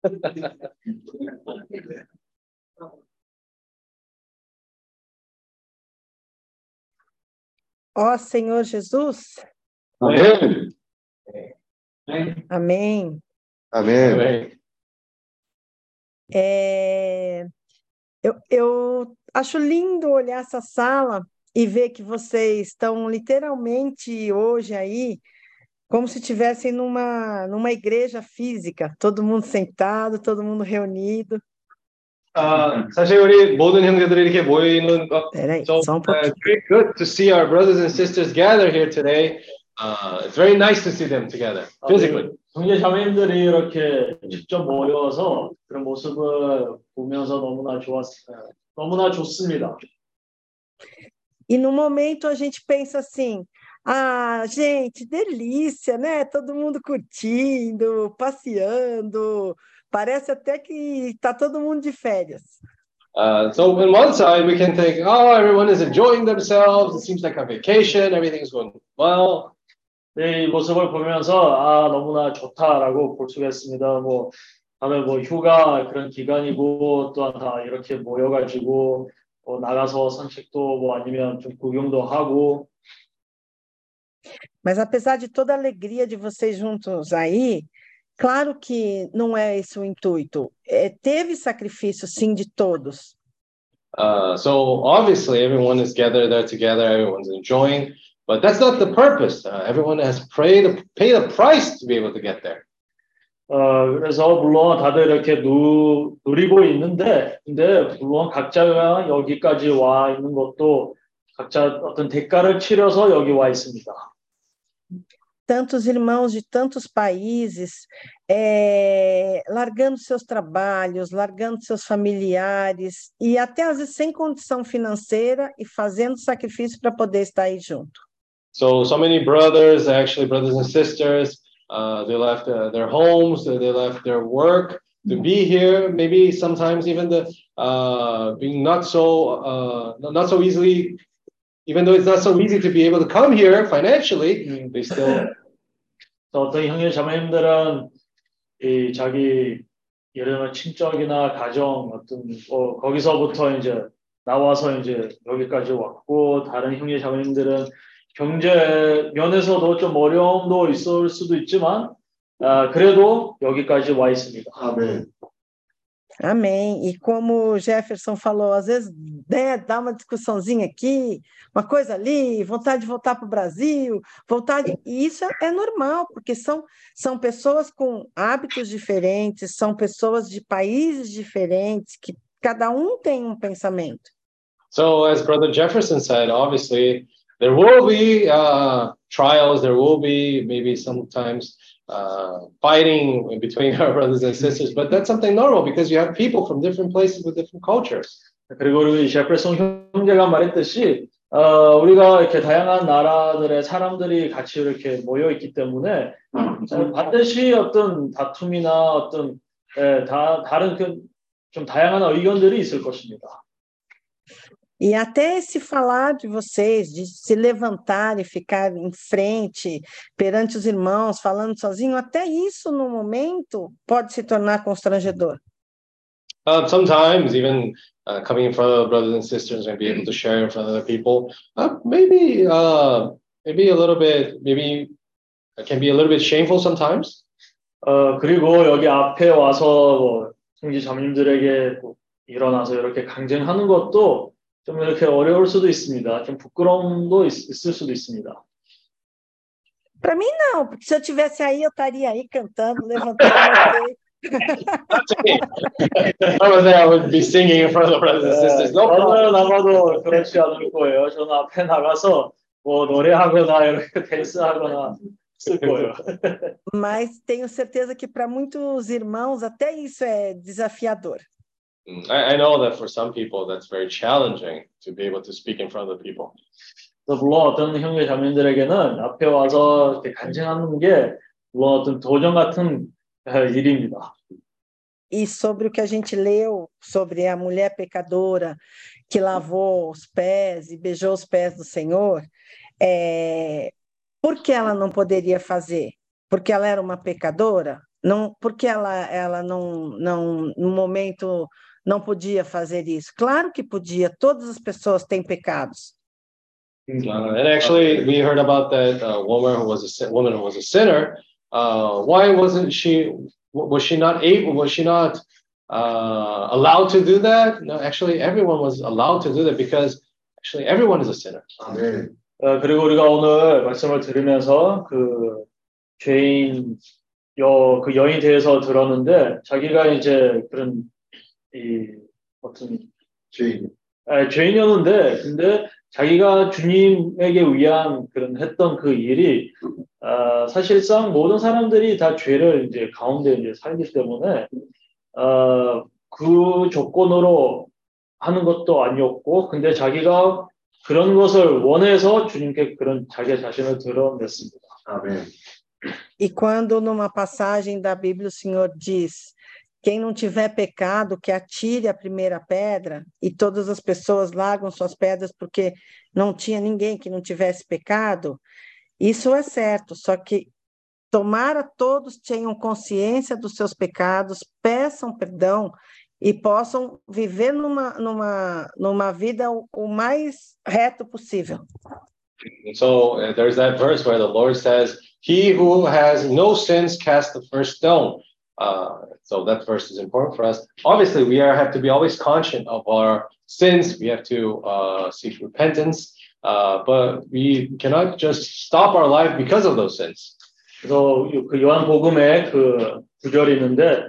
Ó Senhor Jesus. Amém. Amém. Amém. Amém. É, eu, eu acho lindo olhar essa sala e ver que vocês estão literalmente hoje aí como se estivessem numa, numa igreja física, todo mundo sentado, todo mundo reunido. 아, 사실 우리 모든 형제들이 이렇게 모여 있는 것 Peraí, So só um uh, pouquinho. it's very good to see our brothers and sisters gather here today. Uh, it's very nice to see them together physically. 형제 자매님들이 이렇게 직접 모여서 그런 모습을 보면서 너무나 좋았어요. 너무나 좋습니다. E no momento a gente pensa assim: ah, gente, delícia, né? Todo mundo curtindo, passeando. Parece até que está todo mundo de férias. Uh, so on one side we can think, oh, everyone is enjoying themselves. It seems like a vacation. Everything's going well. 네, 이 모습을 보면서 아 너무나 좋다라고 볼 수가 있습니다. 뭐 다들 뭐 휴가 그런 기간이고 또한 다 이렇게 모여가지고 뭐 나가서 산책도 뭐 아니면 좀 구경도 하고 Mas apesar de toda a alegria de vocês juntos aí, claro que não é esse o intuito. É, teve sacrifício, sim, de todos. Uh, so obviously everyone is gathered there together. Everyone's enjoying, but that's not the purpose. Uh, everyone has paid paid a price to be able to get there. 어 그래서 물론 다들 이렇게 누, 누리고 있는데 근데 물론 각자가 여기까지 와 있는 것도 각자 어떤 대가를 치러서 여기 와 있습니다. Tantos irmãos de tantos países, é, largando seus trabalhos, largando seus familiares, e até às vezes sem condição financeira e fazendo sacrifício para poder estar aí junto. So so many brothers, actually brothers and sisters, uh, they left uh, their homes, they left their work to be here. Maybe sometimes even the uh, being not so uh, not so easily, even though it's not so easy to be able to come here financially, they still 또 어떤 형제 자매님들은 이 자기 예를 들면 친척이나 가정 어떤 뭐 거기서부터 이제 나와서 이제 여기까지 왔고 다른 형제 자매님들은 경제 면에서도 좀 어려움도 있을 수도 있지만 아, 그래도 여기까지 와 있습니다. 아멘. Amém. E como o Jefferson falou, às vezes né, dá uma discussãozinha aqui, uma coisa ali, vontade de voltar para o Brasil, vontade. E isso é normal, porque são, são pessoas com hábitos diferentes, são pessoas de países diferentes, que cada um tem um pensamento. So, as Brother Jefferson said, obviously there will be uh, trials, there will be maybe sometimes uh, fighting between our brothers and sisters, but that's something normal because you have people from different places with different cultures. 그리고 우리 제프슨 형제가 말했듯이 어, 우리가 이렇게 다양한 나라들의 사람들이 같이 이렇게 모여 있기 때문에 반드시 어떤 다툼이나 어떤 예, 다, 다른 그, 좀 다양한 의견들이 있을 것입니다. E até se falar de vocês, de se levantar e ficar em frente perante os irmãos, falando sozinho, até isso no momento pode se tornar constrangedor. Uh, sometimes even uh, coming in front of brothers and sisters and be able to share in front of other people. Uh, maybe, uh, maybe a little bit, maybe it can be a little bit shameful sometimes. 어, 그리고 여기 앞에 와서 뭐 형제 자매님들에게 뭐 일어나서 이렇게 강쟁하는 것도 좀 이렇게 어려울 수도 있습니다. 좀 부끄러움도 있, 있을 수도 있습니다. Para mim, não, porque se eu tivesse aí, eu estaria aí cantando, levantando meu peito. I was there, I would be singing in front of the brothers and sisters. No problem. 저는 아마도 그렇지 않을 거예요. 저는 앞에 나가서 뭐 노래하거나 이렇게 댄스하거나 했을 거예요. Mas tenho certeza que para muitos irmãos, até isso é desafiador. Mm, I, I know that for some people that's very challenging to be able to speak in front of the people. 그래서 물론 어떤 형제 자매들에게는 앞에 와서 이렇게 간증하는 게 물론 어떤 도전 같은 어, 일입니다. E sobre o que a gente leu sobre a mulher pecadora que lavou os pés e beijou os pés do Senhor, é, por que ela não poderia fazer? Porque ela era uma pecadora? Não, porque ela, ela não, não, no momento, não podia fazer isso? Claro que podia, todas as pessoas têm pecados. Uh, and actually, we heard about that uh, woman who was a sin- woman who was a sinner. Uh, why wasn't she? Was she not able? Was she not uh, allowed to do that? No, actually, everyone was allowed to do that because actually everyone is a sinner. 어, 그리고 우리가 오늘 말씀을 들으면서 그 죄인 여, 그 여인에 대해서 들었는데 자기가 이제 그런 이 어떤 죄인. 아, 죄인이었는데 근데 자기가 주님에게 위한 그런 했던 그 일이 아, 사실상 모든 사람들이 다 죄를 이제 가운데 이제 살기 때문에 어, 그 조건으로 하는 것도 아니었고 근데 자기가 그런 것을 원해서 주님께 그런 자기 자신을 드러냈습니다. 아멘. E quando numa passagem da Bíblia o Senhor diz: quem não tiver pecado, que atire a primeira pedra, e todas as pessoas largam suas pedras porque não tinha ninguém que não tivesse pecado, isso é certo, só que tomara todos tenham consciência dos seus pecados, peçam perdão e possam viver numa, numa, numa vida o, o mais reto possível. So uh, there's that verse where the Lord says, "He who has no sins cast the first stone." Uh, so that verse is important for us. Obviously, we are, have to be always conscious of our sins. We have to uh, seek repentance, uh, but we cannot just stop our life because of those sins. 그래서 요- 그 요한복음에 그 구절이 있는데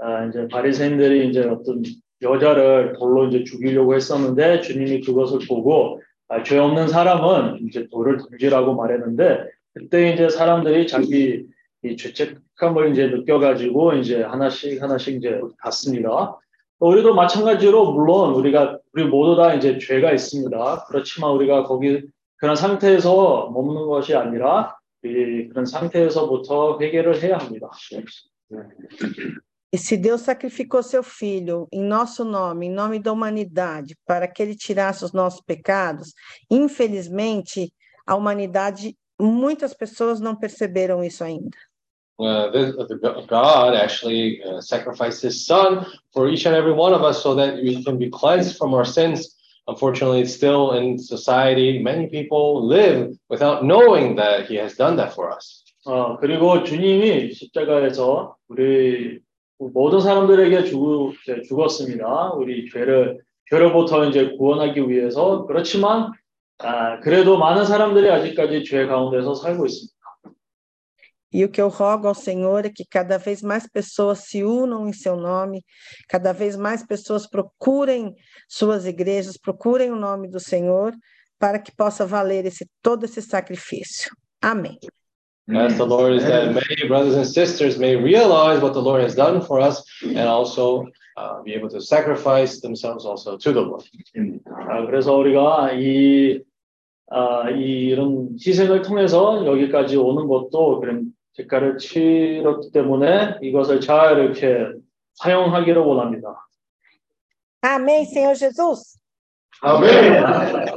아, 이제 바리새인들이 이제 어떤 여자를 돌로 이제 죽이려고 했었는데 주님이 그것을 보고 아, 죄 없는 사람은 이제 돌을 던지라고 말했는데 그때 이제 사람들이 자기 이 죄책감을 이제 느껴가지고 이제 하나씩 하나씩 이제 갔습니다. 우리도 마찬가지로 물론 우리가 우리 모두 다 이제 죄가 있습니다. 그렇지만 우리가 거기 그런 상태에서 머무는 것이 아니라 이 그런 상태에서부터 회개를 해야 합니다. E se Deus sacrificou seu filho em nosso nome, em nome da humanidade, para que ele tirasse os nossos pecados, infelizmente, a humanidade, muitas pessoas não perceberam isso ainda. Uh, this, uh, the- God actually uh, sacrificed His Son for each and every one of us, so that we can be cleansed from our sins. Unfortunately, it's still in society, many people live without knowing that He has done that for us. 어, 그리고 주님이 십자가에서 우리 모든 사람들에게 죽, 이제 죽었습니다. 우리 죄를 죄로부터 이제 구원하기 위해서 그렇지만 아, 그래도 많은 사람들이 아직까지 죄 가운데서 살고 있습니다. E o que eu rogo ao Senhor é que cada vez mais pessoas se unam em seu nome, cada vez mais pessoas procurem suas igrejas, procurem o nome do Senhor, para que possa valer esse, todo esse sacrifício. Amém. As the Lord is that many brothers and sisters may realize what the Lord has done for us and also uh, be able to sacrifice themselves also to the Lord. 아, 그래서 우리가 이, 아, 이 이런 희생을 통해서 여기까지 오는 것도 그런 대가를 치렀기 때문에 이것을 잘 이렇게 사용하기를 원합니다. Amém, Senhor Jesus. 아멘.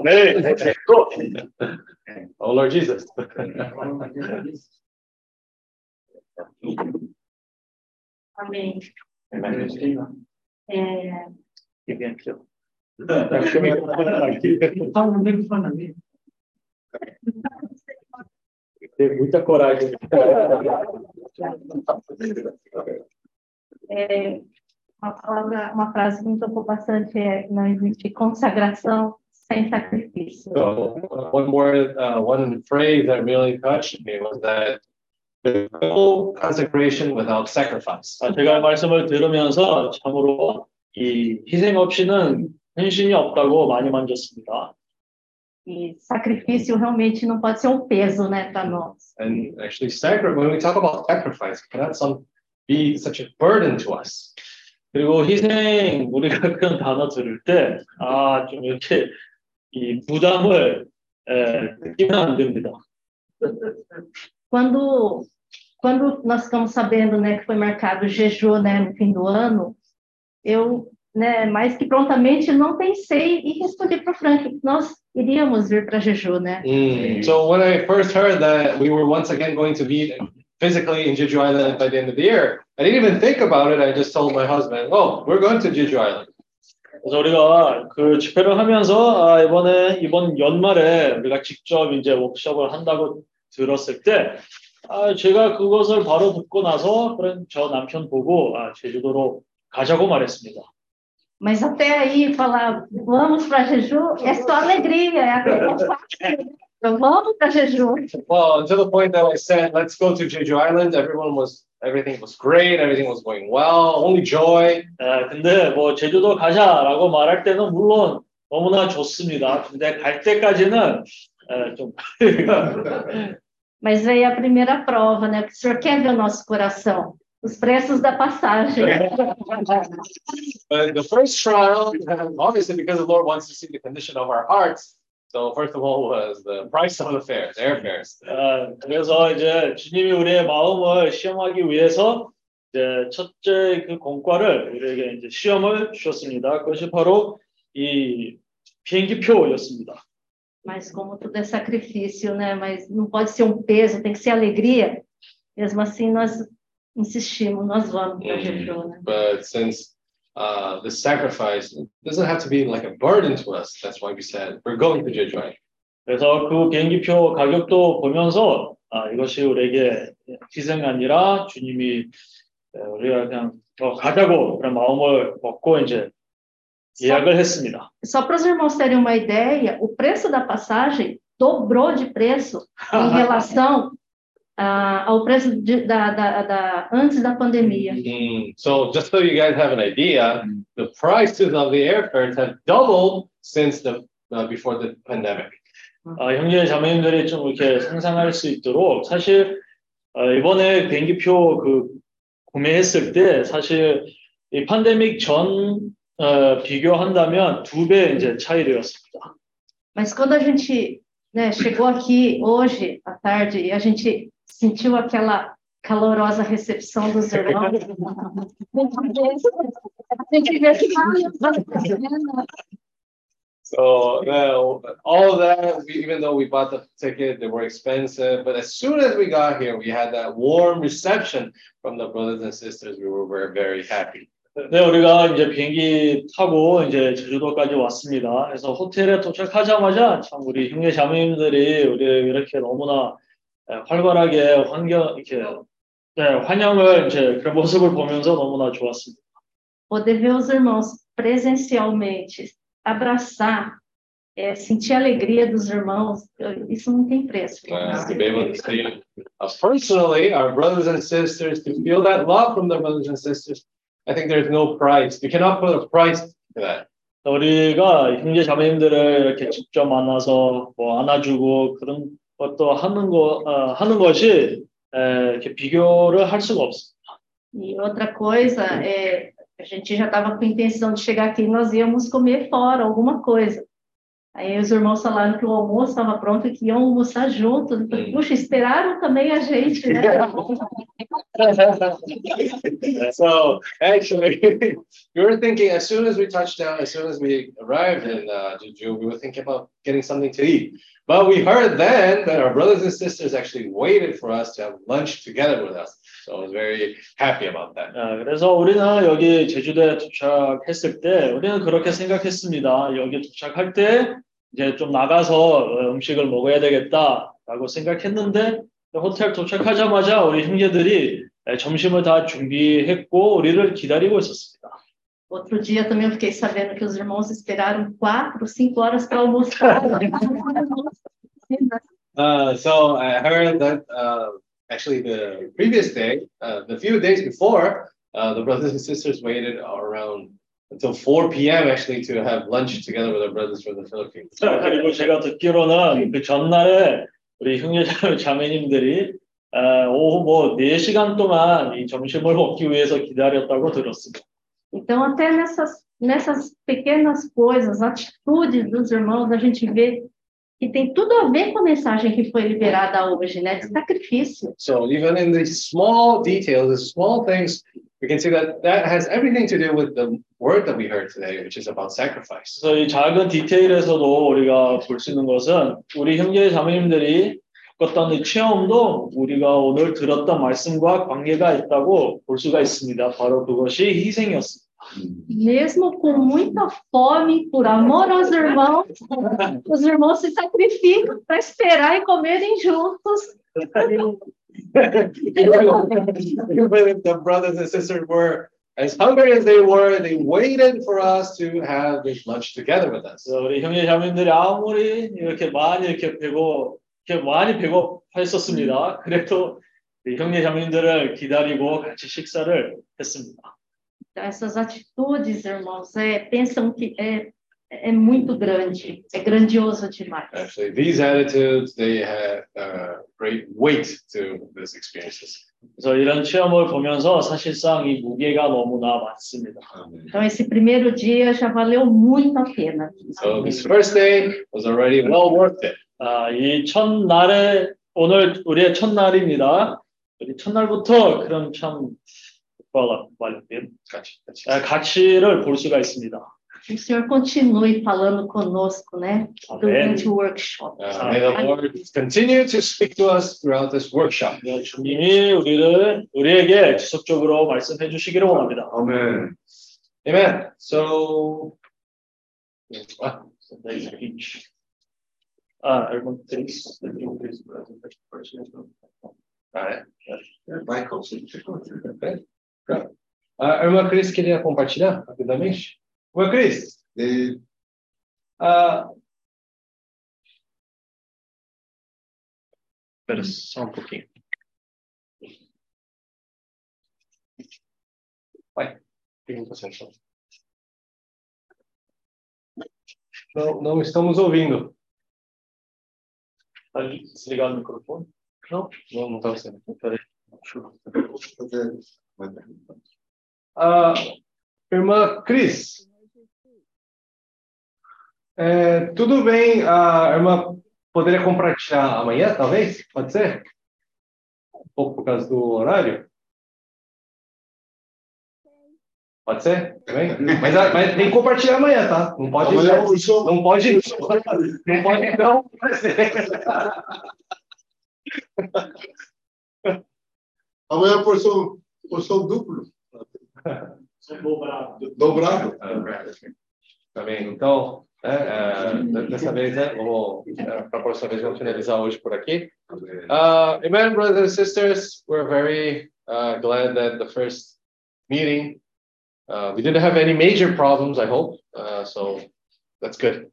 네, 네, 네. 또 Oh Lord Jesus. Amém. Amen. É, 얘기할게요. Estamos muito falando. Tem muita coragem. É, uma, palavra, uma frase que me tocou bastante é não existe consagração sem sacrifício. So one more, uh, one phrase that really touched me was that there's no consecration without sacrifice. 아, 제가 말씀을 들으면서 참으로 이 희생 없이는 헌신이 없다고 많이 만졌습니다. E sacrifício realmente não pode ser um peso, né, para nós. And actually, sacri- when we talk about sacrifice, it cannot some be such a burden to us. 그리고 희생 우리가 그런 단어 들을 때 아 좀 이렇게 이 부담을 에, 느끼면 안 됩니다. Quando, quando nós ficamos sabendo, né, que foi marcado o jejum, né, no fim do ano, eu, né, mais que prontamente não pensei e respondi para o Frank que nós iríamos vir para jejum, né? So when I first heard that we were once again going to meet physically in Jeju Island by the end of the year, I didn't even think about it. I just told my husband, "Oh, we're going to Jeju Island." 그래서 우리가 그 집회를 하면서 아, 이번에 이번 연말에 우리가 직접 이제 워크숍을 한다고 들었을 때 아, 제가 그것을 바로 듣고 나서 그런 저 남편 보고 아, 제주도로 가자고 말했습니다. Mas até aí falar, vamos para jejum, é só alegria, é é fácil. Vamos para jejum. Well, until the point that I said, "Let's go to Jeju Island," everyone was everything was great, everything was going well, only joy. 아, 근데 뭐 제주도 가자라고 말할 때는 물론 너무나 좋습니다. 근데 갈 때까지는 에, 좀 Mas veio a primeira prova, né? Que o senhor quer ver o nosso coração. Os preços da passagem. But the first trial, obviously, because the Lord wants to see the condition of our hearts. So first of all was the price of the fares, airfares. 아, 그래서 이제 주님이 우리의 마음을 시험하기 위해서 이제 첫째 그 공과를 우리에게 이제 시험을 주셨습니다. 그것이 바로 이 비행기표였습니다. Mas como tudo é sacrifício, né? Mas não pode ser um peso, tem que ser alegria. Mesmo assim, nós insistimos, nós vamos para jejum, né? But since uh, the sacrifice doesn't have to be like a burden to us, that's why we said we're going to Jeju Island. 그래서 그 비행기표 가격도 보면서 아, 이것이 우리에게 희생이 아니라 주님이 에, 우리가 그냥 더 가자고 그런 마음을 먹고 이제 예약을 했습니다. Só para os irmãos terem uma ideia, o preço da passagem dobrou de preço em relação ah, ao preço de- da, da, da- antes da pandemia. Mm, So just so you guys have an idea, the prices of the airfares have doubled since the uh, before the pandemic. 아, 형제 자매님들이 좀 이렇게 상상할 수 있도록 사실 어, 이번에 비행기표 그 구매했을 때 사실 이 팬데믹 전 어, 비교한다면 두 배 이제 차이되었습니다. Mas quando a gente né, chegou aqui hoje à tarde e a gente sentiu aquela calorosa recepção dos irmãos, So well, all that, even though we bought the ticket, they were expensive. But as soon as we got here, we had that warm reception from the brothers and sisters. We were very, very happy. 네, 우리가 이제 비행기 타고 이제 제주도까지 왔습니다. 그래서 호텔에 도착하자마자 참 우리 형제 자매님들이 우리 이렇게 너무나 에, 활발하게 환경 이렇게 네, 환영을 이제 그런 모습을 보면서 너무나 좋았습니다. poder ver os irmãos presencialmente, abraçar, é, sentir a alegria dos irmãos, isso não tem preço. Uh, to be able to see us personally, our brothers and sisters, to feel that love from the brothers and sisters. I think there's no price. You cannot put a price to that. 우리가 형제 자매님들을 이렇게 직접 만나서 뭐 안아주고 그런 것도 하는 거 어, 하는 것이 에, 이렇게 비교를 할 수가 없습니다. E outra coisa, é, a gente já estava com a intenção de chegar aqui e nós íamos comer fora alguma coisa. Aí os irmãos falaram que o almoço estava pronto e que iam almoçar juntos. Eu falei, Puxa, esperaram também a gente, né? so actually, we were thinking as soon as we touched down, as soon as we arrived in uh, Jeju, we were thinking about getting something to eat. But we heard then that our brothers and sisters actually waited for us to have lunch together with us. So I was very happy about that. 아, 그래서 우리는 여기 제주도에 도착했을 때 우리는 그렇게 생각했습니다. 여기 도착할 때 이제 좀 나가서 어, 음식을 먹어야 되겠다라고 생각했는데 호텔 도착하자마자 우리 형제들이 에, 점심을 다 준비했고 우리를 기다리고 있었습니다. Outro dia também eu fiquei sabendo que os irmãos esperaram quatro, cinco horas para almoçar. Uh, so I heard that uh, actually the previous day, uh, the few days before, uh, the brothers and sisters waited around until 4 p.m. actually to have lunch together with our brothers from the Philippines. 자, 그리고 제가 듣기로는 그 전날에 우리 형제 자매님들이 에, 오후 뭐 4시간 동안 이 점심을 먹기 위해서 기다렸다고 들었습니다. Então, até nessas, nessas pequenas coisas, atitudes dos irmãos, a gente vê que tem tudo a ver com a mensagem que foi liberada hoje, né? De sacrifício. So even in these small details, the small things, we can see that that has everything to do with the word that we heard today, which is about sacrifice. 그래서 이 작은 디테일에서도 우리가 볼 수 있는 것은 우리 형제 자매님들이 겪었던 이 체험도 우리가 오늘 들었던 말씀과 관계가 있다고 볼 수가 있습니다. 바로 그것이 희생이었습니다. Mesmo com muita fome, por amor aos irmãos, os irmãos se sacrificam para esperar e comerem juntos. Even if the brothers and sisters were as hungry as they were, they waited for us to have this lunch together with us. 그래서 우리 형제 자매님들이 아무리 이렇게 많이 이렇게 배고 이렇게 많이 배고파했었습니다. 그래도 이 형제 자매님들을 기다리고 같이 식사를 했습니다. Então, essas atitudes, irmãos, é, pensam que é, é muito grande, é grandioso demais. Actually, these attitudes, they had uh, great weight to these experiences. 그래서 이런 체험을 보면서 사실상 이 무게가 너무나 많습니다. Então, esse primeiro dia já valeu muito a pena. So this first day was already well worth it. 아, 이 첫날에 오늘 우리의 첫날입니다. 우리 첫날부터 그런 참 같이, 같이. 아, 가치를 볼 수가 있습니다. O Senhor continue falando conosco, né? Durante o workshop. Uh, may the Lord continue to speak to us throughout this workshop. 네, 주님이 우리를 우리에게 지속적으로 말씀해 주시기를 원합니다. 아멘. Amen. So, ah, 아, 여러분, 드리스. ah, é. Ok. A irmã Cris queria compartilhar rapidamente? Irmã Cris, 네, ah, espera só um pouquinho. Vai, pergunta só. Não, não estamos ouvindo. Tá desligado o microfone? Não, não, não está sendo. Peraí. Deixa eu- 네, Ah, irmã Cris, é, tudo bem, a irmã poderia compartilhar amanhã, talvez? Pode ser? Um pouco por causa do horário? Pode ser? Também? Mas, a- mas tem que compartilhar amanhã, tá? Não pode. Amanhã 벌써 Não pode. Não pode não. amanhã porção, porção duplo, dobrado. Tá bem? Então, né, é, dessa vez, né, vamos, para a próxima vez, vamos finalizar hoje por aqui. Uh, amen, brothers and sisters. We're very uh, glad that the first meeting, uh, we didn't have any major problems, I hope. Uh, so that's good.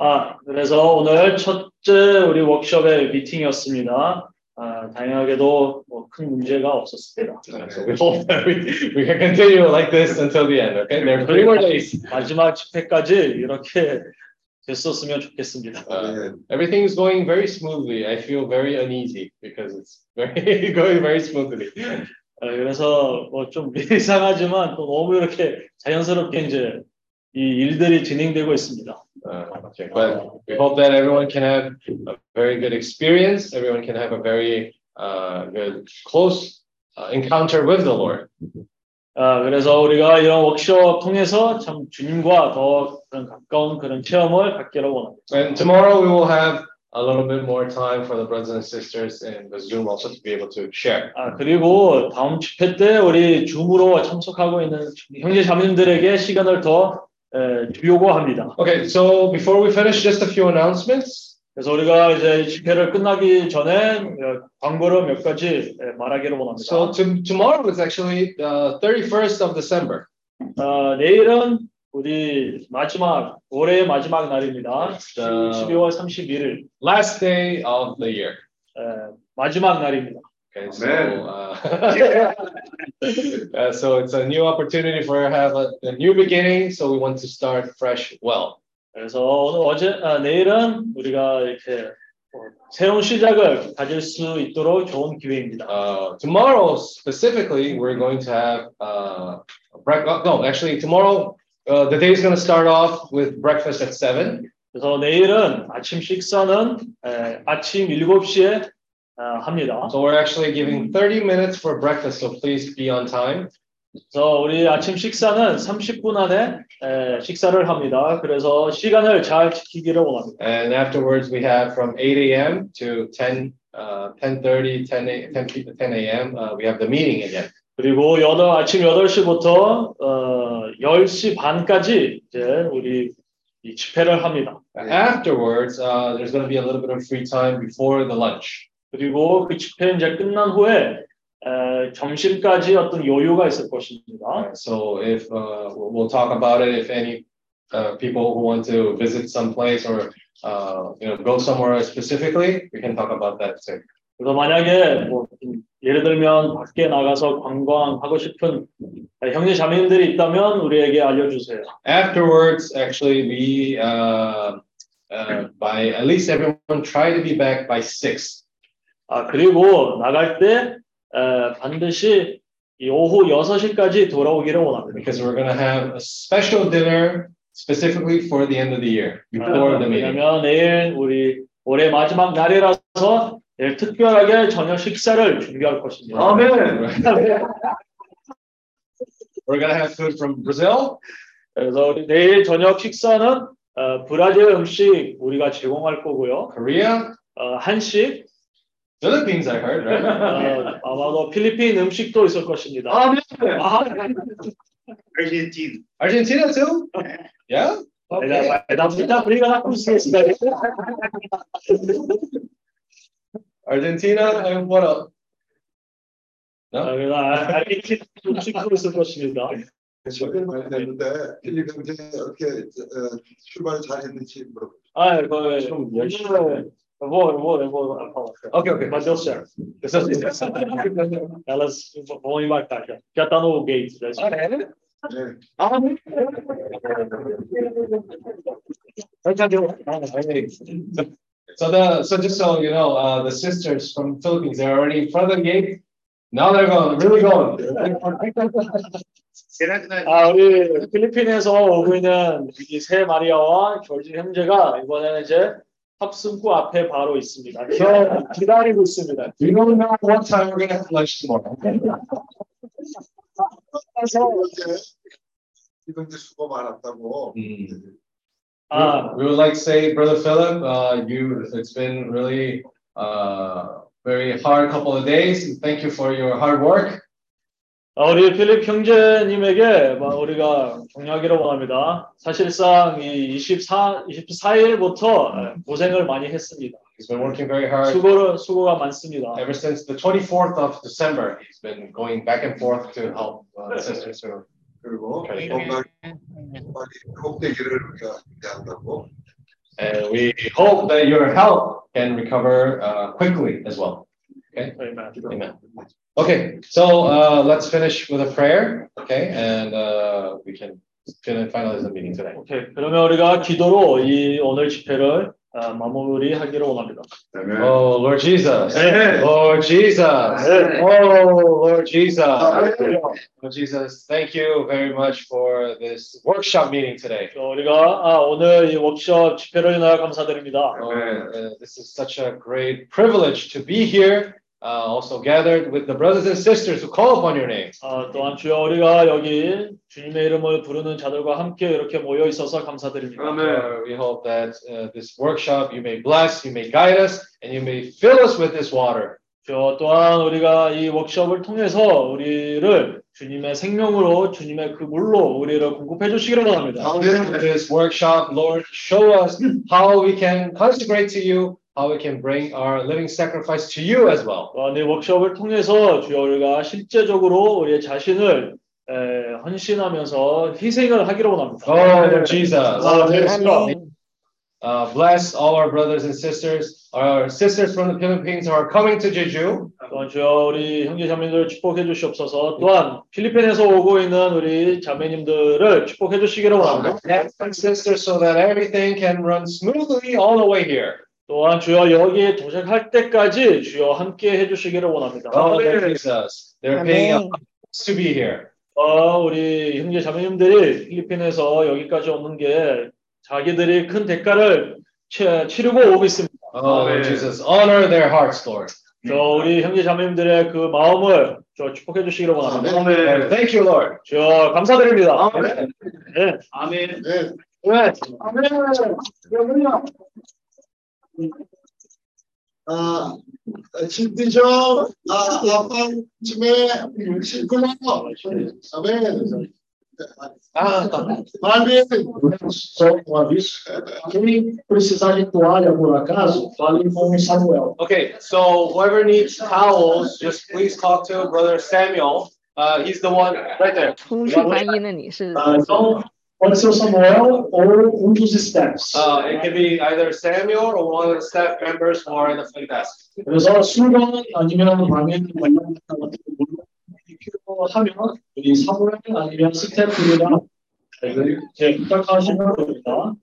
아, 그래서 오늘 첫째 우리 워크숍의 미팅이었습니다. 아, 다행하게도 뭐큰 문제가 없었습니다. So we hope that we, we can continue like this until the end. Okay, there are three more days. 마지막 집회까지 이렇게 됐었으면 좋겠습니다. Uh, everything is going very smoothly. I feel very uneasy because it's very going very smoothly. 아, 그래서 뭐좀 이상하지만 또 너무 이렇게 자연스럽게 이제 이 일들이 진행되고 있습니다. Uh, but we hope that everyone can have a very good experience. Everyone can have a very uh, good, close uh, encounter with the Lord. 아, 그래서 우리가 이런 워크숍 통해서 참 주님과 더 그런 가까운 그런 체험을 갖기를 원합니다. And tomorrow we will have a little bit more time for the brothers and sisters in the Zoom also to be able to share. 아, 그리고 다음 집회 때 우리 줌으로 참석하고 있는 형제 자매님들에게 시간을 더 에, 주려고 합니다. Okay, so before we finish, just a few announcements. 그래서 우리가 이제 이 집회를 끝나기 전에 어, 광고를 몇 가지 에, 말하기를 원합니다. So to, tomorrow is actually the 31st of December. 어, 내일은 우리 마지막 올해의 마지막 날입니다. 자. 12월 31일 Last day of the year. 에, 마지막 날입니다. Okay, so, Amen. uh, uh, so it's a new opportunity for have a, a new beginning. So we want to start fresh well. 그래서 오늘 어제 아, 내일은 우리가 이렇게 어, 새로운 시작을 가질 수 있도록 좋은 기회입니다. Uh, tomorrow specifically, we're going to have uh, breakfast. No, actually, tomorrow uh, the day is going to start off with breakfast at seven. 그래서 내일은 아침 식사는 에, 아침 7시에 아, 합니다. So we're actually giving 30 minutes for breakfast. So please be on time. 그래서 우리 아침 식사는 30분 안에 에, 식사를 합니다. 그래서 시간을 잘 지키기를 원합니다. And afterwards, we have from 8 a.m. to 10, uh, 10:30, 10 a, 10, p- 10 a.m. Uh, we have the meeting again. 그리고 여덟, 아침 8시부터 어, 10시 반까지 이제 우리 이 집회를 합니다. Afterwards, uh, there's going to be a little bit of free time before the lunch. 그리고 그 집회 이제 끝난 후에 에, 점심까지 어떤 여유가 있을 것입니다. Uh, so if uh, we'll talk about it, if any uh, people who want to visit some place or uh, you know go somewhere specifically, we can talk about that too. 그래서 만약에 뭐 예를 들면 밖에 나가서 관광하고 싶은 형제 자매님들이 있다면 우리에게 알려주세요. Afterwards, actually, we uh, uh, by at least everyone try to be back by six. 아 그리고 나갈 때 에, 반드시 이 오후 6시까지 돌아오기를 원합니다. because we're going to have a special dinner specifically for the end of the year before the meeting. 왜냐면 내일 우리 올해 마지막 날이라서 내일 특별하게 저녁 식사를 준비할 것입니다. 아멘. We're going to have food from Brazil. 그래서 우리 내일 저녁 식사는 어, 브라질 음식 우리가 제공할 거고요. Korea, 어, 한식, Philippines, I heard, right? 어, 아마도 필리핀 음식도 있을 것입니다. 아멘. 아, Argentina. Argentina too? Yeah? Okay. 남자 우리가 갖고 있습니다. Argentina and what else? No? 아르헨티나 음식도 있을 것입니다. 필립 형제 어떻게 어, 출발 잘했는지 물어보. 아, 그, 좀 열심히. Eu vou, eu vou, eu vou falar. Ok, ok. Mas deu certo. Elas vão embarcar já. Já tá no gate. Já. Ah, é? 네. So the so just so you know, uh, the sisters from Philippines they're already in front of the gate. Now they're going, really going. Será que nós 아, 우리 필리핀에서 오고 있는 이세 마리아와 결지 형제가 이번에는 이제 탑승구 앞에 바로 있습니다. 기다, 기다리고 있습니다. We don't know what time we're gonna have lunch tomorrow. 이동재 수고 많았다고. 아, We would like to say, Brother Philip, uh, you it's been really uh, very hard couple of days. Thank you for your hard work. 아, 우리 필립 형제님에게 막 우리가 격려하기를 원합니다. 사실상 이 24, 24일부터 고생을 많이 했습니다. He's been working very hard 수고를, 수고가 많습니다. ever since the 24th of December. He's been going back and forth to help uh, sisters who 그리고. 건강 빨리 회복되기를 우리가 기대한다고. And we hope that your health can recover uh, quickly as well. Okay. Amen. Amen. Okay. So uh, let's finish with a prayer. Okay. And uh, we can fin- finalize the meeting today. 오케이. 그러면 우리가 기도로 이 오늘 집회를 아, 마무리하기를 원합니다. Oh, Lord Jesus. Amen. Lord Jesus. Amen. Oh, Lord Jesus. Lord Jesus, thank you very much for this workshop meeting today. 저 우리가 아, 오늘 이 워크숍 집회를 인하여 감사드립니다. Oh, uh, this is such a great privilege to be here Uh, also gathered with the brothers and sisters who call upon your name. 아, 또한 주여 우리가 여기 주님의 이름을 부르는 자들과 함께 이렇게 모여 있어서 감사드립니다. Uh, we hope that uh, this workshop you may bless, you may guide us, and you may fill us with this water. 저 또한 우리가 이 워크숍을 통해서 우리를 주님의 생명으로 주님의 그 물로 우리를 공급해 주시기를. Through this workshop, Lord, show us how we can consecrate to you, how we can bring our living sacrifice to you as well. 이 워크숍을 통해서 주여 우리가 실제적으로 우리의 자신을 에, 헌신하면서 희생을 하기를 원합니다. Oh, Lord Jesus. 아, 네, 아멘. Uh, bless all our brothers and sisters, our sisters from the Philippines are coming to Jeju. 주여 우리 형제 자매님들 축복해 주시옵소서. 또한 필리핀에서 오고 있는 우리 자매님들을 축복해 주시기를 원합니다. sisters so that everything can run smoothly all the way here. 또한 주여 여기에 도착할 때까지 주여 함께 해주시기를 원합니다. Oh, Lord Jesus. They're paying a 아멘. price to be here. 어, 우리 형제 자매님들이 필리핀에서 여기까지 오는 게 자기들이 큰 대가를 치, 치르고 오고 있습니다. Oh, Lord Jesus. Honor their hearts, Lord. 저 우리 형제 자매님들의 그 마음을 저 축복해 주시기를 원합니다. And thank you, Lord. 주여 감사드립니다. 아멘. 네. 아멘. 네. 네. 아, 신디죠? 아, 아 क्षितिजो में शिकुलो अबे Fábio, só um aviso. Quem precisar de toalha por acaso, fale com o Samuel. Okay, so whoever needs towels, just please talk to Brother Samuel. Uh, he's the one right there. Pode ser o Samuel ou um dos staffs. Uh, it can be either Samuel or one of the staff members who are in the front desk. 그래서 수건 아니면 방에는 관련된 것들을 하면 우리 사무엘 아니면 스태프들이랑 이렇게 부탁하시면 됩니다.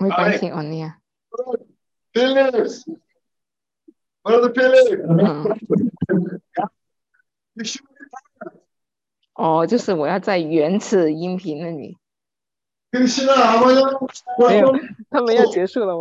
We can see. Pillars. What are the pillars? You should 哦，就是我要在原始音频那里。没有，他们要结束了。